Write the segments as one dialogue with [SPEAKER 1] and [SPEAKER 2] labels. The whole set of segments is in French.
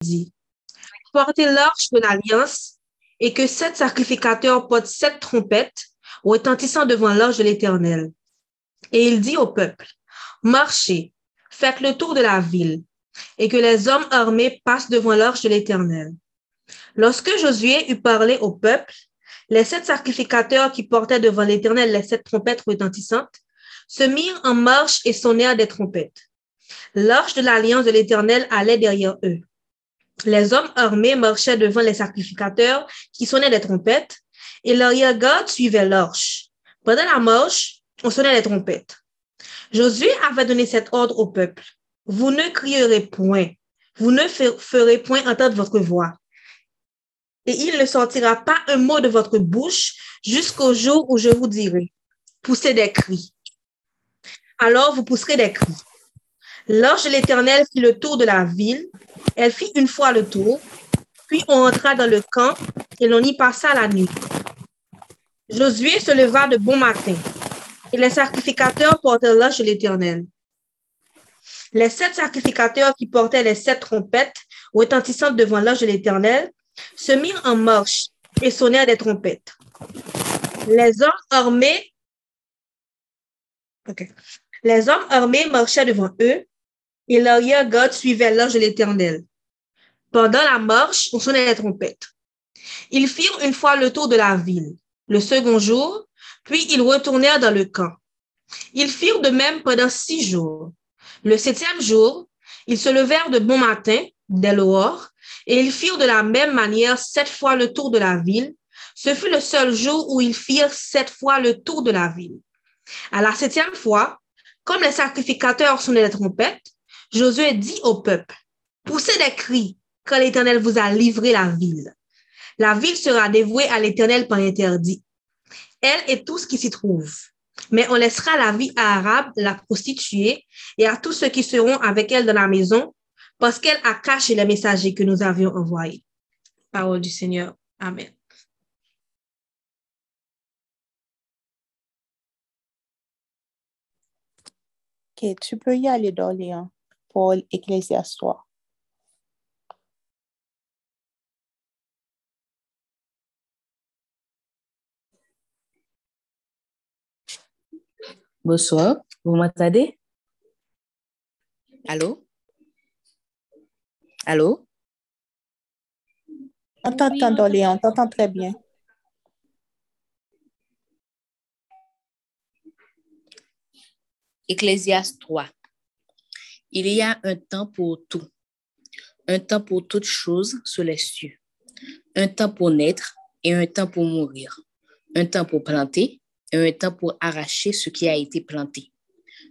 [SPEAKER 1] dit, portez l'arche de l'alliance et que sept sacrificateurs portent sept trompettes retentissant devant l'arche de l'Éternel. Et il dit au peuple, marchez, faites le tour de la ville, et que les hommes armés passent devant l'arche de l'Éternel. Lorsque Josué eut parlé au peuple, les sept sacrificateurs qui portaient devant l'Éternel les sept trompettes retentissantes se mirent en marche et sonnèrent des trompettes. L'arche de l'alliance de l'Éternel allait derrière eux. Les hommes armés marchaient devant les sacrificateurs qui sonnaient des trompettes et l'arrière-garde suivait l'arche. Pendant la marche, on sonnait les trompettes. Josué avait donné cet ordre au peuple. Vous ne crierez point, vous ne ferez point entendre votre voix. Et il ne sortira pas un mot de votre bouche jusqu'au jour où je vous dirai, poussez des cris. Alors vous pousserez des cris. L'arche de l'Éternel fit le tour de la ville. Elle fit une fois le tour. Puis on entra dans le camp et l'on y passa la nuit. Josué se leva de bon matin et les sacrificateurs portèrent de l'Éternel. Les sept sacrificateurs qui portaient les sept trompettes retentissantes devant l'arche de l'Éternel se mirent en marche et sonnèrent des trompettes. Les hommes armés, les hommes armés marchaient devant eux et l'arrière-garde suivait l'ange de l'Éternel. Pendant la marche, on sonnait les trompettes. Ils firent une fois le tour de la ville, le second jour, puis ils retournèrent dans le camp. Ils firent de même pendant six jours. Le septième jour, ils se levèrent de bon matin, dès l'aurore, et ils firent de la même manière sept fois le tour de la ville. Ce fut le seul jour où ils firent sept fois le tour de la ville. À la septième fois, comme les sacrificateurs sonnaient les trompettes, Josué dit au peuple, poussez des cris quand l'Éternel vous a livré la ville. La ville sera dévouée à l'Éternel par interdit. Elle et tout ce qui s'y trouve. Mais on laissera la vie à Arabe, la prostituée, et à tous ceux qui seront avec elle dans la maison, parce qu'elle a caché les messagers que nous avions envoyés. Parole du Seigneur. Amen.
[SPEAKER 2] Ok, tu peux y aller, Dorian. Paul Ecclésiastois.
[SPEAKER 3] Bonsoir, vous m'entendez? Allô? Allô?
[SPEAKER 2] On t'entend, Léon, on t'entend très bien.
[SPEAKER 3] Ecclésiaste 3. Il y a un temps pour tout, un temps pour toutes choses sur les cieux, un temps pour naître et un temps pour mourir, un temps pour planter et un temps pour arracher ce qui a été planté,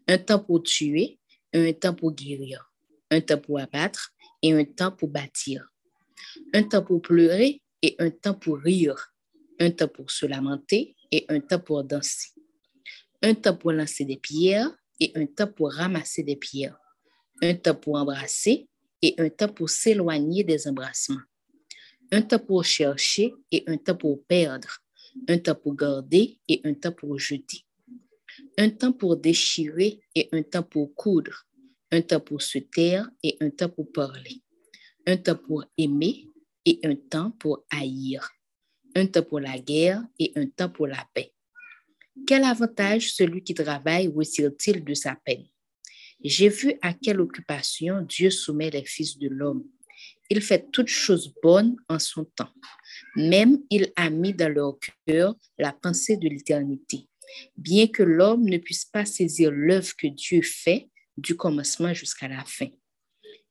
[SPEAKER 3] un temps pour tuer et un temps pour guérir, un temps pour abattre et un temps pour bâtir, un temps pour pleurer et un temps pour rire, un temps pour se lamenter et un temps pour danser, un temps pour lancer des pierres et un temps pour ramasser des pierres, un temps pour embrasser et un temps pour s'éloigner des embrassements, un temps pour chercher et un temps pour perdre, un temps pour garder et un temps pour jeter, un temps pour déchirer et un temps pour coudre, un temps pour se taire et un temps pour parler, un temps pour aimer et un temps pour haïr, un temps pour la guerre et un temps pour la paix. Quel avantage celui qui travaille retire-t-il de sa peine? J'ai vu à quelle occupation Dieu soumet les fils de l'homme. Il fait toutes choses bonnes en son temps. Même il a mis dans leur cœur la pensée de l'éternité, bien que l'homme ne puisse pas saisir l'œuvre que Dieu fait du commencement jusqu'à la fin.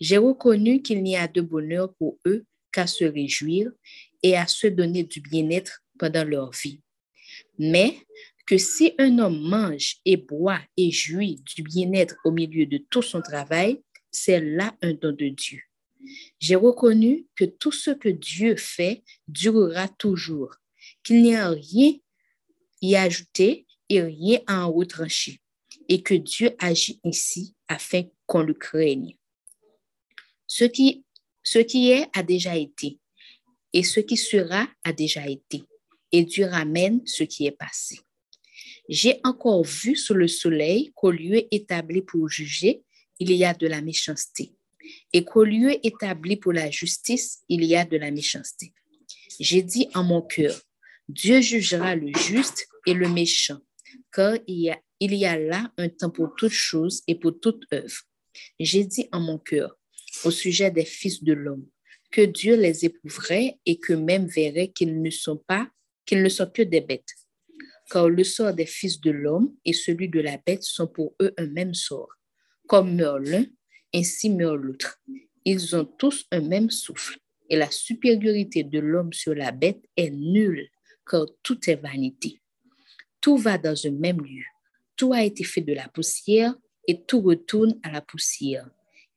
[SPEAKER 3] J'ai reconnu qu'il n'y a de bonheur pour eux qu'à se réjouir et à se donner du bien-être pendant leur vie. Mais que si un homme mange et boit et jouit du bien-être au milieu de tout son travail, c'est là un don de Dieu. J'ai reconnu que tout ce que Dieu fait durera toujours, qu'il n'y a rien y ajouter et rien à en retrancher, et que Dieu agit ainsi afin qu'on le craigne. Ce qui, ce qui est a déjà été, et ce qui sera a déjà été, et Dieu ramène ce qui est passé. J'ai encore vu sous le soleil qu'au lieu établi pour juger, il y a de la méchanceté. et qu'au lieu établi pour la justice, il y a de la méchanceté. J'ai dit en mon cœur, Dieu jugera le juste et le méchant, car il y a, là un temps pour toutes choses et pour toute œuvre. J'ai dit en mon cœur, au sujet des fils de l'homme, que Dieu les éprouverait et que même verrait qu'ils ne sont pas, qu'ils ne sont que des bêtes. Car le sort des fils de l'homme et celui de la bête sont pour eux un même sort. Comme meurt l'un, ainsi meurt l'autre. Ils ont tous un même souffle. Et la supériorité de l'homme sur la bête est nulle, car tout est vanité. Tout va dans un même lieu. Tout a été fait de la poussière et tout retourne à la poussière.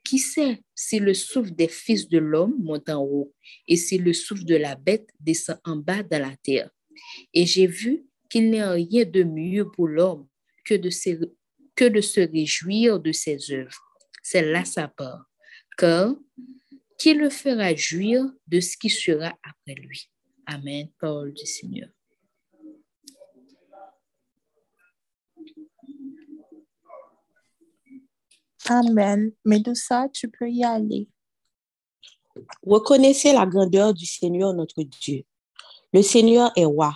[SPEAKER 3] Qui sait si le souffle des fils de l'homme monte en haut et si le souffle de la bête descend en bas dans la terre? Et j'ai vu qu'il n'y a rien de mieux pour l'homme que de se, que de se réjouir de ses œuvres. C'est là sa part. Car qui le fera jouir de ce qui sera après lui? Amen. Parole du Seigneur.
[SPEAKER 2] Amen. Médusa, tu peux y aller.
[SPEAKER 4] Reconnaissez la grandeur du Seigneur notre Dieu. Le Seigneur est roi.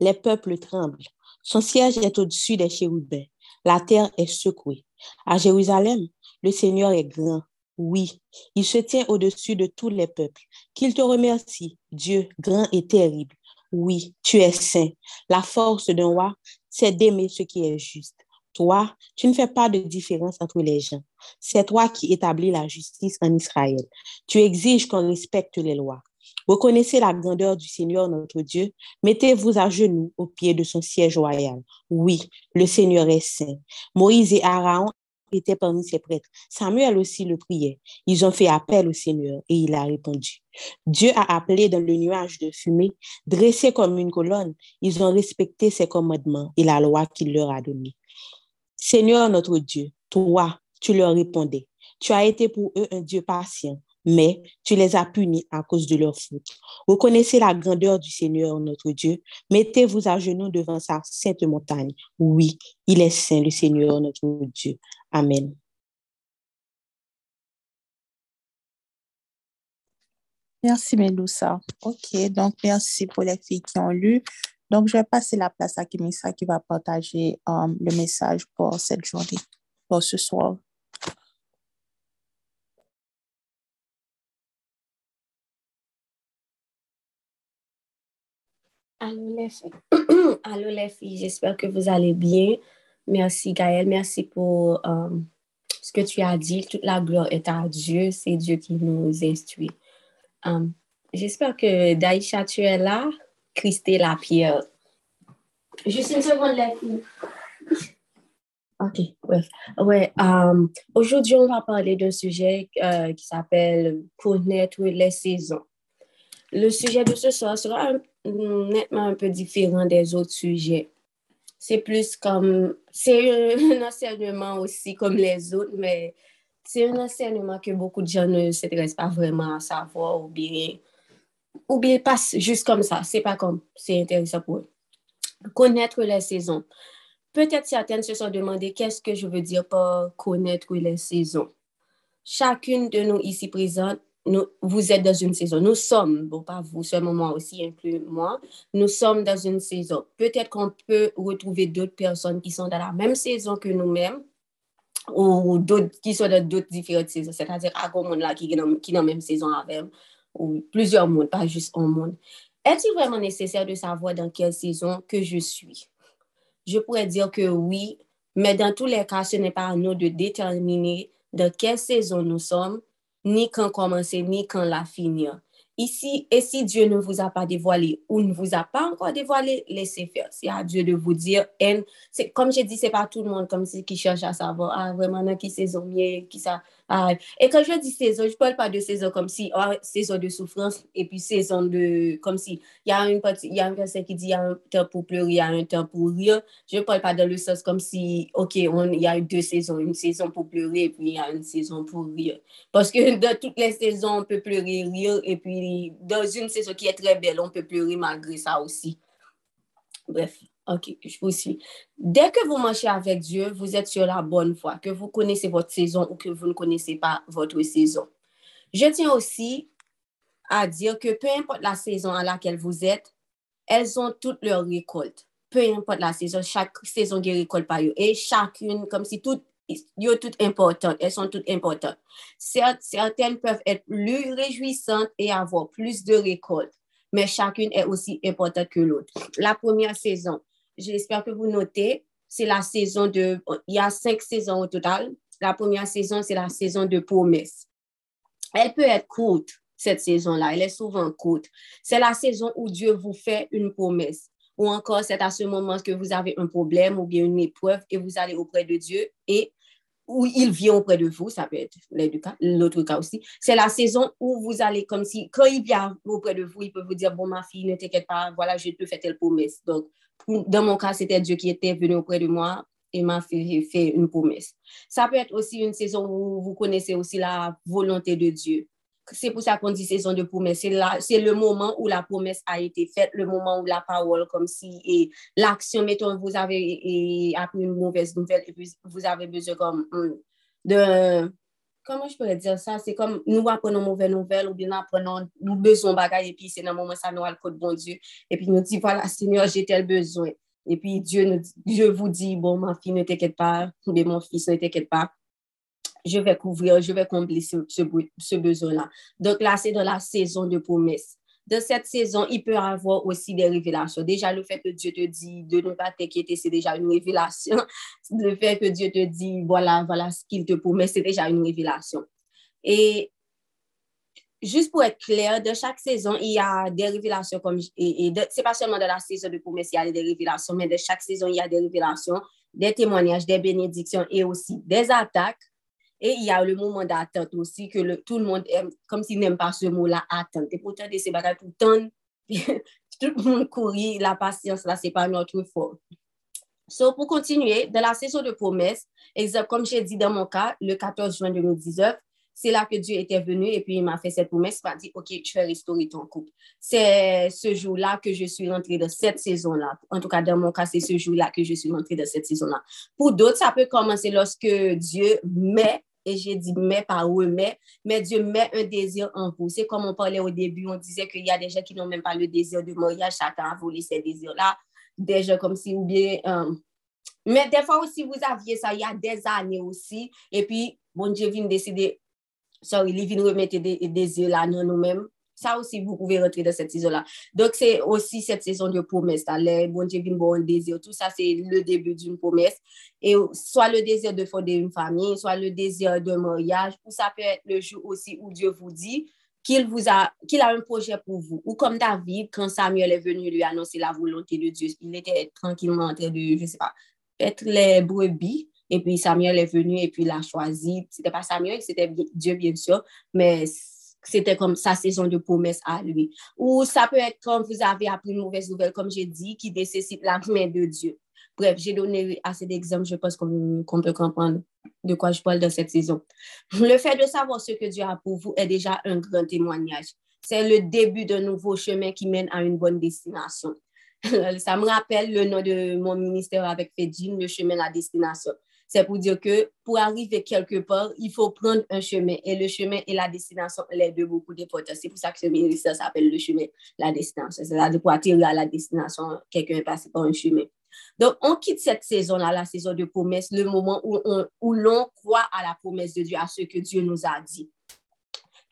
[SPEAKER 4] Les peuples tremblent. Son siège est au-dessus des chérubins. La terre est secouée. À Jérusalem, le Seigneur est grand. Oui, il se tient au-dessus de tous les peuples. Qu'il te remercie, Dieu grand et terrible. Oui, tu es saint. La force d'un roi, c'est d'aimer ce qui est juste. Toi, tu ne fais pas de différence entre les gens. C'est toi qui établis la justice en Israël. Tu exiges qu'on respecte les lois. Reconnaissez la grandeur du Seigneur notre Dieu. Mettez-vous à genoux au pied de son siège royal. Oui, le Seigneur est saint. Moïse et Aaron étaient parmi ses prêtres. Samuel aussi le priait. Ils ont fait appel au Seigneur et il a répondu. Dieu a appelé dans le nuage de fumée, dressé comme une colonne. Ils ont respecté ses commandements et la loi qu'il leur a donnée. Seigneur notre Dieu, toi, tu leur répondais. Tu as été pour eux un Dieu patient, mais tu les as punis à cause de leur faute. Reconnaissez la grandeur du Seigneur notre Dieu. Mettez-vous à genoux devant sa sainte montagne. Oui, il est saint, le Seigneur notre Dieu. Amen.
[SPEAKER 2] Merci, Meloussa. OK, donc merci pour les filles qui ont lu. Donc, je vais passer la place à Kimisa qui va partager um, le message pour cette journée, pour ce soir.
[SPEAKER 5] Allô les filles, Allô, les filles. j'espère que vous allez bien. Merci Gaëlle, merci pour um, ce que tu as dit. Toute la gloire est à Dieu, c'est Dieu qui nous instruit. Um, j'espère que Daïcha, tu es là. Christé Lapierre. Juste une seconde, les filles. OK, bref. Ouais, um, aujourd'hui, on va parler d'un sujet euh, qui s'appelle connaître les saisons. Le sujet de ce soir sera nettement un peu différent des autres sujets. C'est plus comme, c'est un enseignement aussi comme les autres, mais c'est un enseignement que beaucoup de gens ne s'intéressent pas vraiment à savoir ou bien, ou bien passent juste comme ça. C'est pas comme, c'est intéressant pour eux. Connaître les saisons. Peut-être certaines se sont demandé qu'est-ce que je veux dire par connaître les saisons? Chacune de nous ici présentes nous, vous êtes dans une saison. Nous sommes, bon, pas vous seulement moi aussi, inclus moi, nous sommes dans une saison. Peut-être qu'on peut retrouver d'autres personnes qui sont dans la même saison que nous-mêmes ou d'autres qui sont dans d'autres différentes saisons, c'est-à-dire à monde là qui est dans, dans la même saison avec ou plusieurs mondes, pas juste un monde. Est-il vraiment nécessaire de savoir dans quelle saison que je suis? Je pourrais dire que oui, mais dans tous les cas, ce n'est pas à nous de déterminer dans quelle saison nous sommes ni quand commencer, ni quand la finir. Ici, et si Dieu ne vous a pas dévoilé ou ne vous a pas encore dévoilé, laissez faire. C'est à Dieu de vous dire. c'est, comme j'ai dit, c'est pas tout le monde comme si, qui cherche à savoir, ah, vraiment, qui mieux, qui ça. Ah. Et quand je dis saison, je parle pas de saison comme si, oh, saison de souffrance et puis saison de, comme si, il y a une partie, il y a un verset qui dit, il y a un temps pour pleurer, il y a un temps pour rire. Je parle pas dans le sens comme si, ok, il y a deux saisons, une saison pour pleurer et puis il y a une saison pour rire. Parce que dans toutes les saisons, on peut pleurer, rire et puis dans une saison qui est très belle, on peut pleurer malgré ça aussi. Bref, Ok, je vous suis. Dès que vous marchez avec Dieu, vous êtes sur la bonne voie, que vous connaissez votre saison ou que vous ne connaissez pas votre saison. Je tiens aussi à dire que peu importe la saison à laquelle vous êtes, elles ont toutes leurs récoltes. Peu importe la saison, chaque saison qui récolte par eux. Et chacune, comme si toutes, sont toutes importantes, elles sont toutes importantes. Certaines peuvent être plus réjouissantes et avoir plus de récoltes, mais chacune est aussi importante que l'autre. La première saison, j'espère que vous notez, c'est la saison de, il y a cinq saisons au total. La première saison, c'est la saison de promesse. Elle peut être courte, cette saison-là. Elle est souvent courte. C'est la saison où Dieu vous fait une promesse. Ou encore, c'est à ce moment que vous avez un problème ou bien une épreuve et vous allez auprès de Dieu et où il vient auprès de vous, ça peut être l'autre cas aussi. C'est la saison où vous allez comme si, quand il vient auprès de vous, il peut vous dire, bon, ma fille, ne t'inquiète pas, voilà, je te fais telle promesse. Donc, dans mon cas, c'était Dieu qui était venu auprès de moi et m'a fait, une promesse. Ça peut être aussi une saison où vous connaissez aussi la volonté de Dieu c'est pour ça qu'on dit saison de promesse. C'est le moment où la promesse a été faite, le moment où la parole, comme si, et l'action, mettons, vous avez appris une mauvaise nouvelle et puis vous avez besoin comme hum, de, comment je pourrais dire ça? C'est comme nous apprenons mauvaise nouvelle ou bien nous apprenons, nous besoin bagaille et puis c'est dans le moment ça nous a le code bon Dieu. Et puis nous dit, voilà, Seigneur, j'ai tel besoin. Et puis Dieu, Dieu vous dit, bon, ma fille, ne t'inquiète pas, bien mon fils, ne t'inquiète pas je vais couvrir, je vais combler ce, besoin-là. Donc là, c'est dans la saison de promesse. Dans cette saison, il peut y avoir aussi des révélations. Déjà, le fait que Dieu te dit de ne pas t'inquiéter, c'est déjà une révélation. Le fait que Dieu te dit, voilà, voilà ce qu'il te promet, c'est déjà une révélation. Et juste pour être clair, de chaque saison, il y a des révélations comme, et, et c'est pas seulement de la saison de promesse, il y a des révélations, mais de chaque saison, il y a des révélations, des témoignages, des bénédictions et aussi des attaques et il y a le moment d'attente aussi, que tout le monde aime, comme s'il n'aime pas ce mot-là, attente. Et pourtant, ces bagages tout le monde courir, la patience, là, c'est pas notre fort. So, pour continuer, dans la saison de promesse, exemple, comme j'ai dit dans mon cas, le 14 juin 2019, c'est là que Dieu était venu et puis il m'a fait cette promesse, il m'a dit, OK, je vais restaurer ton couple. C'est ce jour-là que je suis rentrée dans cette saison-là. En tout cas, dans mon cas, c'est ce jour-là que je suis rentrée dans cette saison-là. Pour d'autres, ça peut commencer lorsque Dieu met et j'ai dit mais pas remet, mais Dieu met un désir en vous. C'est comme on parlait au début, on disait qu'il y a des gens qui n'ont même pas le désir de mariage, chacun a volé ces désirs-là, des gens comme si, ou bien, euh, mais des fois aussi, vous aviez ça il y a des années aussi, et puis, bon Dieu vient décider, sorry, il vient remettre des désirs là dans nous-mêmes, ça aussi, vous pouvez rentrer dans cette saison-là. Donc, c'est aussi cette saison de promesse. Les bon Dieu vient bon désir. Tout ça, c'est le début d'une promesse. Et soit le désir de fonder une famille, soit le désir de mariage, ou ça peut être le jour aussi où Dieu vous dit qu'il a, a un projet pour vous. Ou comme David, quand Samuel est venu lui annoncer la volonté de Dieu, il était tranquillement en train de, je sais pas, être les brebis. Et puis Samuel est venu et puis il a choisi. C'était pas Samuel, c'était Dieu, bien sûr, mais c'était comme sa saison de promesse à lui. Ou ça peut être comme vous avez appris une mauvaise nouvelle, comme j'ai dit, qui nécessite la main de Dieu. Bref, j'ai donné assez d'exemples, je pense qu'on peut comprendre de quoi je parle dans cette saison. Le fait de savoir ce que Dieu a pour vous est déjà un grand témoignage. C'est le début d'un nouveau chemin qui mène à une bonne destination. Ça me rappelle le nom de mon ministère avec Fedine, le chemin à la destination c'est pour dire que pour arriver quelque part, il faut prendre un chemin. Et le chemin et la destination, les deux beaucoup d'importance. C'est pour ça que ce ministère s'appelle le chemin, la destination. C'est-à-dire pour atterrir à la destination, quelqu'un est passé par un chemin. Donc, on quitte cette saison-là, la saison de promesse, le moment où l'on croit à la promesse de Dieu, à ce que Dieu nous a dit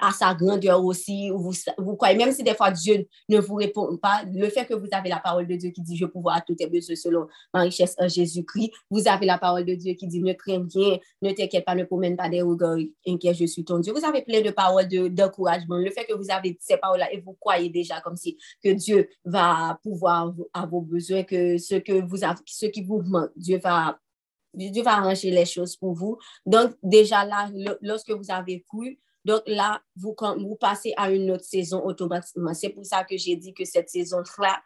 [SPEAKER 5] à sa grandeur aussi. Vous, vous croyez, même si des fois Dieu ne vous répond pas, le fait que vous avez la parole de Dieu qui dit Je pouvoir à tout tes besoins selon ma richesse en Jésus-Christ, vous avez la parole de Dieu qui dit Ne crains rien, ne t'inquiète pas, ne promène pas des regards inquiets, je suis ton Dieu. Vous avez plein de paroles d'encouragement. le fait que vous avez ces paroles-là et vous croyez déjà comme si que Dieu va pouvoir à vos besoins, que ce, que vous avez, ce qui vous manque, Dieu va Dieu va arranger les choses pour vous. Donc, déjà là, lorsque vous avez cru, donc là, vous, passez à une autre saison automatiquement. C'est pour ça que j'ai dit que cette saison-là,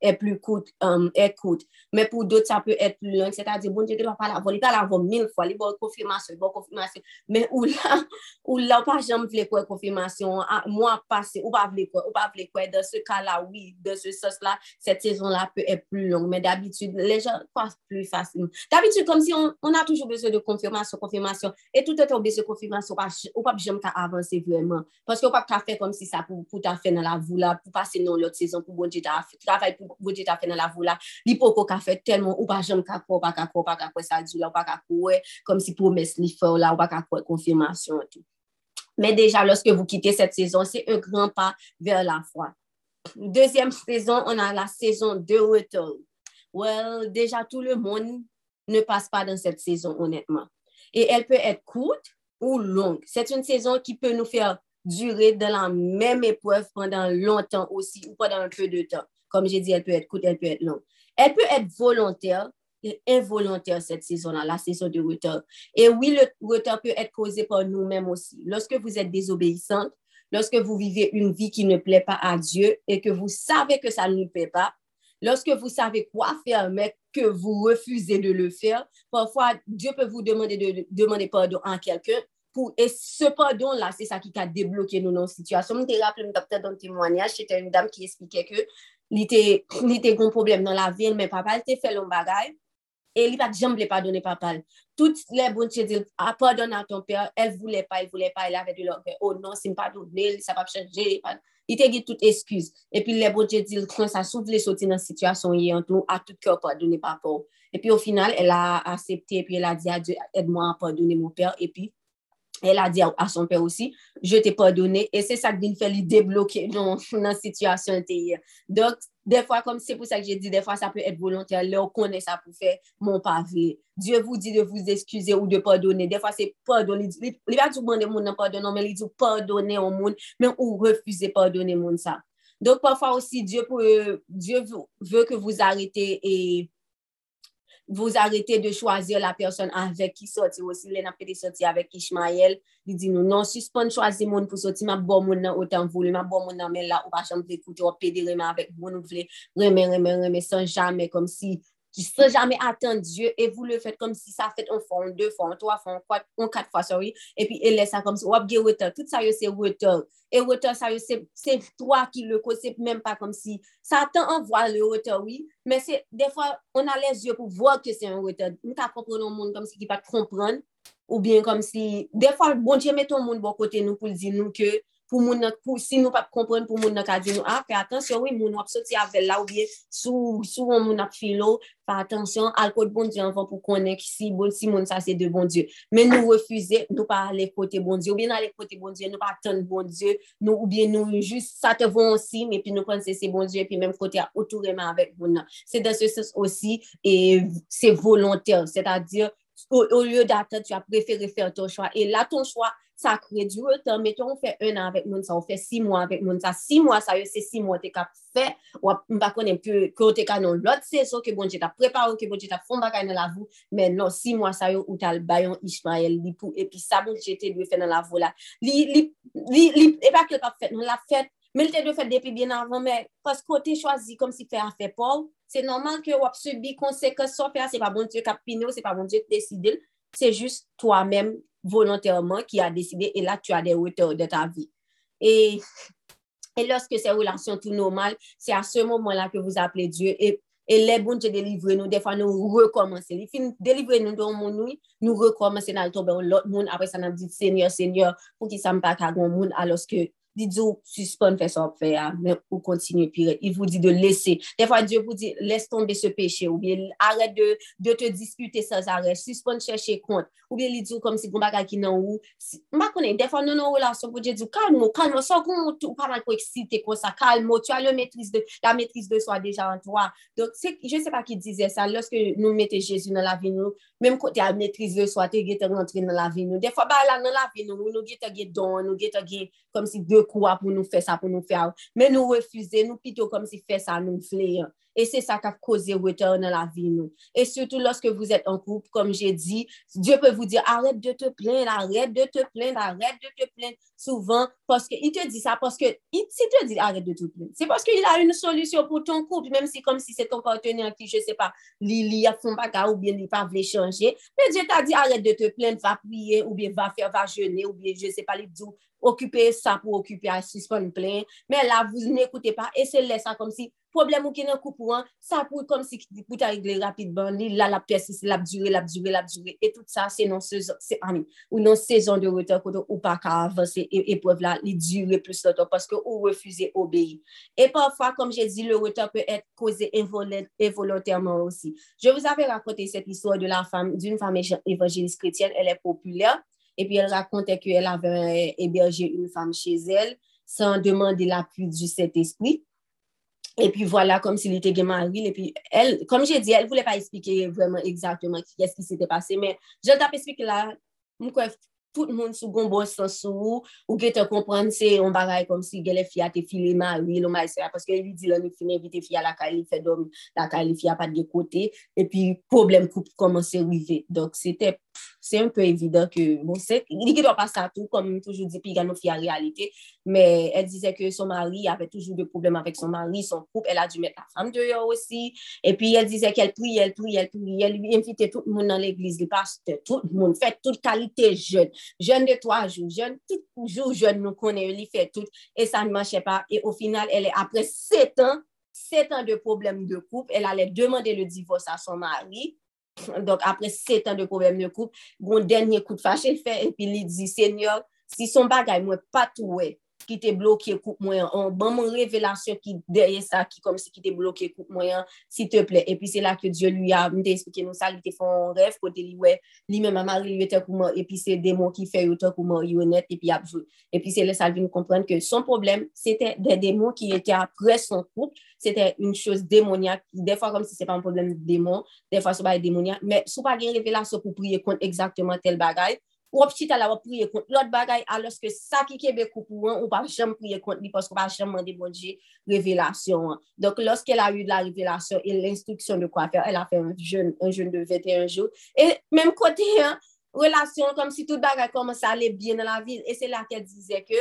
[SPEAKER 5] est plus court, um, est court. Mais pour d'autres, ça peut être plus long. C'est-à-dire, bon Dieu, il ne va pas l'avoir. Il va l'avoir mille fois. Il va confirmation, il confirmation. Mais où là, où là, pas jamais voulu quoi confirmation. Ah, moi, passé, ou pas voulu quoi, ou pas voulu quoi. Dans ce cas-là, oui, dans ce sens-là, cette saison-là peut être plus longue. Mais d'habitude, les gens passent plus facilement. D'habitude, comme si on, on, a toujours besoin de confirmation, confirmation. Et tout est besoin de confirmation, ou pas jamais avancer vraiment. Parce qu'on pas faire comme si ça pour, pour faire dans la voie là, pour passer dans l'autre saison, pour bon Dieu, travailler pour bon Dieu, fait dans la là. Il faut qu'on fait tellement, ou pas jamais qu'à quoi, pas qu'à quoi, pas qu'à quoi, ça dit là, ou comme si promesse li là, ou qu'à quoi, confirmation. Tout. Mais déjà, lorsque vous quittez cette saison, c'est un grand pas vers la foi. Deuxième saison, on a la saison de retour. Well, déjà, tout le monde ne passe pas dans cette saison, honnêtement. Et elle peut être courte ou longue. C'est une saison qui peut nous faire durer dans la même épreuve pendant longtemps aussi ou pendant un peu de temps. Comme j'ai dit, elle peut être courte, elle peut être longue. Elle peut être volontaire et involontaire cette saison-là, la saison de retard. Et oui, le retard peut être causé par nous-mêmes aussi. Lorsque vous êtes désobéissante, lorsque vous vivez une vie qui ne plaît pas à Dieu et que vous savez que ça ne lui plaît pas, lorsque vous savez quoi faire, mais que vous refusez de le faire, parfois Dieu peut vous demander de demander pardon à quelqu'un pou, e sepadon la, se sa ki ka debloke nou nan situasyon. Mwen te rappele mwen tapte don timwanyaj, se te mwen dam ki esplike ke li te, li te kon problem nan la vil, men papal te fel on bagay, e li pat jamb le padone papal. Tout le bon che dil, a padon a ton per, el voule pa, el voule pa, el ave de lor, oh non, se m padone, sa pap chanje, pa, li te gi tout eskuse. E pi le bon che dil, kon sa souvle soti nan situasyon ye an tou, a tout kèr padone papal. E pi au final, el a aksepte, e pi el a di, edmwa a padone mon per, e pi, elle a dit à son père aussi, je t'ai pardonné. Et c'est ça qui fait lui débloquer dans la situation. Donc, des fois, comme c'est pour ça que j'ai dit, des fois, ça peut être volontaire. Là, on connaît ça pour faire mon pavé. Dieu vous dit de vous excuser ou de pardonner. Des fois, c'est pardonner. Il va tout demander mon pardon, mais il dit pardonner au monde, mais ou refuser pardonner monde ça. Donc, parfois aussi, Dieu, peut, Dieu veut que vous arrêtez et vous arrêtez de choisir la personne avec qui sortir aussi. Les n'a pas sortir avec Ishmael. Il dit nous, non, suspend choisir mon pour sortir, ma bon mon autant voulu, ma bon mon mais là, ou pas jamais écouter, ou pédérer avec vous, voulez remer, remer, remer, sans jamais, comme si qui sont jamais attendre Dieu et vous le faites comme si ça fait un fois, un deux fois, un trois fois, un quatre, un quatre fois, sorry, et puis elle laisse ça comme ça, ou bien retard, tout ça c'est retard, et retard ça c'est toi qui le cause, c'est même pas comme si, Satan envoie le retard, oui, mais c'est des fois, on a les yeux pour voir que c'est un retard, nous t'apprenons au monde comme si qui va comprendre, ou bien comme si, des fois, bon Dieu met ton monde bon côté nous pour dire nous que, pou moun nan, pou, si nou pap kompren pou moun nan ka di nou, a, ah, pe atensyon, oui, moun wap soti avel la ou biye, sou, sou moun ap filo, pa atensyon, al kote bon Diyo anvan pou konen ki si, bon, si moun sa se de bon Diyo. Men nou refuze, nou pa ale kote bon Diyo, ou bien ale kote bon Diyo, nou pa atan bon Diyo, nou ou bien nou jous, sa te von si, men pi nou konse se bon Diyo, pi menm kote a otoureman avek moun nan. Se dan se sens osi, e, se volonter, se ta dir, au, au lieu d'atan, tu a preferi fer ton chwa, e la ton chwa, sa kre du otan, meton ou fe 1 an avèk moun sa, ou fe 6 mwa avèk moun sa, 6 mwa sa yo se 6 mwa te kap fe, wap mba konen pyo kyo te kanon lot se, so ke bonje ta preparo, ke bonje ta fon baka nan la vou, men non 6 mwa sa yo ou tal bayon Ishmael li pou, epi sa bonje te dwe fe nan la vou la, li, li, li, li, epa ke l pap fet, nan la fet, men te dwe fet depi bien avan, men pasko te chwazi kom si fe a fe pou, se normal ke wap subi konsekens so fe a, se pa bonje kap pino, se pa bonje te desidil, se jist to a menm volontairement qui a décidé et là tu as des hauteurs de ta vie. Et, et lorsque ces relations tout normales, c'est à ce moment-là que vous appelez Dieu et et les bons Dieu délivrent nous, des fois nous recommencer. Il finit délivrer nous dans mon nuit, nous recommencer dans le tomber l'autre monde. Après ça, nous dit Seigneur, Seigneur, pour qu'il ne s'en pas qu'à monde alors que Dites-vous, suspend fait ça faire, mais vous continuez pire. Il vous dit de laisser. Des fois, Dieu vous dit, laisse tomber ce péché, ou bien arrête de, de te disputer sans arrêt, suspend chercher compte, ou bien il dit comme si vous bagage qui non ou. Je connais, des fois, nous, nos relations, pour Dieu dit, calme, calme, sans qu'on pas mal exciter comme ça, calme, tu as le maîtrise de, la maîtrise de soi déjà en toi. Donc, je ne sais pas qui disait ça, lorsque nous mettons Jésus dans la vie, nous, même quand tu as maîtrise de soi, tu es rentré dans la vie, nous. Des fois, bah, là, dans la vie, nous, nous, nous, nous, nous, comme si deux quoi pour nous faire ça, pour nous faire. Mais nous refuser, nous plutôt comme si faire ça nous voulait. Et c'est ça qui a causé retard dans la vie, nous. Et surtout lorsque vous êtes en couple, comme j'ai dit, Dieu peut vous dire, arrête de te plaindre, arrête de te plaindre, arrête de te plaindre. Souvent, parce qu'il te dit ça, parce que il, te dit arrête de te plaindre, c'est parce qu'il a une solution pour ton couple, même si comme si c'est ton partenaire qui, je sais pas, il a bagage ou bien il pas veut changer. Mais Dieu t'a dit arrête de te plaindre, va prier ou bien va faire, va jeûner ou bien je sais pas, les dit occuper ça pour occuper à suspendre plein. Mais là, vous n'écoutez pas et c'est là ça comme si problème ou qui nan couple ça pour comme si pour régler rapidement, là la pièce la durée, la durée, la durée et tout ça c'est non saison c'est ou non saison de retard ou pas qu'à avancer et épreuve là, les durer plus parce que vous refusez obéir. Et parfois comme j'ai dit le retard peut être causé involontairement aussi. Je vous avais raconté cette histoire la femme d'une femme évangéliste chrétienne, elle est populaire et puis elle racontait qu'elle avait hébergé une femme chez elle sans demander l'appui du Saint-Esprit. Et puis voilà, comme s'il était mari. Et puis elle, comme j'ai dit, elle ne voulait pas expliquer vraiment exactement qu'est-ce qui s'était passé. Mais je t'ai expliqué là, tout le monde sous bon sens ou ou que te comprendre c'est on bagaille comme si les filles a te filé mari le mari parce que lui dit là nous fin inviter fille à la caille fait dormir la caille fille a pas de côté et puis problème couple commence à arriver. Donc c'était c'est un peu évident que, bon, c'est, il ne doit pas ça tout, comme toujours dit, puis il y a nos filles en réalité, mais elle disait que son mari avait toujours des problèmes avec son mari, son couple, elle a dû mettre la dehors aussi, et puis elle disait qu'elle priait, elle priait, elle priait, elle lui invitait tout le monde dans l'église, le pasteur, tout le monde, fait toute qualité jeune de 3 jours, jeune, tout jour jeune nous connaît, il fait tout, et ça ne marchait pas. Et au final, elle est, après 7 ans, 7 ans de problèmes de couple, elle allait demander le divorce à son mari. Donc, après 7 ans de problèmes de couple, bon, dernier coup de fâche, elle fait, et puis il dit, Seigneur, si son bagay mwen patouwe, qui te bloqué coupe moi en bon mon révélation qui derrière ça qui comme si qui te bloqué coupe moi s'il te et puis c'est là que Dieu lui a expliqué nous ça il te fait un rêve côté lui ouais. Lui même mari lui était comme et puis c'est démon qui fait autant comme honnête et puis a joué et puis c'est là ça lui comprendre que son problème c'était des démons qui étaient après son couple. C'était une chose démoniaque. Des fois comme si c'est pas un problème de démon des fois c'est pas démoniaque mais sous pas une révélation pour prier contre exactement tel bagage ou petit à la ou prier contre l'autre bagaille alors que ça qui est pour ou pas jamais prier contre lui parce qu'on pas jamais demander bon Dieu révélation donc lorsqu'elle a eu de la révélation et l'instruction de quoi faire elle a fait un jeûne un jeûne de 21 jours. Et même côté hein, relation comme si tout bagaille commence à aller bien dans la vie. Et c'est là qu'elle disait que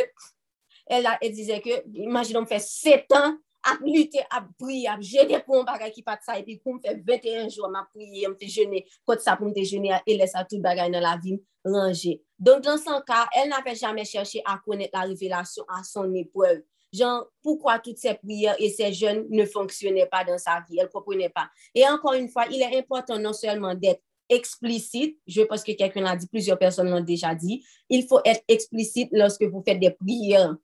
[SPEAKER 5] elle, a, que imaginons fait 7 ans à lutter, à prier, à jeûner pour un bagage qui pas de ça. Et puis, pour me faire 21 jours, m'a prié, m'a fait jeûner, quand ça pour me jeûner, et laisser tout bagage dans la vie ranger. Donc, dans son cas, elle n'avait jamais cherché à connaître la révélation à son épreuve. Genre, pourquoi toutes ces prières et ces jeûnes ne fonctionnaient pas dans sa vie, elle ne comprenait pas. Et encore une fois, il est important non seulement d'être explicite, je pense que quelqu'un l'a dit, plusieurs personnes l'ont déjà dit, il faut être explicite lorsque vous faites des prières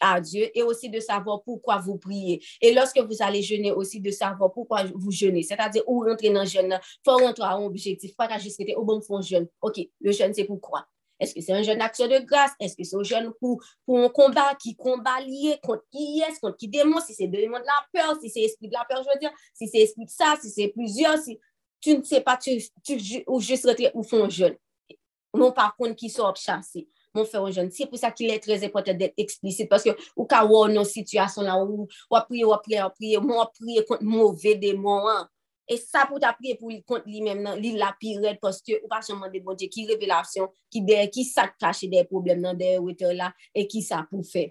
[SPEAKER 5] à Dieu et aussi de savoir pourquoi vous priez. Et lorsque vous allez jeûner aussi, de savoir pourquoi vous jeûnez. C'est-à-dire, où rentrer dans le jeûne, il faut rentrer à un objectif, pas juste au bon fond jeûne. OK, le jeûne, c'est pourquoi? Est-ce que c'est un jeûne d'action de grâce? Est-ce que c'est un jeûne pour, pour un combat qui combat lié contre qui est, contre qui démon, si c'est démon de la peur, si c'est esprit de la peur, je veux dire, si c'est esprit de ça, si c'est plusieurs, si tu ne sais pas, tu, tu, ou juste rentrer au fond jeûne. Non, par contre, qui sont chasser mon frère jeune. C'est pour ça qu'il est très important d'être explicite parce que ou cas où nos situations là où on prier, on prier, on prier, on prier contre mauvais démons. Hein. Et ça pour t'appuyer pour contre lui-même, il la pire parce que ou pas seulement des bon qui révélation, qui des qui ça cache des problèmes dans des là et qui ça pour faire.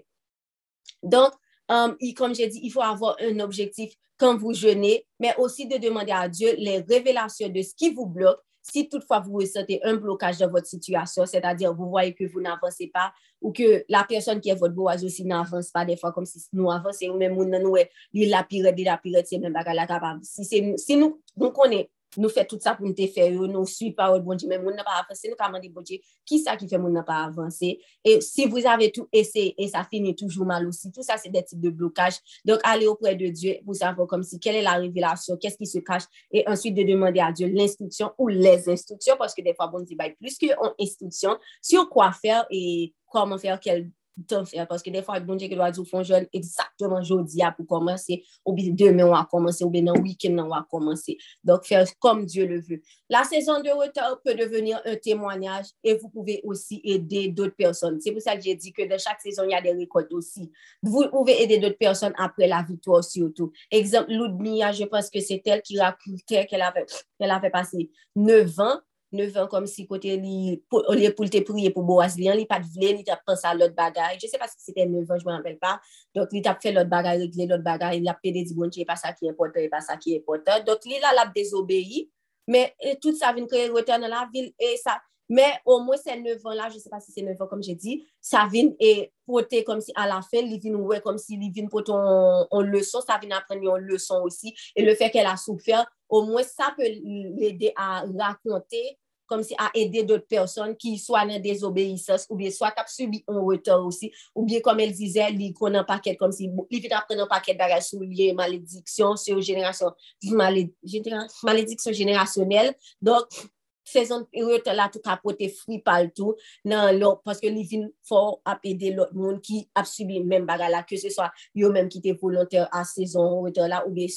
[SPEAKER 5] Donc, um, comme j'ai dit, il faut avoir un objectif quand vous jeûnez, mais aussi de demander à Dieu les révélations de ce qui vous bloque si toutefois vous ressentez un blocage dans votre situation, c'est-à-dire vous voyez que vous n'avancez pas ou que la personne qui est votre boise aussi n'avance pas des fois comme si nous avançons ou même nous, il la pire, la pire, c'est même pas capable. Si, si nous, nous connaissons nous fait tout ça pour nous faire, nous suivons pas bon Dieu, mais nous n'a pas avancé, nous avons dit, bon Dieu, qui ça qui fait nous n'a pas avancé? Et si vous avez tout essayé et ça finit toujours mal aussi, tout ça, c'est des types de blocage. Donc, allez auprès de Dieu pour savoir comme si, quelle est la révélation, qu'est-ce qui se cache, et ensuite de demander à Dieu l'instruction ou les instructions, parce que des fois, bon Dieu, bah, plus qu'une instruction sur quoi faire et comment faire, quelle tan fè, paske de fwa, bon diye ke do a di ou fon joun, exactement jodi a pou komanse, ou bi demen wak komanse, ou bi nan week-end nan wak komanse. Donk fè kom Diyo le vè. La sezon de retard peut devenir un témoignage et vous pouvez aussi aider d'autres personnes. C'est pour ça que j'ai dit que de chaque saison, il y a des récoltes aussi. Vous pouvez aider d'autres personnes après la victoire surtout. Exemple, Ludmilla, je pense que c'est elle qui racontait qu'elle avait, avait passé 9 ans 9 an kom si kote li pou te priye pou Boaz li li pat vle, li tap pensa lot bagay. Je se pas si te 9 an, je m'en apel pa. Donk li tap fe lot bagay, regle lot bagay, li ap pede di bonche, e pa sa ki e pote, e pa sa ki e pote. Donk li la lap dezobeyi, me tout sa vin kreye rote nan la vil, e sa, me o mwen se 9 an la, je se pas si se 9 an kom je di, sa vin e pote kom si a la fin, li vin ouwe kom si li vin pote on leson, sa vin apren yon leson osi, e le fe ke la soufer, o mwen sa pe l'ede a rakonte, kom si a ede dote person ki swa nan dezobeisans, ou biye swa kap subi an wetan osi, ou biye kom el dize, li konan paket kom si, li fit apren an paket bagay sou liye malediksyon, sou jenerasyon, malediksyon jenerasyonel, donk, sezon yote la tout apote fri pal tou nan lò, paske li vin fò ap ede lò moun ki ap subi men baga la, ke se swa yo menm ki te volontèr a sezon yote la ou be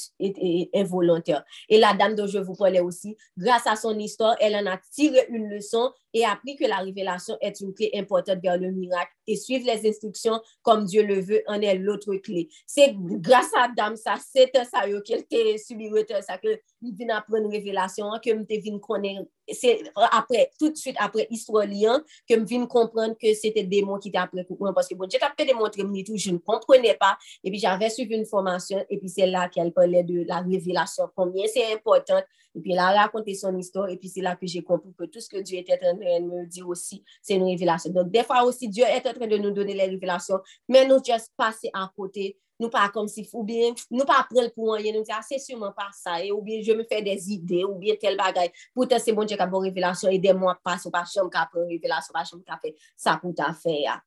[SPEAKER 5] involontèr. E la dam do je vou pwale osi, grasa son istor, el an a tire un leson et appris que la révélation est une clé importante vers le miracle et suivre les instructions comme Dieu le veut en est l'autre clé. C'est grâce à Dame, ça, c'est ça qu'elle t'a subi, ça que vient apprendre une révélation, que je viens connaître, c'est après, tout de suite après histoire liant, que je viens comprendre que c'était mots qui moi, parce que bon, j'ai tapé démontrer, tout, je ne comprenais pas, et puis j'avais suivi une formation, et puis c'est là qu'elle parlait de la révélation, combien c'est important, et puis elle a raconté son histoire, et puis c'est là que j'ai compris que tout ce que Dieu était en train me dire aussi, c'est une révélation. Donc, des fois aussi, Dieu est en train de nous donner les révélations, mais nous juste passer à côté, nous pas comme si, ou bien, nous pas prendre pour rien, nous dire, ah, c'est sûrement pas ça, et, ou bien, je me fais des idées, ou bien, tel bagage. Pourtant, c'est bon Dieu a une révélation, aidez-moi, pas, ou pas, chambre qui a une révélation, pas, chambre qui ça pour ta faire.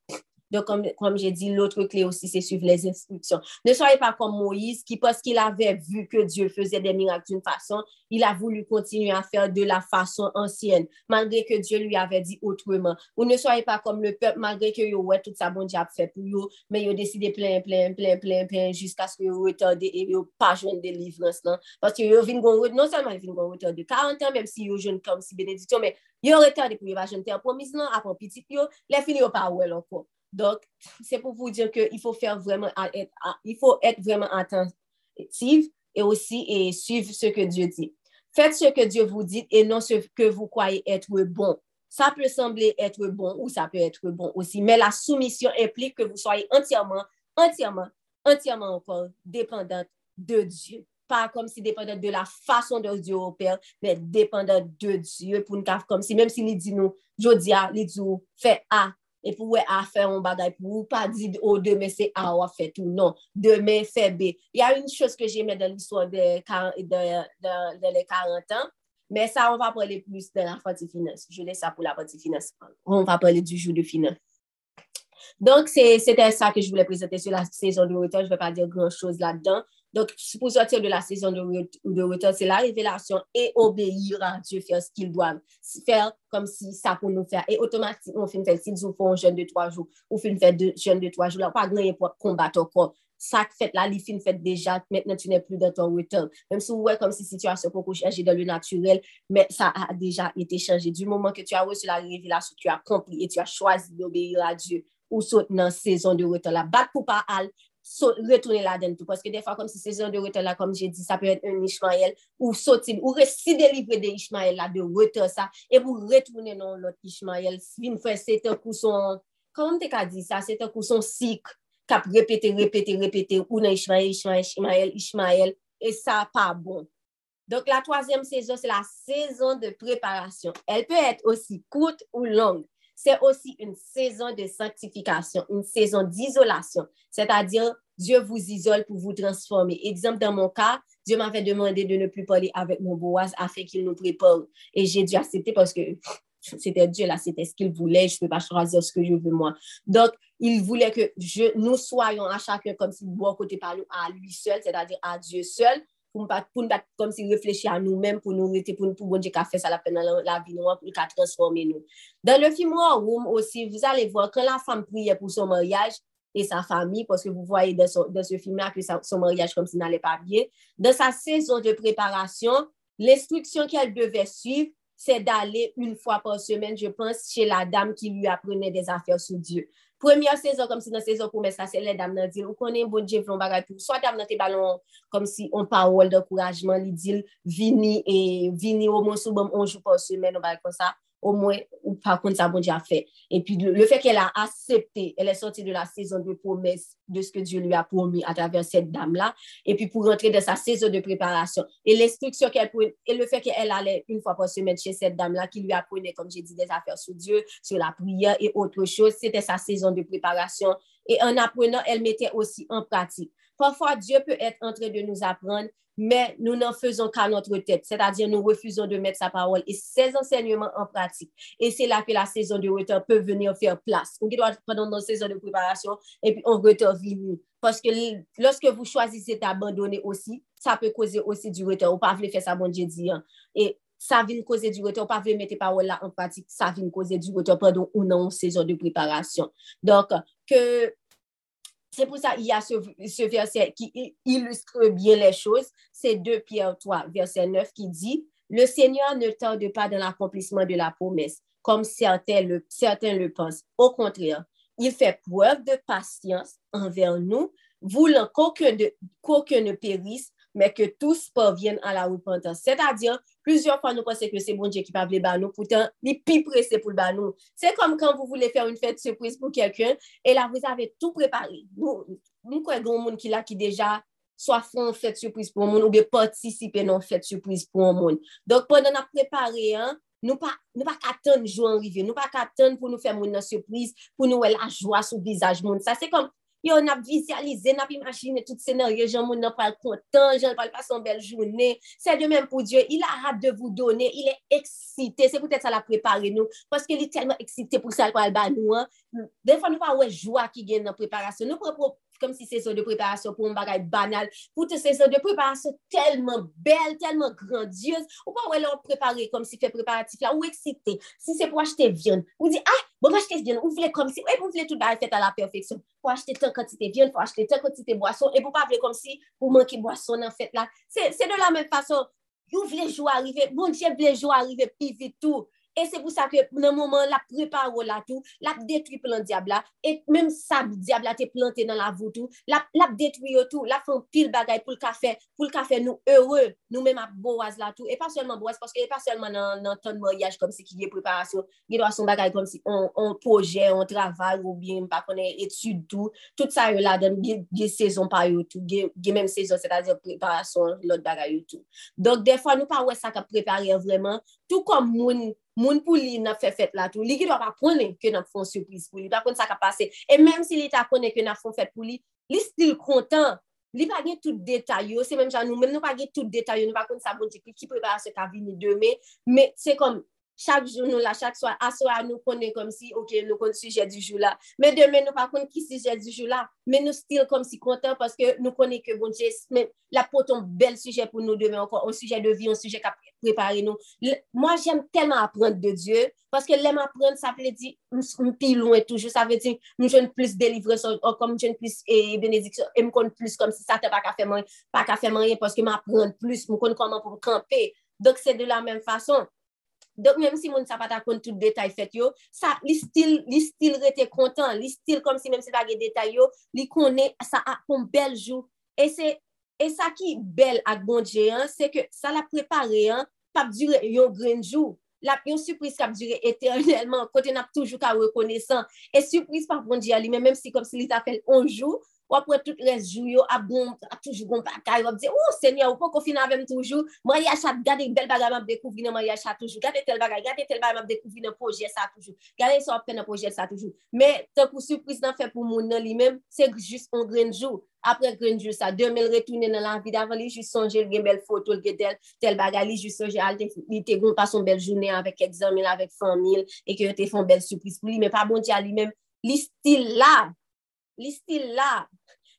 [SPEAKER 5] Donc, comme, comme j'ai dit, l'autre clé aussi, c'est suivre les instructions. Ne soyez pas comme Moïse, qui, parce qu'il avait vu que Dieu faisait des miracles d'une façon, il a voulu continuer à faire de la façon ancienne, malgré que Dieu lui avait dit autrement. Ou ne soyez pas comme le peuple, malgré que yo, ouais, tout ça, bon Dieu a fait pour vous, mais a décidé plein, plein, plein, plein, plein, jusqu'à ce que vous retardez et vous pas de délivrance, non? Parce que vous venez non seulement venez retard de 40 ans, même si vous jeune comme si bénédiction, mais vous retardé pour vous jeune terre promise, non? Après petit, yo, les filles, pas well encore. Donc, c'est pour vous dire qu'il faut faire vraiment, il faut être vraiment attentif et aussi et suivre ce que Dieu dit. Faites ce que Dieu vous dit et non ce que vous croyez être bon. Ça peut sembler être bon ou ça peut être bon aussi, mais la soumission implique que vous soyez entièrement, entièrement, entièrement encore dépendante de Dieu. Pas comme si dépendante de la façon dont Dieu opère, mais dépendante de Dieu pour cave comme si, même s'il dit nous, je dis, il dit, fait A, E pou wè a fè an bagay pou ou pa di ou demè se a ou a fè tou. Non, demè fè B. Y a yon chos ke jè mè dan l'histoire de lè 40 an, mè sa, on va prele plus de la fati finance. Je lè sa pou la fati finance. On va prele du jou de finance. Donk, se te sa ke j voulè prezente sou la sezon de return. Je vè pa dire gran chos la dan. Donc, pour sortir de la saison de, retour, c'est la révélation et obéir à Dieu, faire ce qu'il doit faire comme si ça pour nous faire. Et automatiquement, on fait une nous font un jeûne de trois jours, ou fait une fête de jeûne de trois jours, là, pas rien pour combattre encore. Ça fait là, il fait une fête déjà, maintenant tu n'es plus dans ton retour. Même si ouais, comme si situation peut changer dans le naturel, mais ça a déjà été changé. Du moment que tu as reçu la révélation, tu as compris et tu as choisi d'obéir à Dieu ou sauter dans la saison de retour là. Bat pour pas aller retourner là-dedans tout. Parce que des fois, comme si ces heures de retour là, comme j'ai dit, ça peut être un Ishmael ou sortir, ou rester délivré de Ishmael là, de retour ça, et vous retourner dans l'autre Ishmael. Une fois, c'est un coup son, comment t'as dit ça? C'est un coup son cycle, cap répéter, répéter, répéter, ou dans Ishmael, Ishmael, Ishmael, Ishmael, et ça, pas bon. Donc, la troisième saison, c'est la saison de préparation. Elle peut être aussi courte ou longue c'est aussi une saison de sanctification, une saison d'isolation. C'est-à-dire, Dieu vous isole pour vous transformer. Exemple, dans mon cas, Dieu m'avait demandé de ne plus parler avec mon Boaz afin qu'il nous prépare. Et j'ai dû accepter parce que c'était Dieu là, c'était ce qu'il voulait. Je ne peux pas choisir ce que je veux moi. Donc, il voulait que nous soyons à chacun comme si bon côté parlons à lui seul, c'est-à-dire à Dieu seul, pou nou bat kom si reflechi a nou men, pou nou rete, pou bon Dieu fè sa la pen nan la vi nou, pou nou ka transforme nou. Dan le film War Room aussi, vous allez voir, quand la femme priait pour son mariage et sa famille, parce que vous voyez dans ce film-là que son mariage comme si n'allait pas bien, dans sa saison de préparation, l'instruction qu'elle devait suivre, c'est d'aller une fois par semaine, je pense, chez la dame qui lui apprenait des affaires sur Dieu. Premye sezon kom si nan sezon pou mè sa se lè dam nan dil, ou konen bon dje vlon bagay pou, so dam nan te balon kom si on parol de kourajman li dil, vini e vini ou monsou bom onjou pou semen ou bagay kon sa, au moins, ou par contre, ça, bon Dieu a fait. Et puis, le, fait qu'elle a accepté, elle est sortie de la saison de promesse de ce que Dieu lui a promis à travers cette dame-là, et puis pour rentrer dans sa saison de préparation. Et l'instruction qu'elle et le fait qu'elle allait une fois par semaine chez cette dame-là, qui lui apprenait, comme j'ai dit, des affaires sur Dieu, sur la prière et autre chose, c'était sa saison de préparation. Et en apprenant, elle mettait aussi en pratique. Parfois, Dieu peut être en train de nous apprendre, mais nous n'en faisons qu'à notre tête, c'est-à-dire nous refusons de mettre sa parole et ses enseignements en pratique. Et c'est là que la saison de retard peut venir faire place. On doit pendant notre saison de préparation et puis on retard. Parce que lorsque vous choisissez d'abandonner aussi, ça peut causer aussi du retard. Ou pas faire ça, bon Dieu dit. Hein. Et ça vient causer du retard. Pas voulez mettre parole là en pratique, ça vient causer du retard pendant une saison de préparation. Donc, que c'est pour ça qu'il y a ce, verset qui illustre bien les choses. C'est 2 Pierre 3, verset 9 qui dit, Le Seigneur ne tarde pas dans l'accomplissement de la promesse, comme certains le, certains le pensent. Au contraire, il fait preuve de patience envers nous, voulant qu'aucun ne périsse, mais que tous parviennent à la repentance. C'est-à-dire, Plusieurs fois, nous pensons que c'est mon Dieu qui va nous banon, pourtant, il est plus pressé pour le banon. C'est comme quand vous voulez faire une fête surprise pour quelqu'un, et là, vous avez tout préparé. Nous, nous croyons monde qui là, qui déjà soit font fête surprise pour le monde, ou bien participer non fête surprise pour le monde. Donc, pendant la préparer, hein, Nou pa, pa katan jou anrive, nou pa katan pou nou fè moun nan sürpriz, pou nou wè la jwa sou vizaj moun. Sa se kom Yo nap vizyalize, nap imagine tout senaryo, jan moun nan pal kontan, jan pal pasan bel jounen. Se de men pou Diyo, il a hap de vou donen, il e eksite, se pou tèt sa la prepare nou, paske li telman eksite pou sa pal ban nou an. Den fwa nou pa wè jwa ki gen nan preparasyon, nou pou Comme si c'est ça de préparation pour un bagage banal. Pour c'est ça de préparation tellement belle, tellement grandiose. Ou pas ouais leur préparer comme si fait préparatif là, ou excité. Si c'est pour acheter viande, ou dit, ah, bon, acheter viande, ou voulez comme si, ouais, vous voulez tout fait à la perfection. Pour acheter tant quantité de viande, pour acheter tant quantité de boisson, et pour pas comme si vous manquez boisson en fait là. C'est de la même façon. Vous voulez jouer arriver, bon Dieu voulait jouer arriver plus vite tout. E se pou sa ke nan mouman la preparo la tou, la detri plan diabla, et menm sa diabla te plante nan la voutou, la, la detri yo tou, la fon pil bagay pou l'ka fe, pou l'ka fe nou heureux, nou menm ap boaz la tou, e pa selman boaz, paske e pa selman nan, nan ton moryaj kom si ki ye preparasyon, ge do a son bagay kom si on, on proje, on travay, ou bien mpa konen etude tou, tout. Sa yo la den, ge, ge sezon pa yo tou, ge, ge menm sezon, se ta zir preparasyon lot bagay yo tou. Donk defwa nou pa wè sa ka prepare vreman, tout kom moun, moun pou li nan fè fèt la tou, li ki do pa konen ke nan fon surprise pou li, pa konen sa ka pase. E menm si li ta konen ke nan fon fèt pou li, li stil kontan. Li pa gen tout detay yo, se menm jan nou, menm nou pa gen tout detay yo, nou pa konen sa bon di ki, ki prepara se ka vini deme, me se kom chak joun nou la, chak swa, aswa nou konen kom si, ok, nou kon suje di jou la. Men demen nou pa kon ki suje di jou la, men nou stil kom si kontan, paske nou konen ke bon jes, men la poton bel suje pou nou demen, an suje de vi, an suje ka prepare nou. Moi, jem telman aprende de Diyo, paske lem aprende, sa ple di, mpi louen toujou, sa ple di, mjoun plus delivre, kom oh, mjoun plus benediksyon, m kon plus kom si sa te pa ka feman, pa ka feman, paske m aprende plus, m kon koman pou kampe. Dok se de la men fason, Donk menm si moun sa pata kon tout detay fet yo, sa li stil, li stil rete kontan, li stil kom si menm se bagye detay yo, li konen sa apon bel jou. E, se, e sa ki bel ak bondje an, se ke sa la prepare an, pap dure yon gren jou. La yon surprise kap dure eternelman, kote nap toujou ka rekonesan. E surprise pap bondje an, li menm si kom si li ta fel onjou, ou apre tout resjou yo, ap bon, ap toujou goun pakay, wap di, ou senye, ou pou konfina avèm toujou, mwen yachat, gade bel bagay map dekouvri nan mwen yachat toujou, gade tel bagay, gade tel bagay map dekouvri nan proje sa toujou, gade yon apren nan proje sa toujou. Me, te pou sürpriz nan fe pou moun nan li mem, se jist on grenjou, apre grenjou sa, demel retounen nan lan vidavan li, jist sonje gen bel foto, gen tel, tel bagay li, jist sonje al, li te goun pa son bel jounen avèk egzamin, avèk famil, e ke yo te fon bel sürpriz pou li, me pa bon di al li mem, li stil la, li stil la.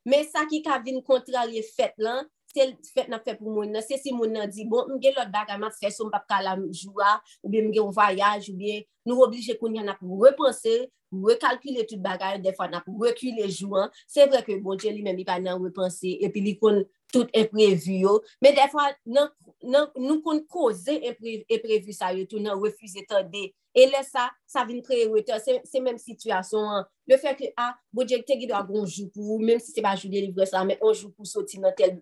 [SPEAKER 5] Men sa ki ka vin kontrarye fet lan, se fèt nan fe pou moun nan, se si moun nan di, bon, mge lot baga ma fè, sou mpap ka la mjoua, ou bi mge ou vayaj, ou bi nou oblije koun yan ap repense, rekalkile tout bagay, defan ap rekule jouan, se vre ke bon, je li men mi pa nan repense, epi li kon tout eprevu yo, me defwa nou koun koze eprevu sa yo, tou nan refuze tande, e le sa, sa vin kreye wete, se menm situasyon, le fè ke a, bo djek te gidwa gonjou pou, menm si se pa jou de livre sa, men onjou pou soti nan tel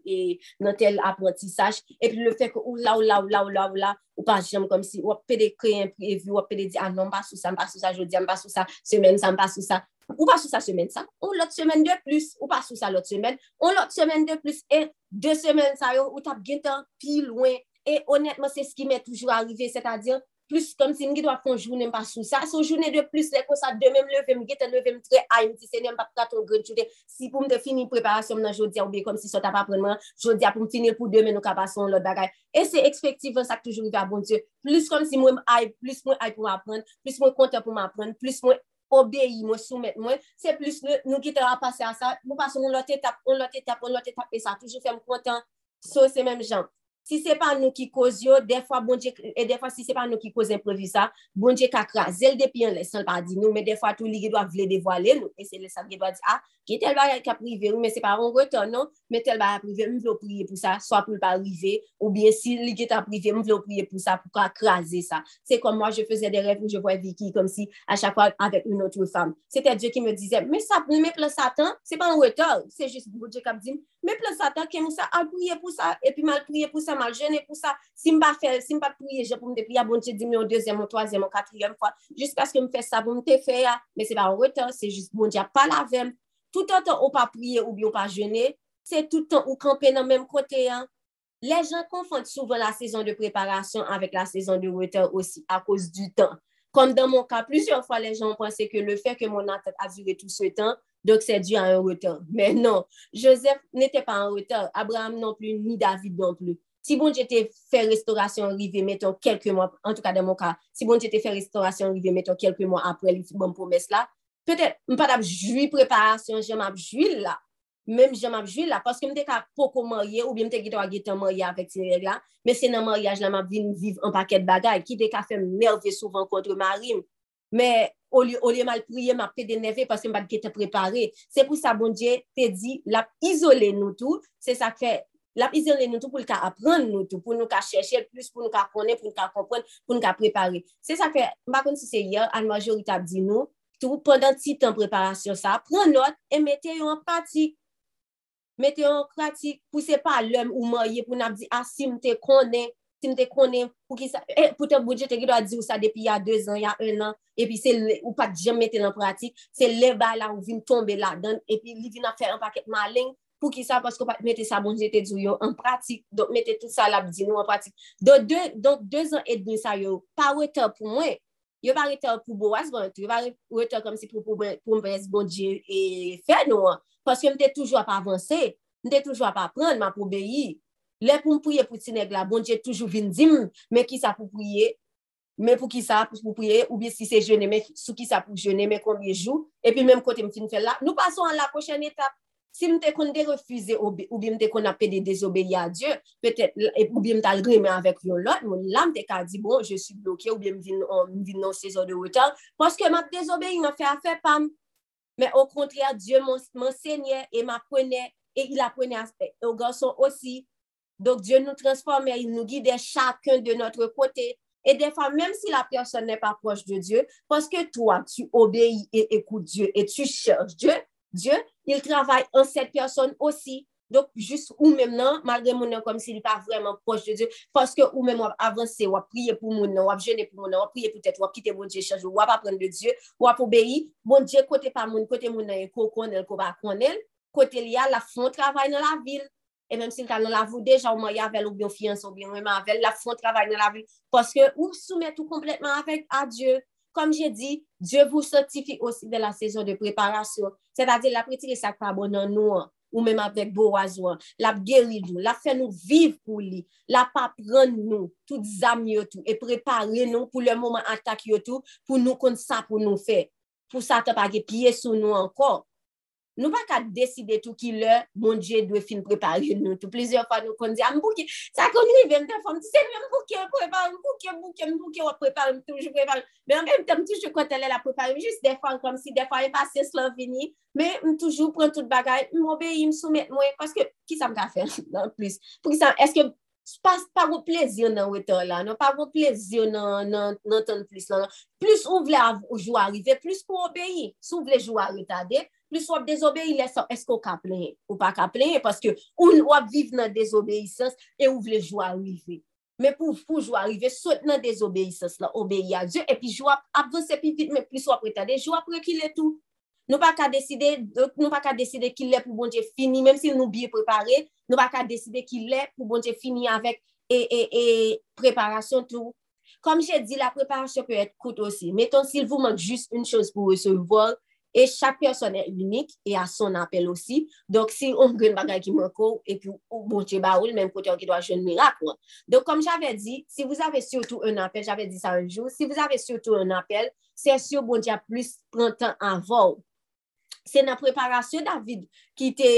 [SPEAKER 5] nan tel aprentisaj, epi le fek ou la ou la ou la ou la ou la ou pa kom si, de kreye pe de di, ah non, sou sa, mpa sou sa jodi, mpa sou sa, semen sa, sou sa Ou pa sou sa semen sa, ou lot semen de plus, ou pa sou sa lot semen, ou lot semen de plus, e de semen sa yo, ou tap gen tan pi loin, e honetman se skime toujou arrive, se ta dir, plus kom si mge do ap kon jounen pa sou sa, sou jounen de plus, le kon sa de mem leve, mge te leve mtre a, mti se nem pa praton gred joude, si pou mte fini preparasyon nan jodia ou be kom si sot ap aprenman, jodia pou mtine pou demen ou ka pason lot bagay. E se ekspektivan sak toujou li va ah bon diyo, plus kom si mwen ay, plus mwen ay pou m apren, plus mwen konten pou m apren, plus mwen obeyi mwen, soumet mwen, se plus nou ki te la pase a sa, mwen pason mwen lote tap, mwen lote tap, mwen lote tap, e sa toujou fèm kontan, so se menm jan. Si se pa nou ki koz yo, defwa bon dje, e defwa si se pa nou ki koz improvisa, bon dje kakra, zel depi yon lesan pa di nou, me defwa tou li ge do a vle devwa le nou, e se lesan ge do a di a, ah, ki tel ba ka prive ou, me se pa an reton nou, me tel ba a prive, m vle ou priye pou sa, so apou l pa rive, ou bien si li ge ta prive, m vle ou priye pou sa, pou ka kraze sa. Se kon moi, je fese de rev ou je vwe Viki, kom si, a chakwa avek un otre fam. Se te Diyo ki me dize, me sa, me ple satan, se pa an reton, se jist bonje kap di, me ple satan, ke m sa, al priye pou sa, e pi mal priye pou sa, mal jene pou sa, si m pa fè, si m pa priye, je pou m de priye, bon, te di mi ou deuxième, ou troisième, ou quatrième fois, juste parce que m fè sa, pou m te fè ya, mais c'est pas en retard, c'est juste, bon, di a pas la vèm, tout an tan ou pa priye ou bi ou pa jene, se tout an ou kampe nan menm kote an. Le jan konfante souvan la sezon de preparasyon avèk la sezon de reteur osi a kous du tan. Kom dan mon ka, plusieurs fwa le jan pense ke le fè ke mon atat a vire tout se tan, dok se di an reteur. Men non, Joseph nete pa an reteur, Abraham non plu, ni David non plu. Si bon jete fè restaurasyon rive, meton kelke mwa, en tout ka dan mon ka, si bon jete fè restaurasyon rive, meton kelke mwa apre li bon promes la, Petè, m pa dap jwi preparasyon, jem ap jwi la. Mem jem ap jwi la, paske m te ka poko marye, ou bi m te gita wak gita marye avèk se reg la, men se nan maryaj la m ap vin viv an paket bagay, ki te ka fèm nerve souvan kontre marim. Men, ou li, li mal priye, m ap te deneve, paske m pa gita prepare. Se pou sa bon dje, te di, la izole nou tou, se sa fè, la izole nou tou pou l ka apren nou tou, pou nou ka chèche, plus pou nou ka konen, pou nou ka kompren, pou nou ka prepare. Se sa fè, m bakon si se yè, an majorita ap di nou, tou pendant ti tan preparasyon sa, pren not e mette yo an pratik. Mette yo an pratik pou se pa lèm ou maye pou nap di, ah si mte konen, si mte konen, pou ki sa, e, pou te boudje te ki do a di ou sa depi ya 2 an, ya 1 an, e pi se le, ou pat jem mette nan pratik, se le ba la ou vin tombe la dan, e pi li vin a fè an paket malen, pou ki sa, pasko pat mette sa bonje te djou yo an pratik, donk mette tout sa lap di nou an pratik. Donk 2 an et demi sa yo, pa wè te pou mwen, yo pa rete pou bo bon, yo pa rete kom si pou pou mbez bon diye e fe nou an, paske mte toujou ap avanse, mte toujou ap apren, ma pou beyi, le pou mpouye pou ti neg la, bon diye toujou vin dim, men ki sa pou pouye, men pou ki sa pou pouye, ou bi si se jene, men sou ki sa pou jene, men konbye jou, epi menm kote mfin fe la, nou pason an la pochen etap, Si mte kon de refuze ou bi mte kon apè de dezobeli a Diyo, e, ou bi mte al grime avèk yon lot, moun la mte ka di, bon, je suis bloqué, ou bi mvin nan sezon de wotan, paske map dezobeli, mwen fè a fè pam. Men, au kontrè, Diyo m'ensegnè, e m'aprenè, e il apprenè au garçon osi, Donc, Diyo nou transforme, il nou guide chakèn de notre kote, Et des fois, même si la personne n'est pas proche de Dieu, parce que toi, tu obéis et écoutes Dieu et tu cherches Dieu, Dieu, il travay an set person osi. Dok, jist ou mèm nan, malre moun nan kom si li pa vreman proche de Diyo, paske ou mèm wap avanse, wap priye pou moun nan, wap jene pou moun nan, wap priye pou tèt, wap kite moun Diyo chanjou, wap apren de Diyo, wap obeyi, moun Diyo kote pa moun, kote moun nan yon kou konel, kou ba konel, kote li ya la fon travay nan la vil. E mèm si kan nan la vou deja ou man yavel ou biyon fiyans ou biyon, mèm avel la fon travay nan la vil, paske ou soumet ou kompletman avèk a Diyo. Kom je di, Diyo vou sotifi osi de la sezon de preparasyon. Se ta di, la pretire sakpa bon nan nou an, ou menm apèk bo wazouan. La geri nou, la fè nou viv pou li. La pa pran nou, tout zam yo tou, e prepare nou pou le mouman atak yo tou, pou nou kon sa pou nou fè. Pou sa te page piye sou nou ankon. nou pa ka deside tou ki lè, bon dje dwe fin prepare nou, tou plezyon fwa nou kon di, a mbouke, sa kon li ven te fòm, ti se mbouke, prepare, mbouke, mbouke, mbouke, wap prepare, toujou prepare, Men mè mèm tem toujou kontele la prepare, jist defan kom si defan e pase slan vini, men mtoujou pren tout bagay, m obeye, m mwen, paske ki sa mga fè nan plus, pou ki sa, eske, pa wou plezyon nan wetan la, nan pa wou plezyon nan, nan, nan ton plus lan, non? plus ou vle avou jou arrive, plus pou obeyi, sou vle jou arrive tade, plus wap désobéi lè sa, eske ou ka plenye? Ou pa ka plenye? paske ou wap vive nan désobéissance, e ou vle jou arrive. Men pou pou jou arrive, sot nan désobéissance la, obéi a Diyo, epi jou ap avanse pi vit, men plus wap retade, jou ap rekile tout. Nou pa ka deside, euh, nou pa ka deside ki lè pou bon Diyo fini, menm si nou biye prepare, nou pa ka deside ki lè pou bon Diyo fini avèk e, e, e preparasyon tout. Kom jè di, la preparasyon peut être coûte aussi. Mettons, si vous manque juste une chose pour recevoir, E chak person e unik, e a son apel osi. Dok si on gren bagay ki manko, e pi ou bonche ba ou, menm kote an ki do a jen mirak. Wa. Dok kom j'ave di, si vous avez surtout un apel, j'ave di sa un jour, si vous avez surtout un apel, se syo bonche a plus prantan avon. Se nan preparasyon David ki te...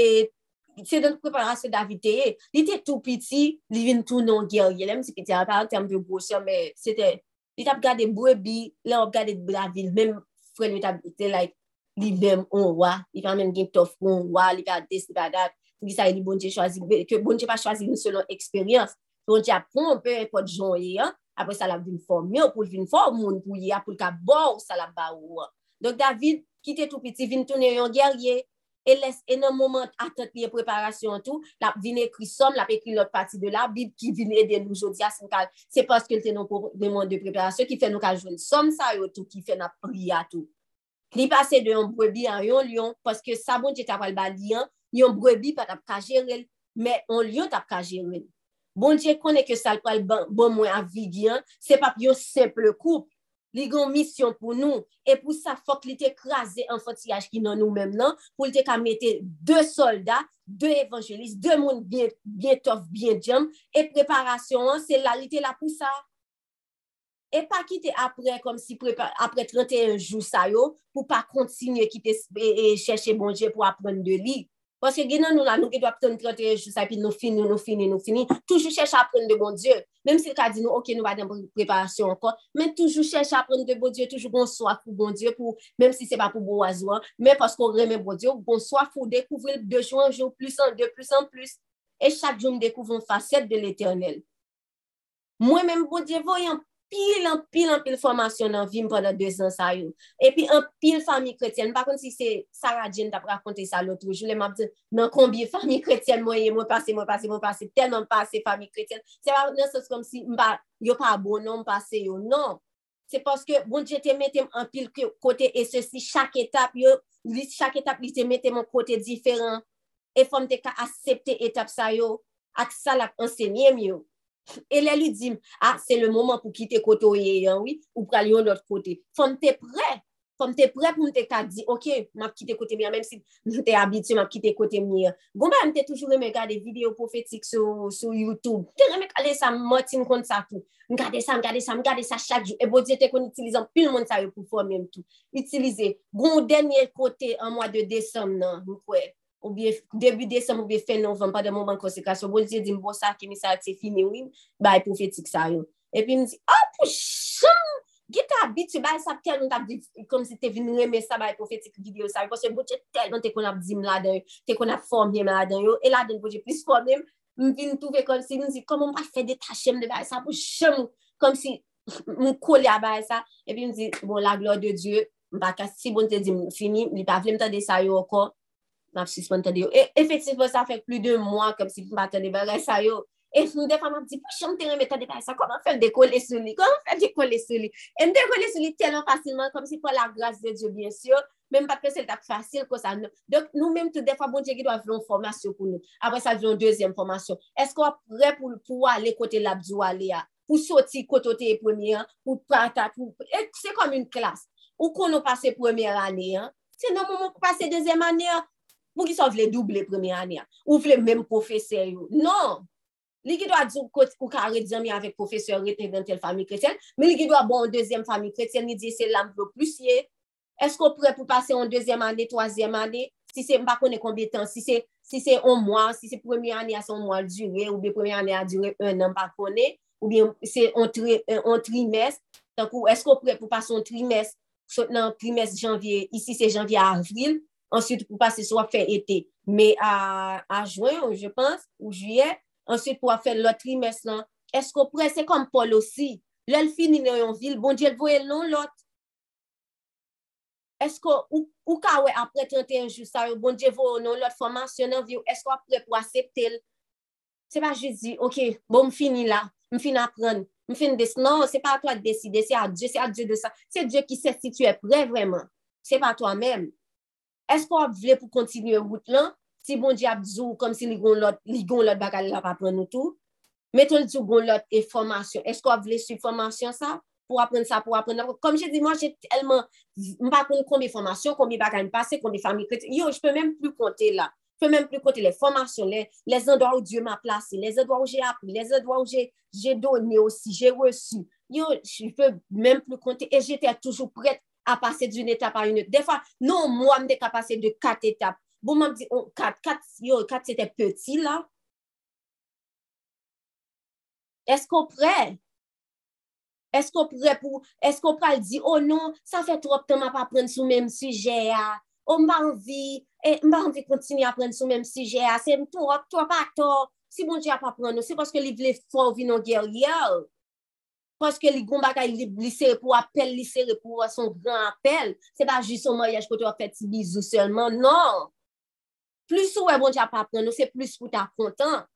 [SPEAKER 5] Se don preparasyon David te ye, li te tou piti, li vin tou non gerye. Lem si piti apan, tem de gosye, me se te... Li tap gade mbwe bi, le ap gade David, menm fren li tap te like... li bem on wa, li pa men gen tof on wa, li pa des, li pa dat, li sa li bonje chwazi, ke bonje pa chwazi nou selon eksperyans, bonje apon pe pot jon ye an, apre sa la vin form yo, pou vin form moun pou ye, apou ka bo ou sa la ba ou an. Donk David, kite tou piti, vin toune yon gerye, e les enan mouman atat liye preparasyon tou, la vin ekri som, la pe ekri lot pati de la, bib ki vin eden nou jodi asin kal, se paske lte nou pou demon de preparasyon, ki fe nou kal joun som sa yo tou, ki fe na priya tou. Li pase de yon brebi an yon lion, paske sa bon je tapal ba liyan, yon brebi pa tap kajerel, men yon lion tap kajerel. Bon je konen ke sal pal bon mwen avidyan, se pap yon simple koup, li gon misyon pou nou, e pou sa fok li te krasi an fotiyaj ki nan nou menm nan, pou li te ka mette de soldat, de evanjelis, de moun bien, bien tof, bien djem, e preparasyon an, se la li te la pou sa. E pa ki te apre, kom si apre 31 jou sa yo, pou pa kontinye ki te chèche bonje pou apren de li. Pwase genan nou la, nou ki do apren 31 jou sa, pi nou fini, nou fini, nou fini, toujou chèche apren de bonje. Mem si ka di nou, ok, nou va den preparasyon ankon, men toujou chèche apren de bonje, toujou bon soif pou bonje, mem si se pa pou bo wazouan, men pasko reme bonje, bon soif pou dekouvre de jou an jou, plus an, de plus an plus, e chak jou m dekouvre un facet de l'Eternel. Mwen men bonje voyan, pil, an pil, an pil formasyon nan vim padan 2 an sa E pi an pil fami kretyen. Par kon si se Sarah Jane tap rakonte sa lotrou. Joule map di nan kombi fami kretyen mwen mwen pase, mwen pase, mwen pase. Telman pase fami kretyen. Se pa nan sos kom si mba yo pa abonon pase yo. Non. Se paske bon je te metem an pil kote e se si chak etap yo, li chak etap li te metem an kote diferan. E fom te ka asepte etap sa yo. Ak sa lak ensenyem yo. E lè li di, ah, se le mouman pou kite koto ye yon, oui, ou pral yon lot kote. Fom te pre, fom te pre pou mte ka di, ok, map kite kote mi, mèm si mte abitye map kite kote mi. Gouman bon, mte toujou reme gade video profetik sou, sou YouTube. Te reme kade sa motin kont sa pou. Mkade sa, mkade sa, mkade sa chak jou. E bo diye te kon itilizan, pil moun sa yo pou fò mèm tou. Itilize, goun denye kote an mwa de desem nan, mkwe. ou biye debi desem ou biye fel nan van pa de mouman konsekrasyon, bol diye di mbo sa ki mi sa te fini wim, bay profetik sa yo. E pi m di, a pou chan, git a bit, bay sa tel nou tap di, kom si te vin reme sa bay profetik video sa yo, pos se boche tel nan te kon ap di m'la la den, te kon ap form dem la den yo, e la den boche plis form dem, m vin touve kon si, m di, koman pa fe detachem de bay sa, pou chan, kom si m kole a bay sa, e pi m di, bon la glo de Diyo, m baka si bon te di m fini, li pa vle m ta de sa yo akor, nap suspend tande yo. E, efektivman, sa fek plu de mwa kom si pou matan bagay sa yo. E nou defa map di, pou chan te reme tande bagay sa, koman fèm dekole sou li? Koman fèm dekole sou li? E m dekole sou li telon fasilman, kom si pou la grase de Diyo, bien syo, menm pa ke sel tap fasil ko sa nou. Dok nou menm tout defa, bon Diyo do avyon formasyon pou nou. Apre sa avyon dezyen formasyon. Esko ap pre pou, pou wale kote labdou wale ya? Pou soti kotote e premye, pou prata pou... E, se kom un klas. Ou kon nou pase premye ane, se nou moun moun pase dezyen ane, Mou ki sa vle double premye ane ya. ou vle menm profeseur yo. Non! Li ki do a djou kote ou ka redjami avek profeseur rete den tel fami kretyen, men li ki do a bon deuxième fami kretyen, ni di se lam vlo plus ye. Esko pre pou pase an deuxième ane, troisième ane, si se mpa konen kompetan, si se si se on mwa, si se premye ane a son mwa dure, ou bi premye ane a dure un an mpa konen, ou bi se on trimes, tankou esko pre pou pase an trimes, sot nan trimes janvye, isi se janvye avril, answit pou pase sou a fe ete. Me a jwen, ou je pense, ou juye, answit pou a fe lot trimes lan. Esko pre, se kom Paul osi. Lèl fini nan yon vil, bon dièl voye lon lot. Esko, ou, ou ka we apre 31 jou sa yo, bon dièl voye lon lot, formasyon nan vi yo, esko apre pou asepte l, Se pa je di, ok, bon m fini la, m fin apren, m fin des, Non, se pa a to a deside, se a Diyo, se a Diyo de sa. Se Diyo ki se situe pre vreman. Se pa a to a menm. esko ap vle pou kontinye wout lan, si bon di ap djou kom si li gon lot, lot bakal la pa pren nou tou, meton djou gon lot e formasyon, esko ap vle su formasyon sa, pou apren sa, pou apren nan, kom jè di man jè telman, mpa kon konbi formasyon, konbi bakal mpase, konbi fami kreti, yo jpe mèm plu konte la, jpe mèm plu konte le formasyon, les, les endroits ou Dieu m'a plase, les endroits ou j'ai appris, les endroits ou j'ai donné aussi, j'ai reçu, yo jpe mèm plu konte, et j'étais toujours prête à passer d'une étape à une autre. Des fois, non, moi, je suis capable de quatre étapes. Bon, je me dis, oh, quatre, quatre, yo, quatre c'était petit, là. Est-ce qu'on prêt? Est-ce qu'on prêt pour, est-ce qu'on prêt dire, oh non, ça fait trop de temps, je pas prendre sur le même sujet, ah. oh, m'a envie, eh, m'a envie de continuer à prendre sur le même sujet, ah. c'est trop, toi pas tort, si bon Dieu a pas prendre, non, c'est parce que les voulait fort, vie non guerrière. paske li goun baka li sere pou apel, li sere pou son gran apel, se pa jis son mayaj kote wap fet si bizou selman, non. Plus ou e bon ti ap apren nou, se plus pou ta kontan.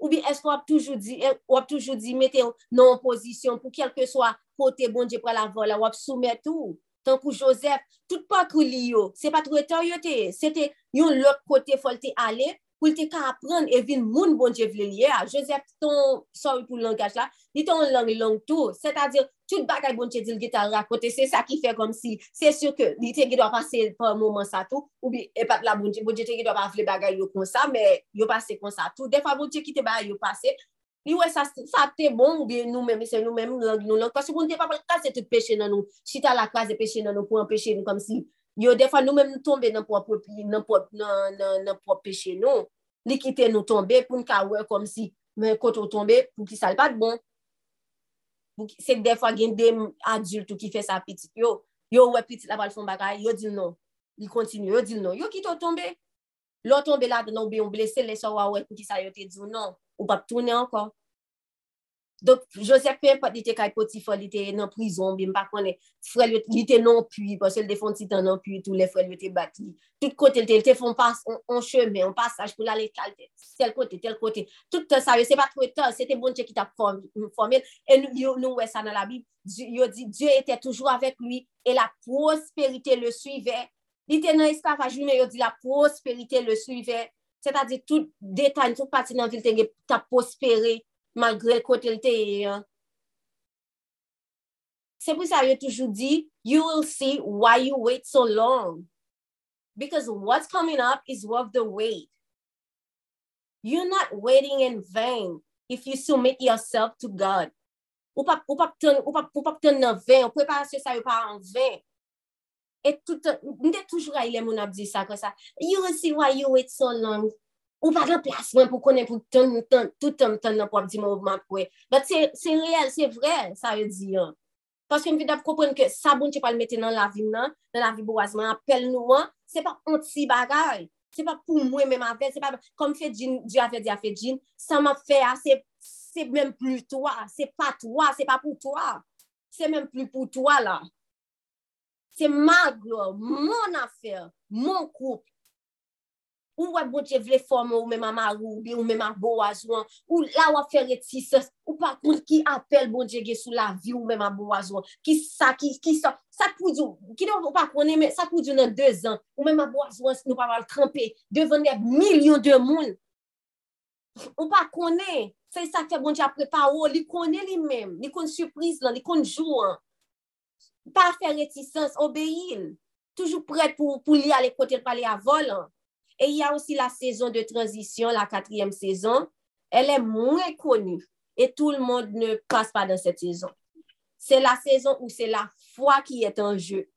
[SPEAKER 5] Ou bi esko wap toujou di, eh, wap toujou di mette nou an posisyon pou kelke swa kote bon di pre la vola, wap soumet ou. Tankou Joseph, tout pa kou li yo, se pa tou etan yo te, se te yon lop kote fol te ale, pou te ka apren e vin moun bon je vle liye a. Joseph ton, sorry pou langaj la, li ton lang lang tou. Se ta dir, tout bagay bon je dil gita rakote, se sa ki fe kom si, se sur ke li te gidwa pase pa mouman sa tou, ou bi epat la bon je, bon je te gidwa pa vle bagay yo kon sa, me yo pase kon sa tou. Defa bon je ki te bagay yo pase, li we sa, sa te bon, ou bi nou men, se nou men lang nou lang, kwa bon te pa pal kase tout peche nan nou, chita la kase peche nan nou pou an peche nou kom si, yo defa nou mèm nou tombe nan pou ap peche nou. li kite nou tombe pou n ka wè kom si men koto tombe pou ki sal pat bon. Se defwa gen dem adultou ki fe sa pitit yo, yo wè pitit la pal fon bagay, yo dil non. Li kontinu, yo dil non. Yo kito tombe. Lo tombe la denon be yon blese, le so wè wè pou ki sa yo te dil non. Ou pap toune ankon. Dok, Joseph pe pat li te kay potifon, li te nan prizon, bi mpa konen, frel yo, li te nan puy, posel de fon titan nan puy, tou le frel yo te bati. Tout kote, li te fon pas, on cheme, on pasaj pou la le kalte, tel kote, tel kote. Tout te sa yo, se pa tro etan, se te bon che ki ta formel, e nou we sa nan la bib, yo di, Diyo ete toujou avek lui, e la prosperite le suive. Li te nan eskavaj, yo di la prosperite le suive. Se ta di tout detan, tout pati nan vil te ge ta prospere, malgre kote lte ye. Se pou sa yo toujou di, you will see why you wait so long. Because what's coming up is worth the wait. You're not waiting in vain if you submit yourself to God. Ou pa, ou pap, ten, ou pap, ou pap ten nan vain, ou preparasyon sa yo pa an vain. Et tout, mwen toujou a ilè moun ap di sa kon sa, you will see why you wait so long. Ou pa gen plasman pou konen pou ton, ton, tout ton, ton nan pou ap di mouvman pou e. Bat se, se real, se vre, sa yo di an. Paske m vide ap kompren ke sa bon che pal mette nan la vi nan, nan la vi boazman, apel nou an, se pa onti bagay. Se pa pou mwen men ma fe, se pa kom fe djin, di a fe, di a fe djin, sa ma fe a, se, se men plu toa, se pa toa, se pa pou toa. Se men plu pou toa la. Se ma glo, mon afer, mon koup, ou wè bon diye vle fòm ou mè mamarou, ou mè mabou wazouan, ou la wè fè retisans, ou pa pou ki apel bon diye ge sou la vi ou mè mabou wazouan, ki sa, ki, ki sa, sa pou diyo, ki nou pa konen, men, sa pou diyo nan 2 an, ou mè mabou wazouan nou pa wal krempè, devan neb milyon de moun, ou pa konen, se sa fè bon diya prepa ou, li konen li men, li kon surprise lan, li kon jouan, pa fè retisans, obéil, toujou prèd pou, pou li ale kote l pale a volan, Et il y a aussi la saison de transition, la quatrième saison. Elle est moins connue et tout le monde ne passe pas dans cette saison. C'est la saison où c'est la foi qui est en jeu.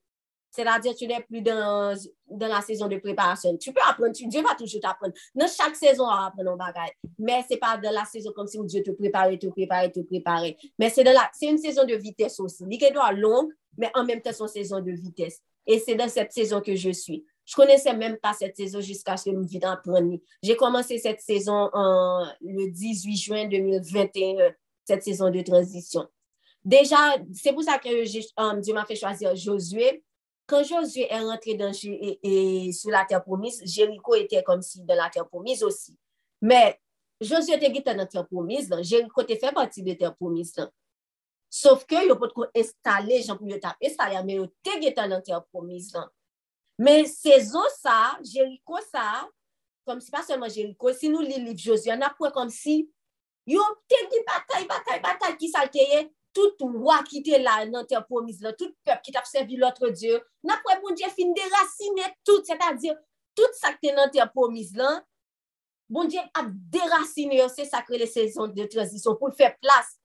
[SPEAKER 5] c'est-à-dire tu n'es plus dans, dans la saison de préparation. Tu peux apprendre, Dieu va toujours t'apprendre. Dans chaque saison, on va apprendre un bagage. Mais ce n'est pas dans la saison comme si Dieu te prépare, te prépare, te prépare. Mais c'est une saison de vitesse aussi. Il est longue, mais en même temps, c'est une saison de vitesse. Et c'est dans cette saison que je suis. Je connaissais même pas cette saison jusqu'à ce que me vide en premier. J'ai commencé cette saison en, le 18 juin 2021, euh, cette saison de transition. Déjà, c'est pour ça que je, euh, um, Dieu m'a fait choisir Josué. Quand Josué est rentré dans, et, et, sur la terre promise, Jéricho était comme si dans la terre promise aussi. Mais Josué te gite nan terpomis lan, Jericho te fe pati de terpomis lan. Sof ke yo pot kon installe, jan pou yo tap installe, men yo te gite nan terpomis lan. Men sezon sa, Jericho sa, kom si pa seman Jericho, si nou li liv Josian apwe kom si, yo te di batay, batay, batay ki salteye, tout wak ki te la nan te promis la, tout pep ki te apsevi lotre diyo, napwe bon diye fin de rasine tout, se ta diyo, tout sa ki te nan te promis la, bon diye ap derasine yo se sakre le sezon de transisyon pou fe plas.